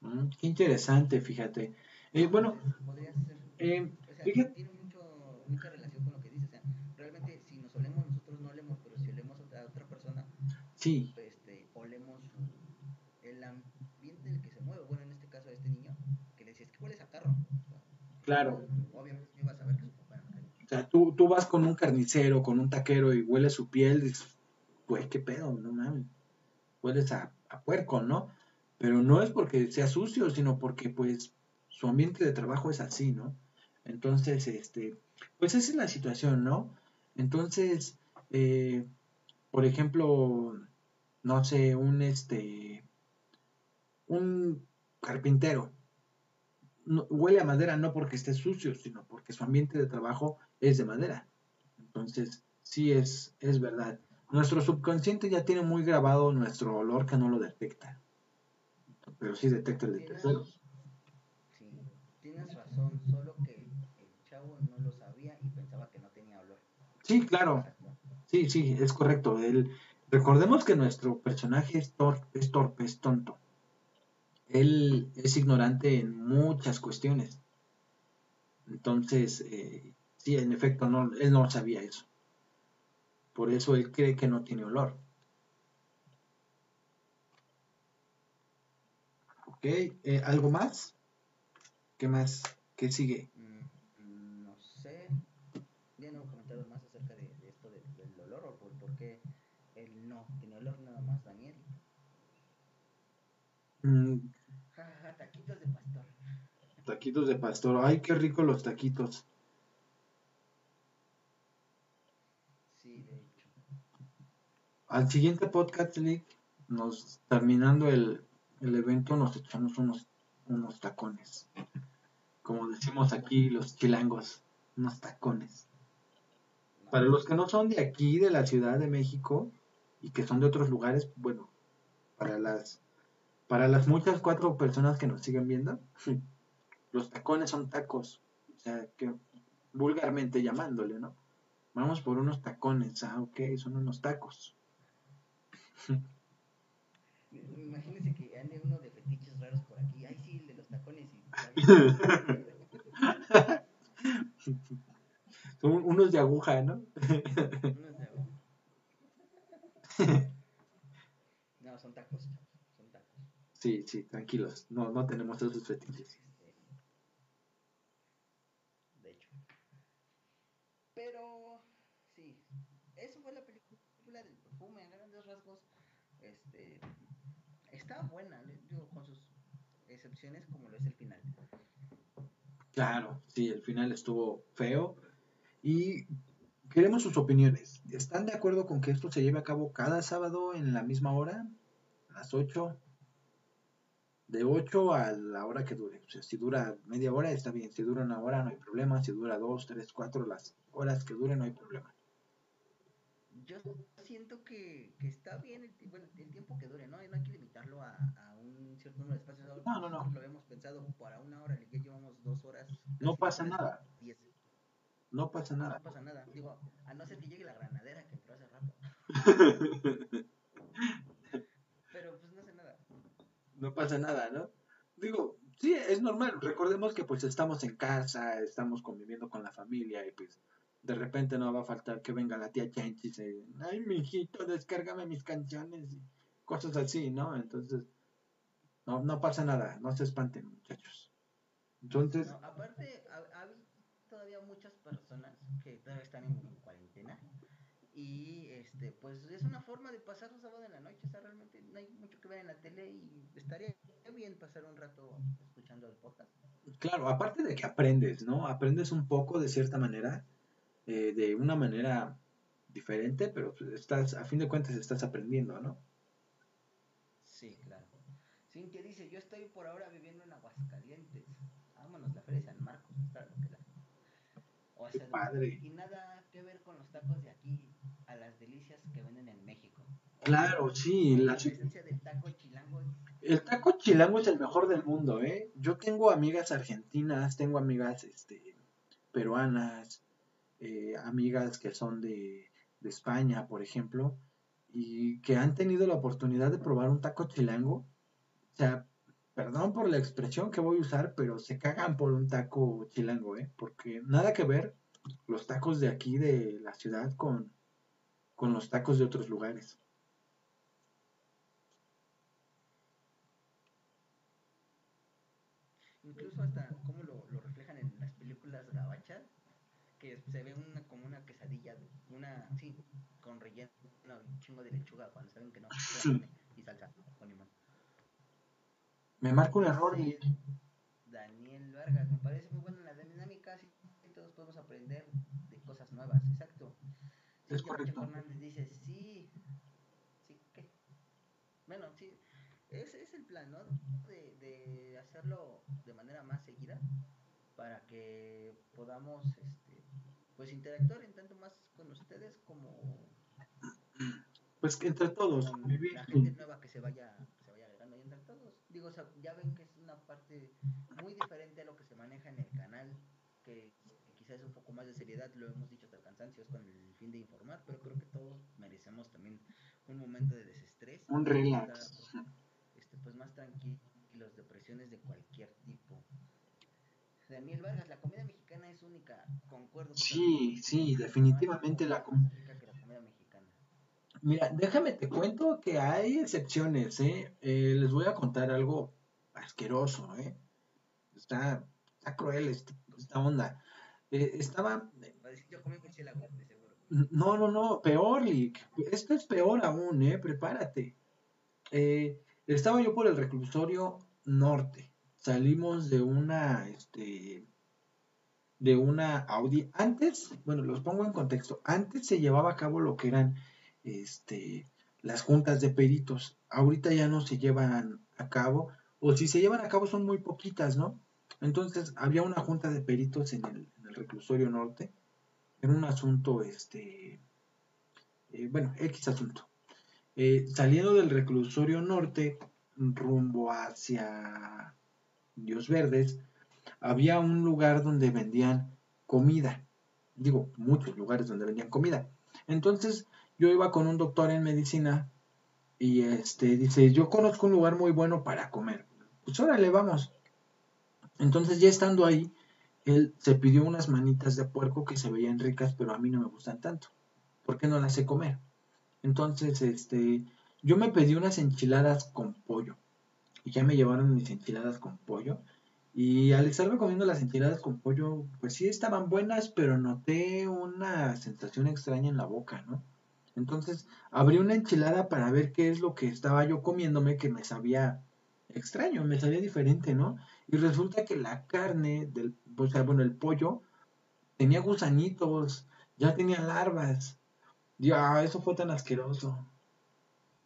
Mm, qué interesante, fíjate. Eh, bueno, podría ser, eh, o sea, fíjate, tiene mucho, mucha relación con lo que dice, o sea, realmente si nos olemos nosotros no olemos, pero si olemos a otra persona, sí, este, olemos su- el ambiente en el que se mueve. Bueno, en este caso a este niño, que le decía, es que hueles a carro. O sea, claro. obviamente no iba a saber que su papá era. O sea, tú, tú vas con un carnicero, con un taquero y hueles su piel, dices, güey, qué pedo, no mames. Hueles a, a puerco, ¿no? Pero no es porque sea sucio, sino porque, pues, su ambiente de trabajo es así, ¿no? Entonces, este, pues esa es la situación, ¿no? Entonces, eh, por ejemplo, no sé, un, este, un carpintero, no- huele a madera no porque esté sucio, sino porque su ambiente de trabajo es de madera. Entonces, sí es, es verdad. Nuestro subconsciente ya tiene muy grabado nuestro olor que no lo detecta. Pero sí detecta el de terceros. sí, tienes razón, solo que el chavo no lo sabía y pensaba que no tenía olor. Sí, claro. Sí, sí, es correcto. Él, recordemos que nuestro personaje es, es torpe, es tonto. Él es ignorante en muchas cuestiones. Entonces, eh, sí, en efecto, no, él no sabía eso. Por eso él cree que no tiene olor. Ok, eh, ¿algo más? ¿Qué más? ¿Qué sigue? Mm, no sé, ya no comentaron más acerca de, de esto de- del olor o por, por qué él no tiene olor, nada más Daniel. Mm, Ja, ja, ja, taquitos de pastor. Taquitos de pastor. Ay, qué rico los taquitos. Sí, de hecho. Al siguiente podcast, nos terminando el, el evento, nos echamos unos, unos tacones. Como decimos aquí los chilangos, unos tacones. Para los que no son de aquí, de la Ciudad de México, y que son de otros lugares, bueno, para las, para las muchas cuatro personas que nos siguen viendo, (laughs) los tacones son tacos. O sea, que vulgarmente llamándole, ¿no? Vamos por unos tacones. Ah, ok, son unos tacos. Imagínense que ande uno de fetiches raros por aquí. Ay, sí, el de los tacones y. (laughs) Son unos de aguja, ¿no? Unos de- (laughs) No, son tacos, chavos, son tacos. Sí, sí, tranquilos. No, no tenemos esos fetiches. Este, de hecho. Pero, sí, eso fue la película del perfume a grandes rasgos. Este, está buena, digo, con sus excepciones como lo es el final. Claro, sí, el final estuvo feo. Y queremos sus opiniones. ¿Están de acuerdo con que esto se lleve a cabo cada sábado en la misma hora? A las 8. De 8 a la hora que dure. O sea, si dura media hora está bien. Si dura una hora no hay problema. Si dura 2, 3, 4, las horas que dure no hay problema. Yo siento que, que está bien el, bueno, el tiempo que dure, ¿no? No hay que limitarlo a, a un cierto número de espacios. Ahora, No, no, no. Nosotros lo habíamos pensado para una hora, ya llevamos dos horas. No casi pasa nada. diez. No pasa nada. No pasa nada. Digo, a no ser que llegue la granadera que entró hace rato. (laughs) Pero pues no hace nada. no pasa nada, ¿no? Digo, sí, es normal. Recordemos que pues estamos en casa, estamos conviviendo con la familia y pues de repente no va a faltar que venga la tía Chenchi y se, ay, mijito, descárgame mis canciones cosas así, ¿no? Entonces, no, no pasa nada, no se espanten, muchachos. Entonces, No, aparte, ha, ha habido todavía muchas personas que todavía están en cuarentena y este pues es una forma de pasar un sábado en la noche, o sea, realmente no hay mucho que ver en la tele y estaría bien pasar un rato escuchando el podcast. Claro, aparte de que aprendes, ¿no? Aprendes un poco de cierta manera, eh, de una manera diferente, pero pues, estás, a fin de cuentas estás aprendiendo, ¿no? Claro. Cintia dice, yo estoy por ahora viviendo en Aguascalientes. Vámonos, la feria de San Marcos, está lo que la... O sea, padre. y nada que ver con los tacos de aquí a las delicias que venden en México. Claro, sí. La... esencia del taco chilango. El taco chilango es el mejor del mundo, ¿eh? Yo tengo amigas argentinas, tengo amigas este, peruanas, eh, amigas que son de, de España, por ejemplo, y que han tenido la oportunidad de probar un taco chilango. O sea, perdón por la expresión que voy a usar, pero se cagan por un taco chilango, ¿eh? Porque nada que ver los tacos de aquí de la ciudad con, con los tacos de otros lugares. Incluso hasta cómo lo, lo reflejan en las películas gabachas, que se ve una como una quesadilla, una, sí, con relleno, un chingo de lechuga cuando saben que no, y salsa con limón. Me marco un error y... Daniel Vargas, me parece muy buena la dinámica, sí, todos podemos aprender de cosas nuevas, exacto. Es correcto. Fernández dice, sí, sí, ¿qué? Bueno, sí, ese es el plan, ¿no? De, de hacerlo de manera más seguida para que podamos, este, pues interactuar en tanto más con ustedes como pues que entre todos vivir la gente nueva que se vaya agregando y entre todos digo o sea, ya ven que es una parte muy diferente a lo que se maneja en el canal que quizás es un poco más de seriedad lo hemos dicho hasta el cansancio es con el fin de informar pero creo que todos merecemos también un momento de desestrés. Un relax. este pues más tranquilos depresiones de cualquier tipo. Daniel Vargas, la comida mexicana es única, concuerdo. Sí, sí, definitivamente la comida Mira, déjame te cuento que hay excepciones, ¿eh? ¿eh? Les voy a contar algo asqueroso, ¿eh? Está, está cruel esta, onda. Eh, estaba... No, no, no, peor, Lick. Esto es peor aún, ¿eh? Prepárate. Eh, estaba yo por el reclusorio norte. Salimos de una, este, de una Audi. Antes, bueno, los pongo en contexto. Antes se llevaba a cabo lo que eran este, las juntas de peritos. Ahorita ya no se llevan a cabo, o si se llevan a cabo son muy poquitas, ¿no? Entonces había una junta de peritos en el, reclusorio norte, en un asunto, este, eh, bueno, X asunto. Eh, saliendo del reclusorio norte, rumbo hacia Dios Verdes, había un lugar donde vendían comida. Digo, muchos lugares donde vendían comida. Entonces, yo iba con un doctor en medicina y este dice, yo conozco un lugar muy bueno para comer. Pues órale, vamos. Entonces ya estando ahí, él se pidió unas manitas de puerco que se veían ricas, pero a mí no me gustan tanto. ¿Por qué no las sé comer? Entonces, este, yo me pedí unas enchiladas con pollo. Y ya me llevaron mis enchiladas con pollo. Y al estarme comiendo las enchiladas con pollo, pues sí estaban buenas, pero noté una sensación extraña en la boca, ¿no? Entonces abrí una enchilada para ver qué es lo que estaba yo comiéndome que me sabía extraño, me sabía diferente, ¿no? Y resulta que la carne del, o sea, bueno, el pollo tenía gusanitos, ya tenía larvas. Ya, eso fue tan asqueroso.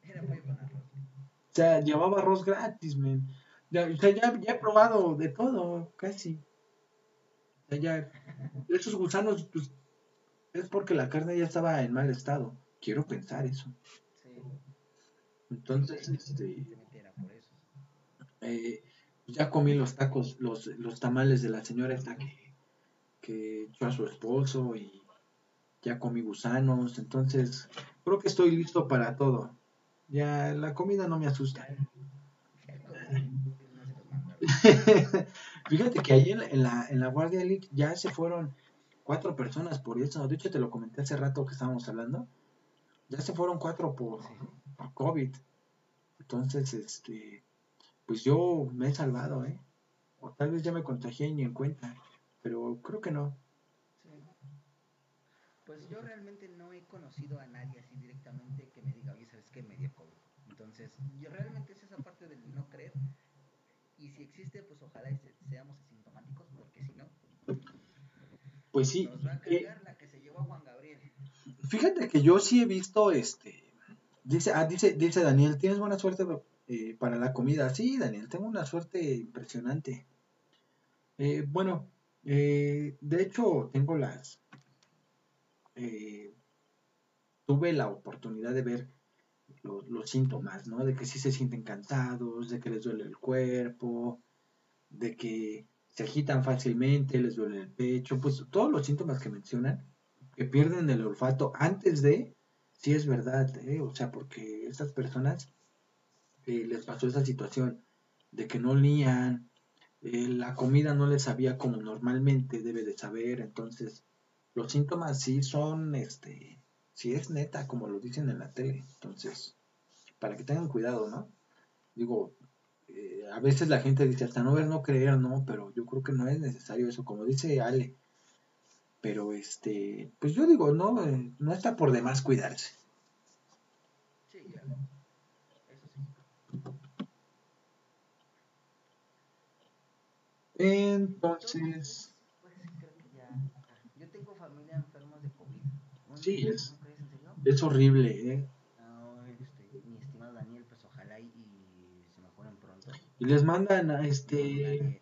Era. O sea, llevaba arroz gratis, men. Ya, o sea, ya, ya he probado de todo, casi. O sea, ya, esos gusanos, pues, es porque la carne ya estaba en mal estado. Quiero pensar eso. Entonces, este, eh, ya comí los tacos, los, los tamales de la señora esta que, que echó a su esposo y ya comí gusanos, entonces creo que estoy listo para todo. Ya la comida no me asusta. (laughs) Fíjate que ahí en la, en la, Guardia League ya se fueron cuatro personas por eso. De hecho, te lo comenté hace rato que estábamos hablando ya se fueron cuatro por, COVID. Entonces, este, pues yo me he salvado, ¿eh? O tal vez ya me contagié y ni en cuenta, pero creo que no. Sí, Pues yo realmente no he conocido a nadie así directamente que me diga, oye, ¿sabes qué? Me dio COVID. Entonces, yo realmente es esa parte del no creer. Y si existe, pues ojalá y se- seamos asintomáticos, porque si no, Pues sí. nos va a eh, cargar la que se llevó a Juan Gabriel. Fíjate que yo sí he visto este. Dice, ah, dice, dice Daniel, tienes buena suerte eh, para la comida. Sí, Daniel, tengo una suerte impresionante. Eh, bueno, eh, de hecho, tengo las. eh, tuve la oportunidad de ver los, los síntomas, ¿no? De que sí se sienten cansados, de que les duele el cuerpo, de que se agitan fácilmente, les duele el pecho, pues todos los síntomas que mencionan, que pierden el olfato antes de, sí es verdad, ¿eh? O sea, porque estas personas eh, les pasó esa situación de que no olían, eh, la comida no les sabía como normalmente debe de saber, entonces los síntomas sí son, este, sí es neta, como lo dicen en la tele, entonces, para que tengan cuidado, ¿no? Digo, eh, a veces la gente dice hasta no ver, no creer, no, pero yo creo que no es necesario eso, como dice Ale, pero este, pues yo digo, no, Eh, no está por demás cuidarse. Sí, claro. Eso sí. Entonces, Pues creo que ya. Yo tengo familia enfermos de COVID. ¿No Sí, crees? es- ¿No es horrible, ¿eh? No, este, mi estimado Daniel, pues ojalá y, y se mejoren pronto. Y les mandan, a, este,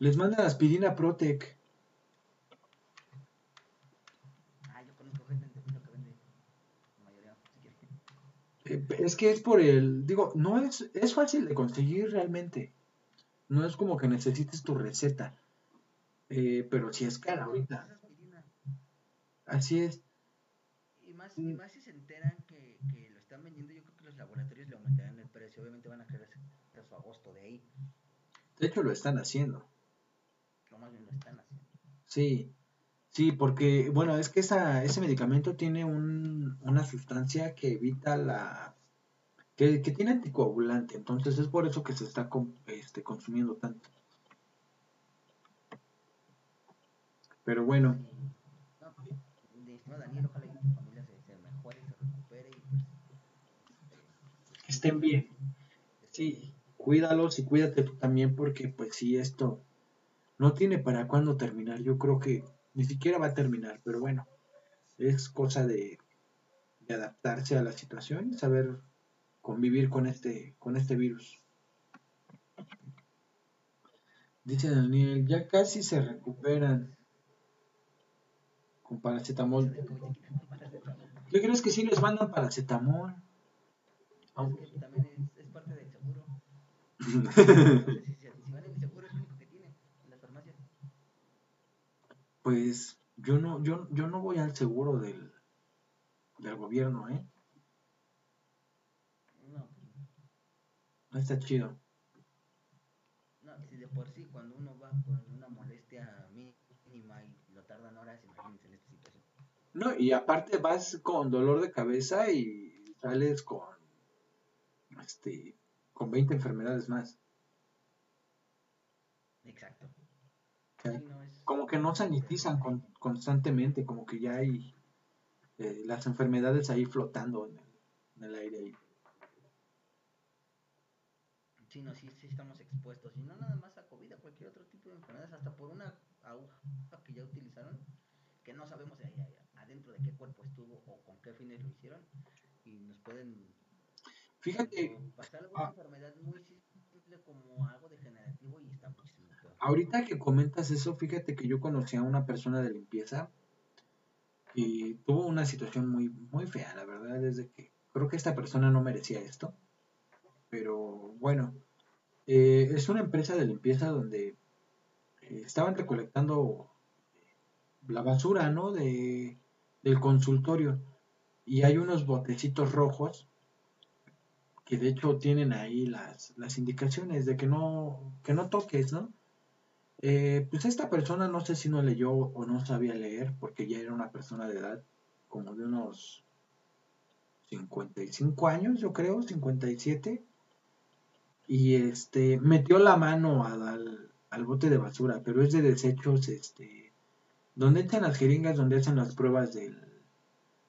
les mandan aspirina Protec. Ah, yo conozco gente en Tepito que vende. La mayoría, si quiere. Eh, Es que es por el, digo, no es, es fácil de conseguir realmente. No es como que necesites tu receta. Eh, pero sí es cara ahorita. Así es. Y más, y más si se enteran que, que lo están vendiendo, yo creo que los laboratorios le aumentarán el precio. Obviamente van a querer sacar su agosto de ahí. De hecho, lo están haciendo. Lo más bien lo están haciendo. Sí. Sí, porque, bueno, es que esa, ese medicamento tiene un, una sustancia que evita la... Que, que tiene anticoagulante. Entonces es por eso que se está con- este, consumiendo tanto. Pero bueno, Sí. No, pues, mi estimado Daniel, ojalá y tu familia se, se mejore, se recupere y pues. que estén bien. Sí, cuídalos y cuídate tú también porque pues si esto no tiene para cuándo terminar, yo creo que ni siquiera va a terminar, pero bueno, es cosa de, de adaptarse a la situación y saber convivir con este, con este virus. Dice Daniel, ya casi se recuperan con paracetamol. ¿Qué crees que sí les mandan paracetamol? Es que también es, es parte del seguro. (laughs) No sé si, si, si van en el seguro es lo único que tiene en las farmacias. Pues yo no, yo, yo no voy al seguro del, del gobierno, ¿eh? No, pues, No está chido. no, si de por sí cuando uno va con una molestia mínima y lo tardan horas, imagínense en esta situación. No, y aparte vas con dolor de cabeza y sales con este con 20 enfermedades más. Exacto. O sea, Sí, no, es- como que no sanitizan con- constantemente, como que ya hay eh, las enfermedades ahí flotando en el, en el aire. ahí. Sí, no, sí, sí estamos expuestos. Y no nada más a COVID, a cualquier otro tipo de enfermedades, hasta por una aguja que ya utilizaron, que no sabemos de ahí, ahí, adentro de qué cuerpo estuvo o con qué fines lo hicieron. Y nos pueden Fíjate, pasar alguna ah. enfermedad muy simple como degenerativo y está muchísimo peor. Ahorita que comentas eso, fíjate que yo conocí a una persona de limpieza y tuvo una situación muy, muy fea, la verdad, es de que creo que esta persona no merecía esto. Pero bueno, eh, es una empresa de limpieza donde eh, estaban recolectando la basura, ¿no? De, del consultorio. Y hay unos botecitos rojos que de hecho tienen ahí las, las indicaciones de que no, que no toques, ¿no? Eh, pues esta persona no sé si no leyó o no sabía leer, porque ya era una persona de edad como de unos 55 años, yo creo, 57. Y este metió la mano al, al bote de basura, pero es de desechos este donde echan las jeringas, donde hacen las pruebas del,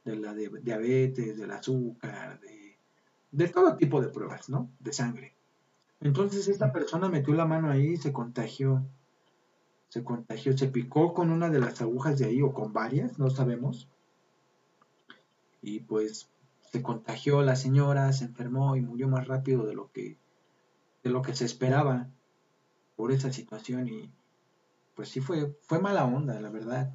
de la de- diabetes, del azúcar, de, de todo tipo de pruebas, ¿no? De sangre. Entonces esta persona metió la mano ahí y se contagió. Se contagió, se picó con una de las agujas de ahí o con varias, no sabemos. Y pues se contagió la señora, se enfermó y murió más rápido de lo que de lo que se esperaba por esa situación y pues sí fue fue mala onda, la verdad.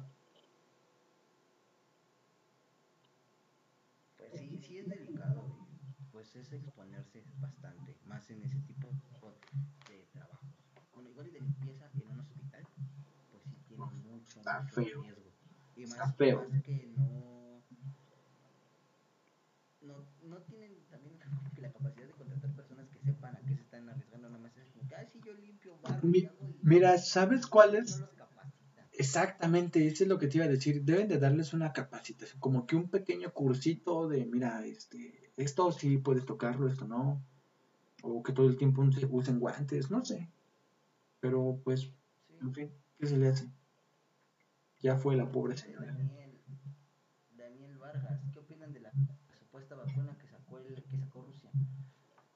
Pues sí, sí es delicado pues es exponerse bastante, más en ese tipo de trabajos. Bueno, igual y de limpieza en un hospital, pues sí tiene mucho, Está feo. Y Está más, feo. más que no, no, no tienen también la capacidad de contratar personas que sepan a qué se están arriesgando, nomás es como ah, sí, yo limpio barro Mi- y Mira, ¿sabes cuál es? Exactamente, eso es lo que te iba a decir. Deben de darles una capacitación, como que un pequeño cursito de, mira, este, esto sí puedes tocarlo, esto no. O que todo el tiempo use- usen guantes, no sé. Pero pues, Sí. en fin, ¿qué se le hace? Ya fue la pobre señora. Daniel, Daniel Vargas, ¿qué opinan de la supuesta vacuna que sacó el, que sacó Rusia?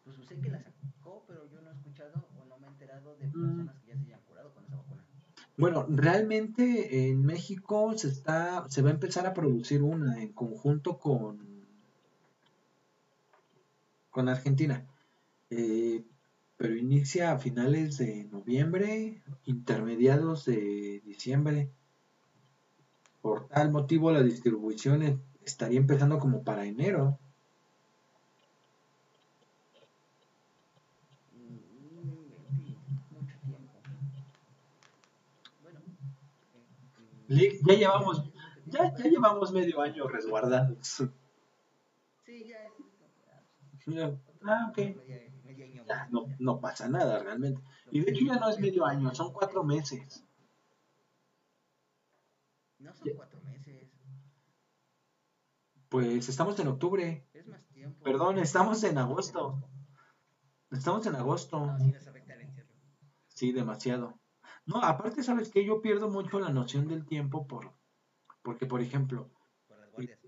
Pues sé que la sacó, pero yo no he escuchado o no me he enterado de Mm. personas que ya se hayan curado con esa vacuna. Bueno, realmente en México se está, se va a empezar a producir una en conjunto con, con Argentina. Eh, pero inicia a finales de noviembre, intermediados de diciembre. Por tal motivo, la distribución estaría empezando como para enero. Eh, ya llevamos, ya, ya llevamos medio año resguardados. Sí, ya es ah, ok. Ya, no, no pasa nada realmente. Y de hecho ya no es medio año, son cuatro meses. No son cuatro meses, Pues estamos en octubre. es más tiempo. Perdón, estamos en agosto. Estamos en No, agosto. sí nos afecta el. Sí, demasiado. No, aparte, ¿sabes qué? Yo pierdo mucho la noción del tiempo por, porque, por ejemplo, Por las guardias.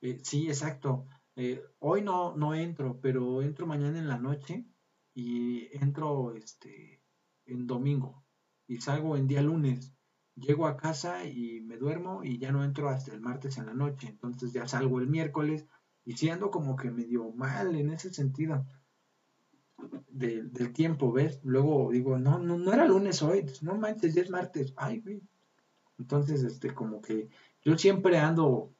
eh, sí, exacto. eh, hoy no, no entro, pero entro mañana en la noche y entro este, en domingo y salgo en día lunes. Llego a casa y me duermo y ya no entro hasta el martes en la noche. Entonces ya salgo el miércoles y sí ando como que medio mal en ese sentido de- del tiempo, ¿ves? Luego digo, no, no, no era lunes hoy, no manches, ya es martes. Ay, güey. Entonces, este, como que yo siempre ando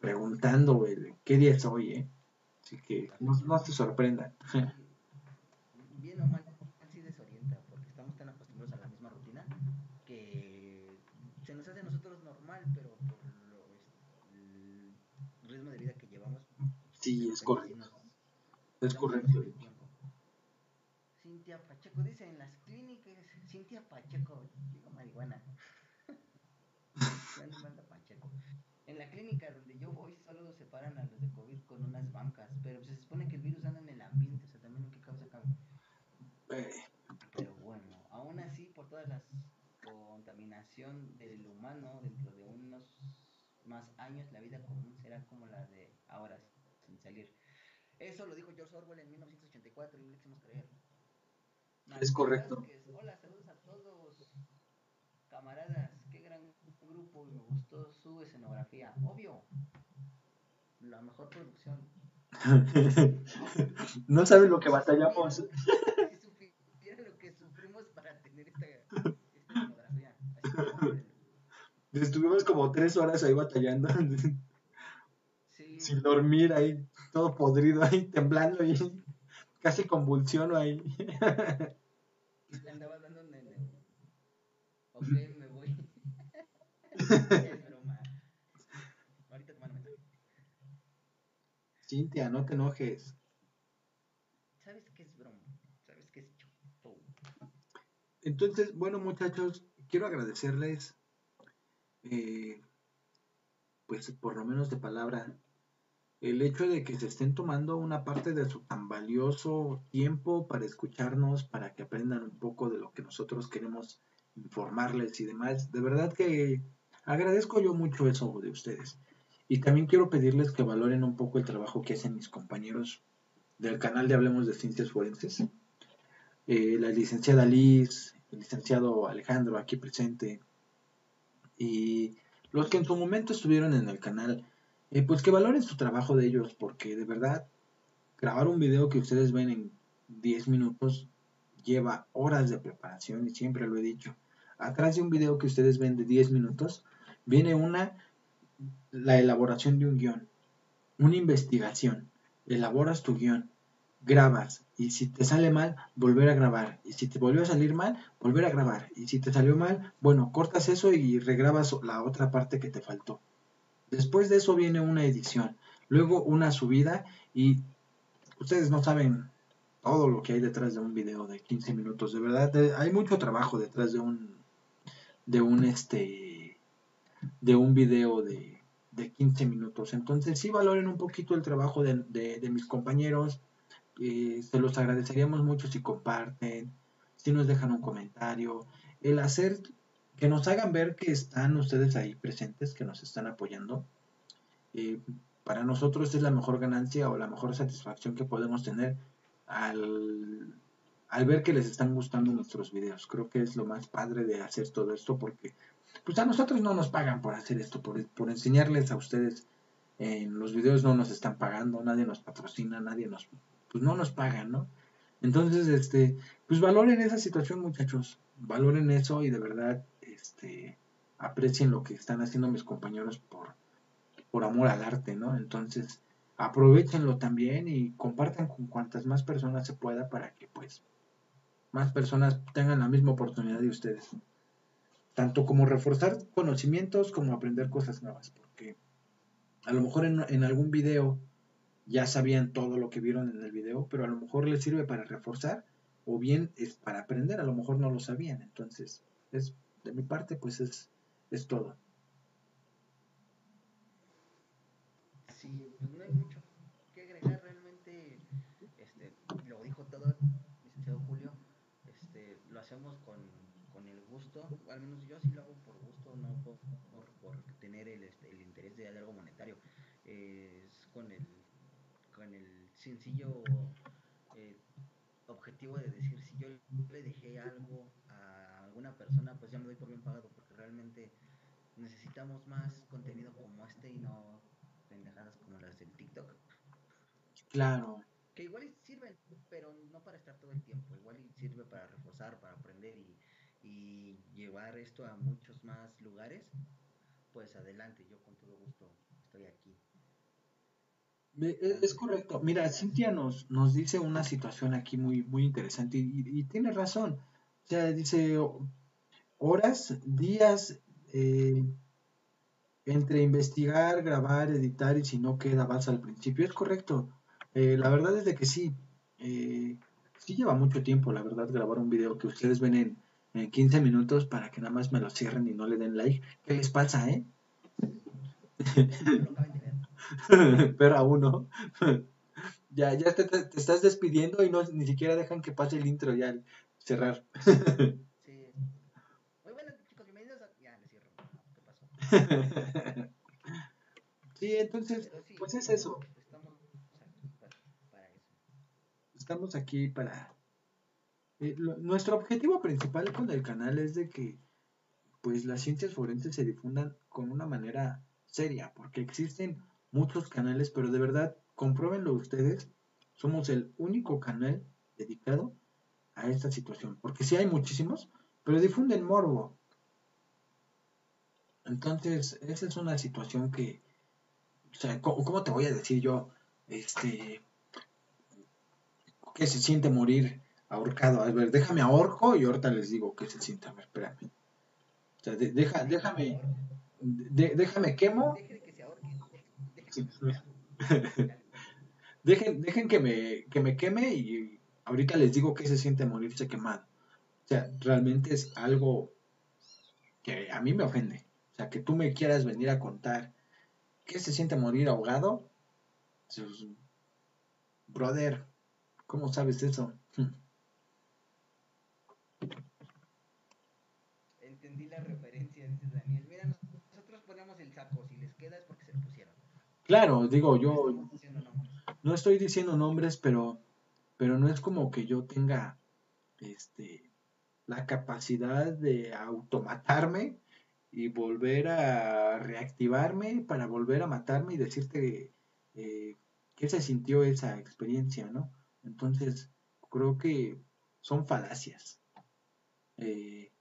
preguntando el, qué día es hoy, ¿eh? Así que no, no se sorprendan. bien o mal sí desorienta porque estamos tan acostumbrados a la misma rutina que se nos hace a nosotros normal pero por lo, el ritmo de vida que llevamos Sí, es correcto. Es correcto. Cintia Pacheco dice en las clínicas Cintia Pacheco digo marihuana ¿Dónde manda Pacheco? En la clínica donde yo voy solo separan a los de COVID con unas bancas, pero se supone que el virus anda en el ambiente, o sea, también en qué causa cabe. Eh, Pero bueno, aún así, por toda la contaminación del humano, dentro de unos más años, la vida común será como la de ahora, salir. Eso lo dijo George Orwell en 1984 y no le quisimos creer. Es correcto. Hola, saludos a todos. Camaradas, qué gran grupo me gustó su escenografía. Obvio, la mejor producción. (laughs) no sabes lo que batallamos. Si supieran lo que sufrimos para tener esta, esta escenografía. Estuvimos como tres horas ahí batallando, sí, sin dormir ahí, todo podrido ahí, temblando ahí, casi convulsiono ahí. le andaba dando un nene. Ok, me voy. (laughs) es broma. Ahorita te mando. Cintia, no te enojes. ¿Sabes qué es broma? ¿Sabes qué es show? Entonces, bueno muchachos, quiero agradecerles, eh, pues por lo menos de palabra, el hecho de que se estén tomando una parte de su tan valioso tiempo para escucharnos, para que aprendan un poco de lo que nosotros queremos informarles y demás. De verdad que agradezco yo mucho eso de ustedes. Y también quiero pedirles que valoren un poco el trabajo que hacen mis compañeros del canal de Hablemos de Ciencias Forenses. Eh, la licenciada Liz, el licenciado Alejandro aquí presente, y los que en su momento estuvieron en el canal, eh, pues que valoren su trabajo de ellos, porque de verdad, grabar un video que ustedes ven en 10 minutos lleva horas de preparación y siempre lo he dicho. Atrás de un video que ustedes ven de 10 minutos, viene una, la elaboración de un guion, una investigación. Elaboras tu guion, grabas y si te sale mal, volver a grabar. Y si te volvió a salir mal, volver a grabar. Y si te salió mal, bueno, cortas eso y regrabas la otra parte que te faltó. Después de eso viene una edición, luego una subida y ustedes no saben todo lo que hay detrás de un video de 15 minutos. De verdad, hay mucho trabajo detrás de un de un este de un video de, de 15 minutos. Entonces sí valoren un poquito el trabajo de, de mis compañeros eh, se los agradeceríamos mucho si comparten, si nos dejan un comentario, el hacer que nos hagan ver que están ustedes ahí presentes, que nos están apoyando. Eh, para nosotros es la mejor ganancia o la mejor satisfacción que podemos tener al, al, ver que les están gustando nuestros videos. Creo que es lo más padre de hacer todo esto porque pues a nosotros no nos pagan por hacer esto, por, por enseñarles a ustedes. En los videos no nos están pagando, nadie nos patrocina, nadie nos pues no nos pagan, ¿no? Entonces, este, pues valoren esa situación, muchachos, valoren eso y de verdad, este, aprecien lo que están haciendo mis compañeros por, por amor al arte, ¿no? Entonces, aprovechenlo también y compartan con cuantas más personas se pueda para que, pues, más personas tengan la misma oportunidad de ustedes. Tanto como reforzar conocimientos como aprender cosas nuevas, porque a lo mejor en, en algún video ya sabían todo lo que vieron en el video, pero a lo mejor les sirve para reforzar o bien es para aprender, a lo mejor no lo sabían. Entonces, es de mi parte, pues es, es todo. Sí, pues no hay mucho que agregar realmente, este, lo dijo todo licenciado Julio, este, lo hacemos con, con el gusto, al menos yo sí lo hago por gusto, no por, por, tener el, este, el interés de algo monetario, es con el con el sencillo eh, objetivo de decir si yo le dejé algo alguna persona, pues ya me doy por bien pagado, porque realmente necesitamos más contenido como este y no pendejadas como las del TikTok. Claro. Que igual sirven, pero no para estar todo el tiempo, igual sirve para reforzar, para aprender y, y llevar esto a muchos más lugares, pues adelante, yo con todo gusto estoy aquí. Es correcto. Mira, Cintia nos, nos dice una situación aquí muy, muy interesante y, tiene razón. Sea, dice horas, días eh, entre investigar, grabar, editar y si no queda vas al principio. Es correcto. Eh, la verdad es de que sí. Eh, sí lleva mucho tiempo, la verdad, grabar un video que ustedes ven en, en 15 minutos para que nada más me lo cierren y no le den like. ¿Qué les pasa, eh? (laughs) pero a uno. (laughs) ya, ya te, te, estás despidiendo y no ni siquiera dejan que pase el intro ya cerrar. sí. Muy buenas chicos, bienvenidos a... Ya, le cierro. ¿Qué pasó? sí, entonces, sí, pues es eso. Estamos aquí para, para eso. Estamos aquí para... Eh, lo, nuestro objetivo principal con el canal es de que pues las ciencias forenses se difundan con una manera seria, porque existen muchos canales, pero de verdad, compruébenlo ustedes, somos el único canal dedicado a esta situación, porque sí hay muchísimos, pero difunden morbo. Entonces, esa es una situación que, o sea, ¿cómo, te voy a decir yo, este, qué se siente morir ahorcado? A ver, déjame ahorco y ahorita les digo qué se siente, a ver, espérame. O sea, deja, déjame, déjame quemo (laughs) dejen, dejen que me, que me queme y ahorita les digo que se siente morirse quemado. O sea, realmente es algo que a mí me ofende. O sea, que tú me quieras venir a contar qué se siente morir ahogado. Pues, brother, ¿cómo sabes eso? Entendí la referencia, dice Daniel. Mira, nosotros Claro, digo, yo no estoy diciendo nombres, pero, pero no es como que yo tenga este, la capacidad de automatarme y volver a reactivarme para volver a matarme y decirte eh, qué se sintió esa experiencia, ¿no? Entonces, creo que son falacias. Eh,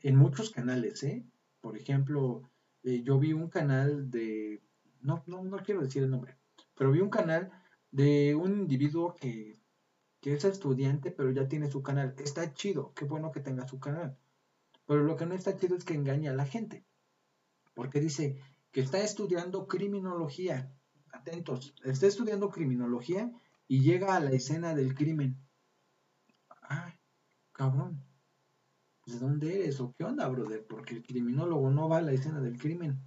en muchos canales, ¿eh? Por ejemplo, eh, yo vi un canal de, no, no, no quiero decir el nombre, pero vi un canal de un individuo que, que es estudiante, pero ya tiene su canal. Está chido, qué bueno que tenga su canal. Pero lo que no está chido es que engaña a la gente. Porque dice que está estudiando criminología. Atentos, está estudiando criminología y llega a la escena del crimen. Ay, cabrón. ¿De dónde eres o qué onda, brother? Porque el criminólogo no va a la escena del crimen,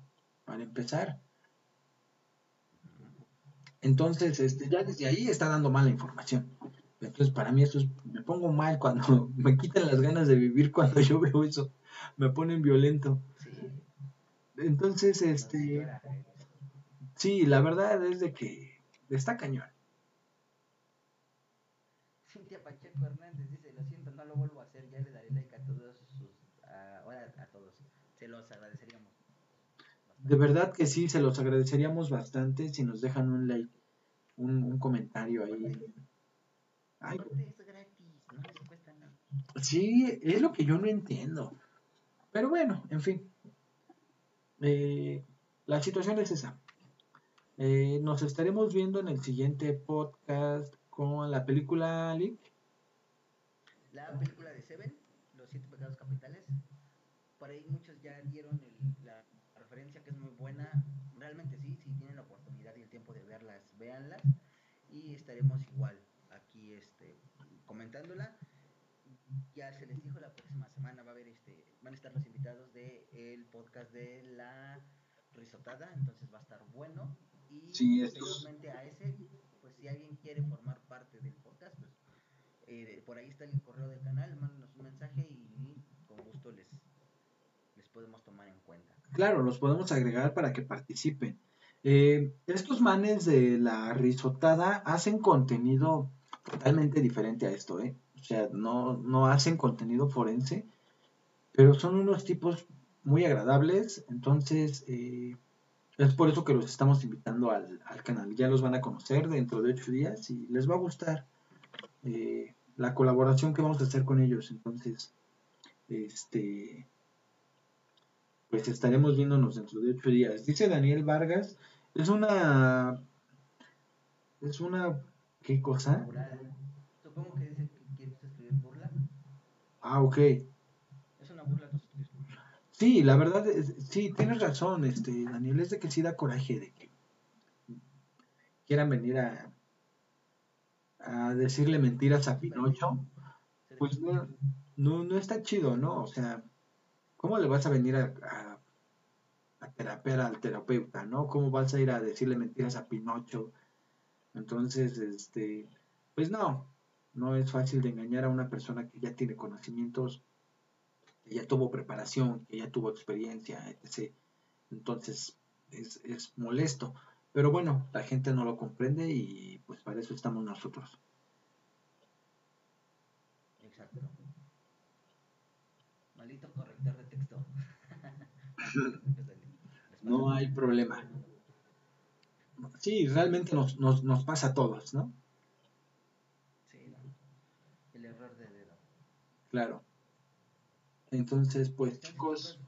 para empezar. Entonces, este, ya desde ahí está dando mala información. Entonces, para mí eso es, me pongo mal cuando (laughs) me quitan las ganas de vivir cuando yo veo eso. Me ponen violento. Entonces, este, sí, la verdad es de que está cañón. Cintia Pacheco Hernández dice, lo siento, no lo vuelvo a hacer, ya le daré like a todos sus, ahora a todos, se los agradeceríamos. De verdad que sí, se los agradeceríamos bastante si nos dejan un like, un, un comentario ahí. Ay, es gratis, no les cuesta nada. Sí, es lo que yo no entiendo. Pero bueno, en fin. Eh, la situación es esa. Eh, nos estaremos viendo en el siguiente podcast con la película Lick. La película de Seven, Los Siete Pecados Capitales. Por ahí muchos ya dieron la referencia que es muy buena. Realmente sí, si tienen la oportunidad y el tiempo de verlas, véanlas. Y estaremos igual comentándola. Ya se les dijo la próxima semana va a haber este, van a estar los invitados del podcast de la risotada, entonces va a estar bueno. Y sí, posteriormente a ese, pues si alguien quiere formar parte del podcast, pues eh, por ahí está el correo del canal, mándenos un mensaje y con gusto les, les podemos tomar en cuenta. Claro, los podemos agregar para que participen. Eh, estos manes de la risotada hacen contenido totalmente diferente a esto, ¿eh? O sea, no, no hacen contenido forense, pero son unos tipos muy agradables, entonces eh, es por eso que los estamos invitando al, canal. Ya los van a conocer dentro de ocho días y les va a gustar eh, la colaboración que vamos a hacer con ellos. Entonces, este, pues estaremos viéndonos dentro de ocho días. Dice Daniel Vargas, es una, es una, ¿qué cosa? Supongo que dice que quieres escribir burla. Ah, ok. Es una burla Sí, la verdad, sí, tienes razón, este, Daniel, es de que sí da coraje de que quieran venir a, a decirle mentiras a Pinocho. Pues no, no, está chido, ¿no? O sea, ¿cómo le vas a venir a, a, a terapear al terapeuta, ¿no? ¿Cómo vas a ir a decirle mentiras a Pinocho? Entonces, este, pues no, no es fácil de engañar a una persona que ya tiene conocimientos que ya tuvo preparación, que ya tuvo experiencia, etc. Entonces es, es molesto. Pero bueno, la gente no lo comprende y pues para eso estamos nosotros. Exacto. Maldito corrector de texto. (laughs) (laughs) no hay problema. Sí, realmente nos, nos, nos pasa a todos, ¿no? Sí, el error de dedo. Claro. Entonces, pues chicos...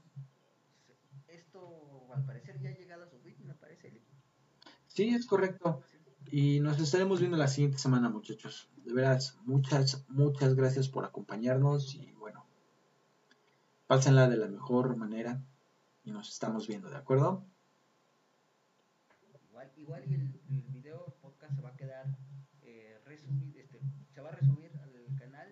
Esto al parecer ya ha llegado a su fin, me parece. Sí, es correcto. Y nos estaremos viendo la siguiente semana, muchachos. De veras, muchas, muchas gracias por acompañarnos y bueno, pásenla de la mejor manera y nos estamos viendo, ¿de acuerdo? igual y el, video podcast se va a quedar eh, resumir, este, se va a resumir al canal.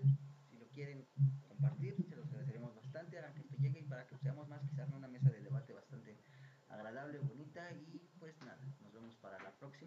Si lo quieren compartir, se los agradeceremos bastante. Harán que esto llegue y para que seamos más, quizás una mesa de debate bastante agradable, bonita. Y pues nada, nos vemos para la próxima.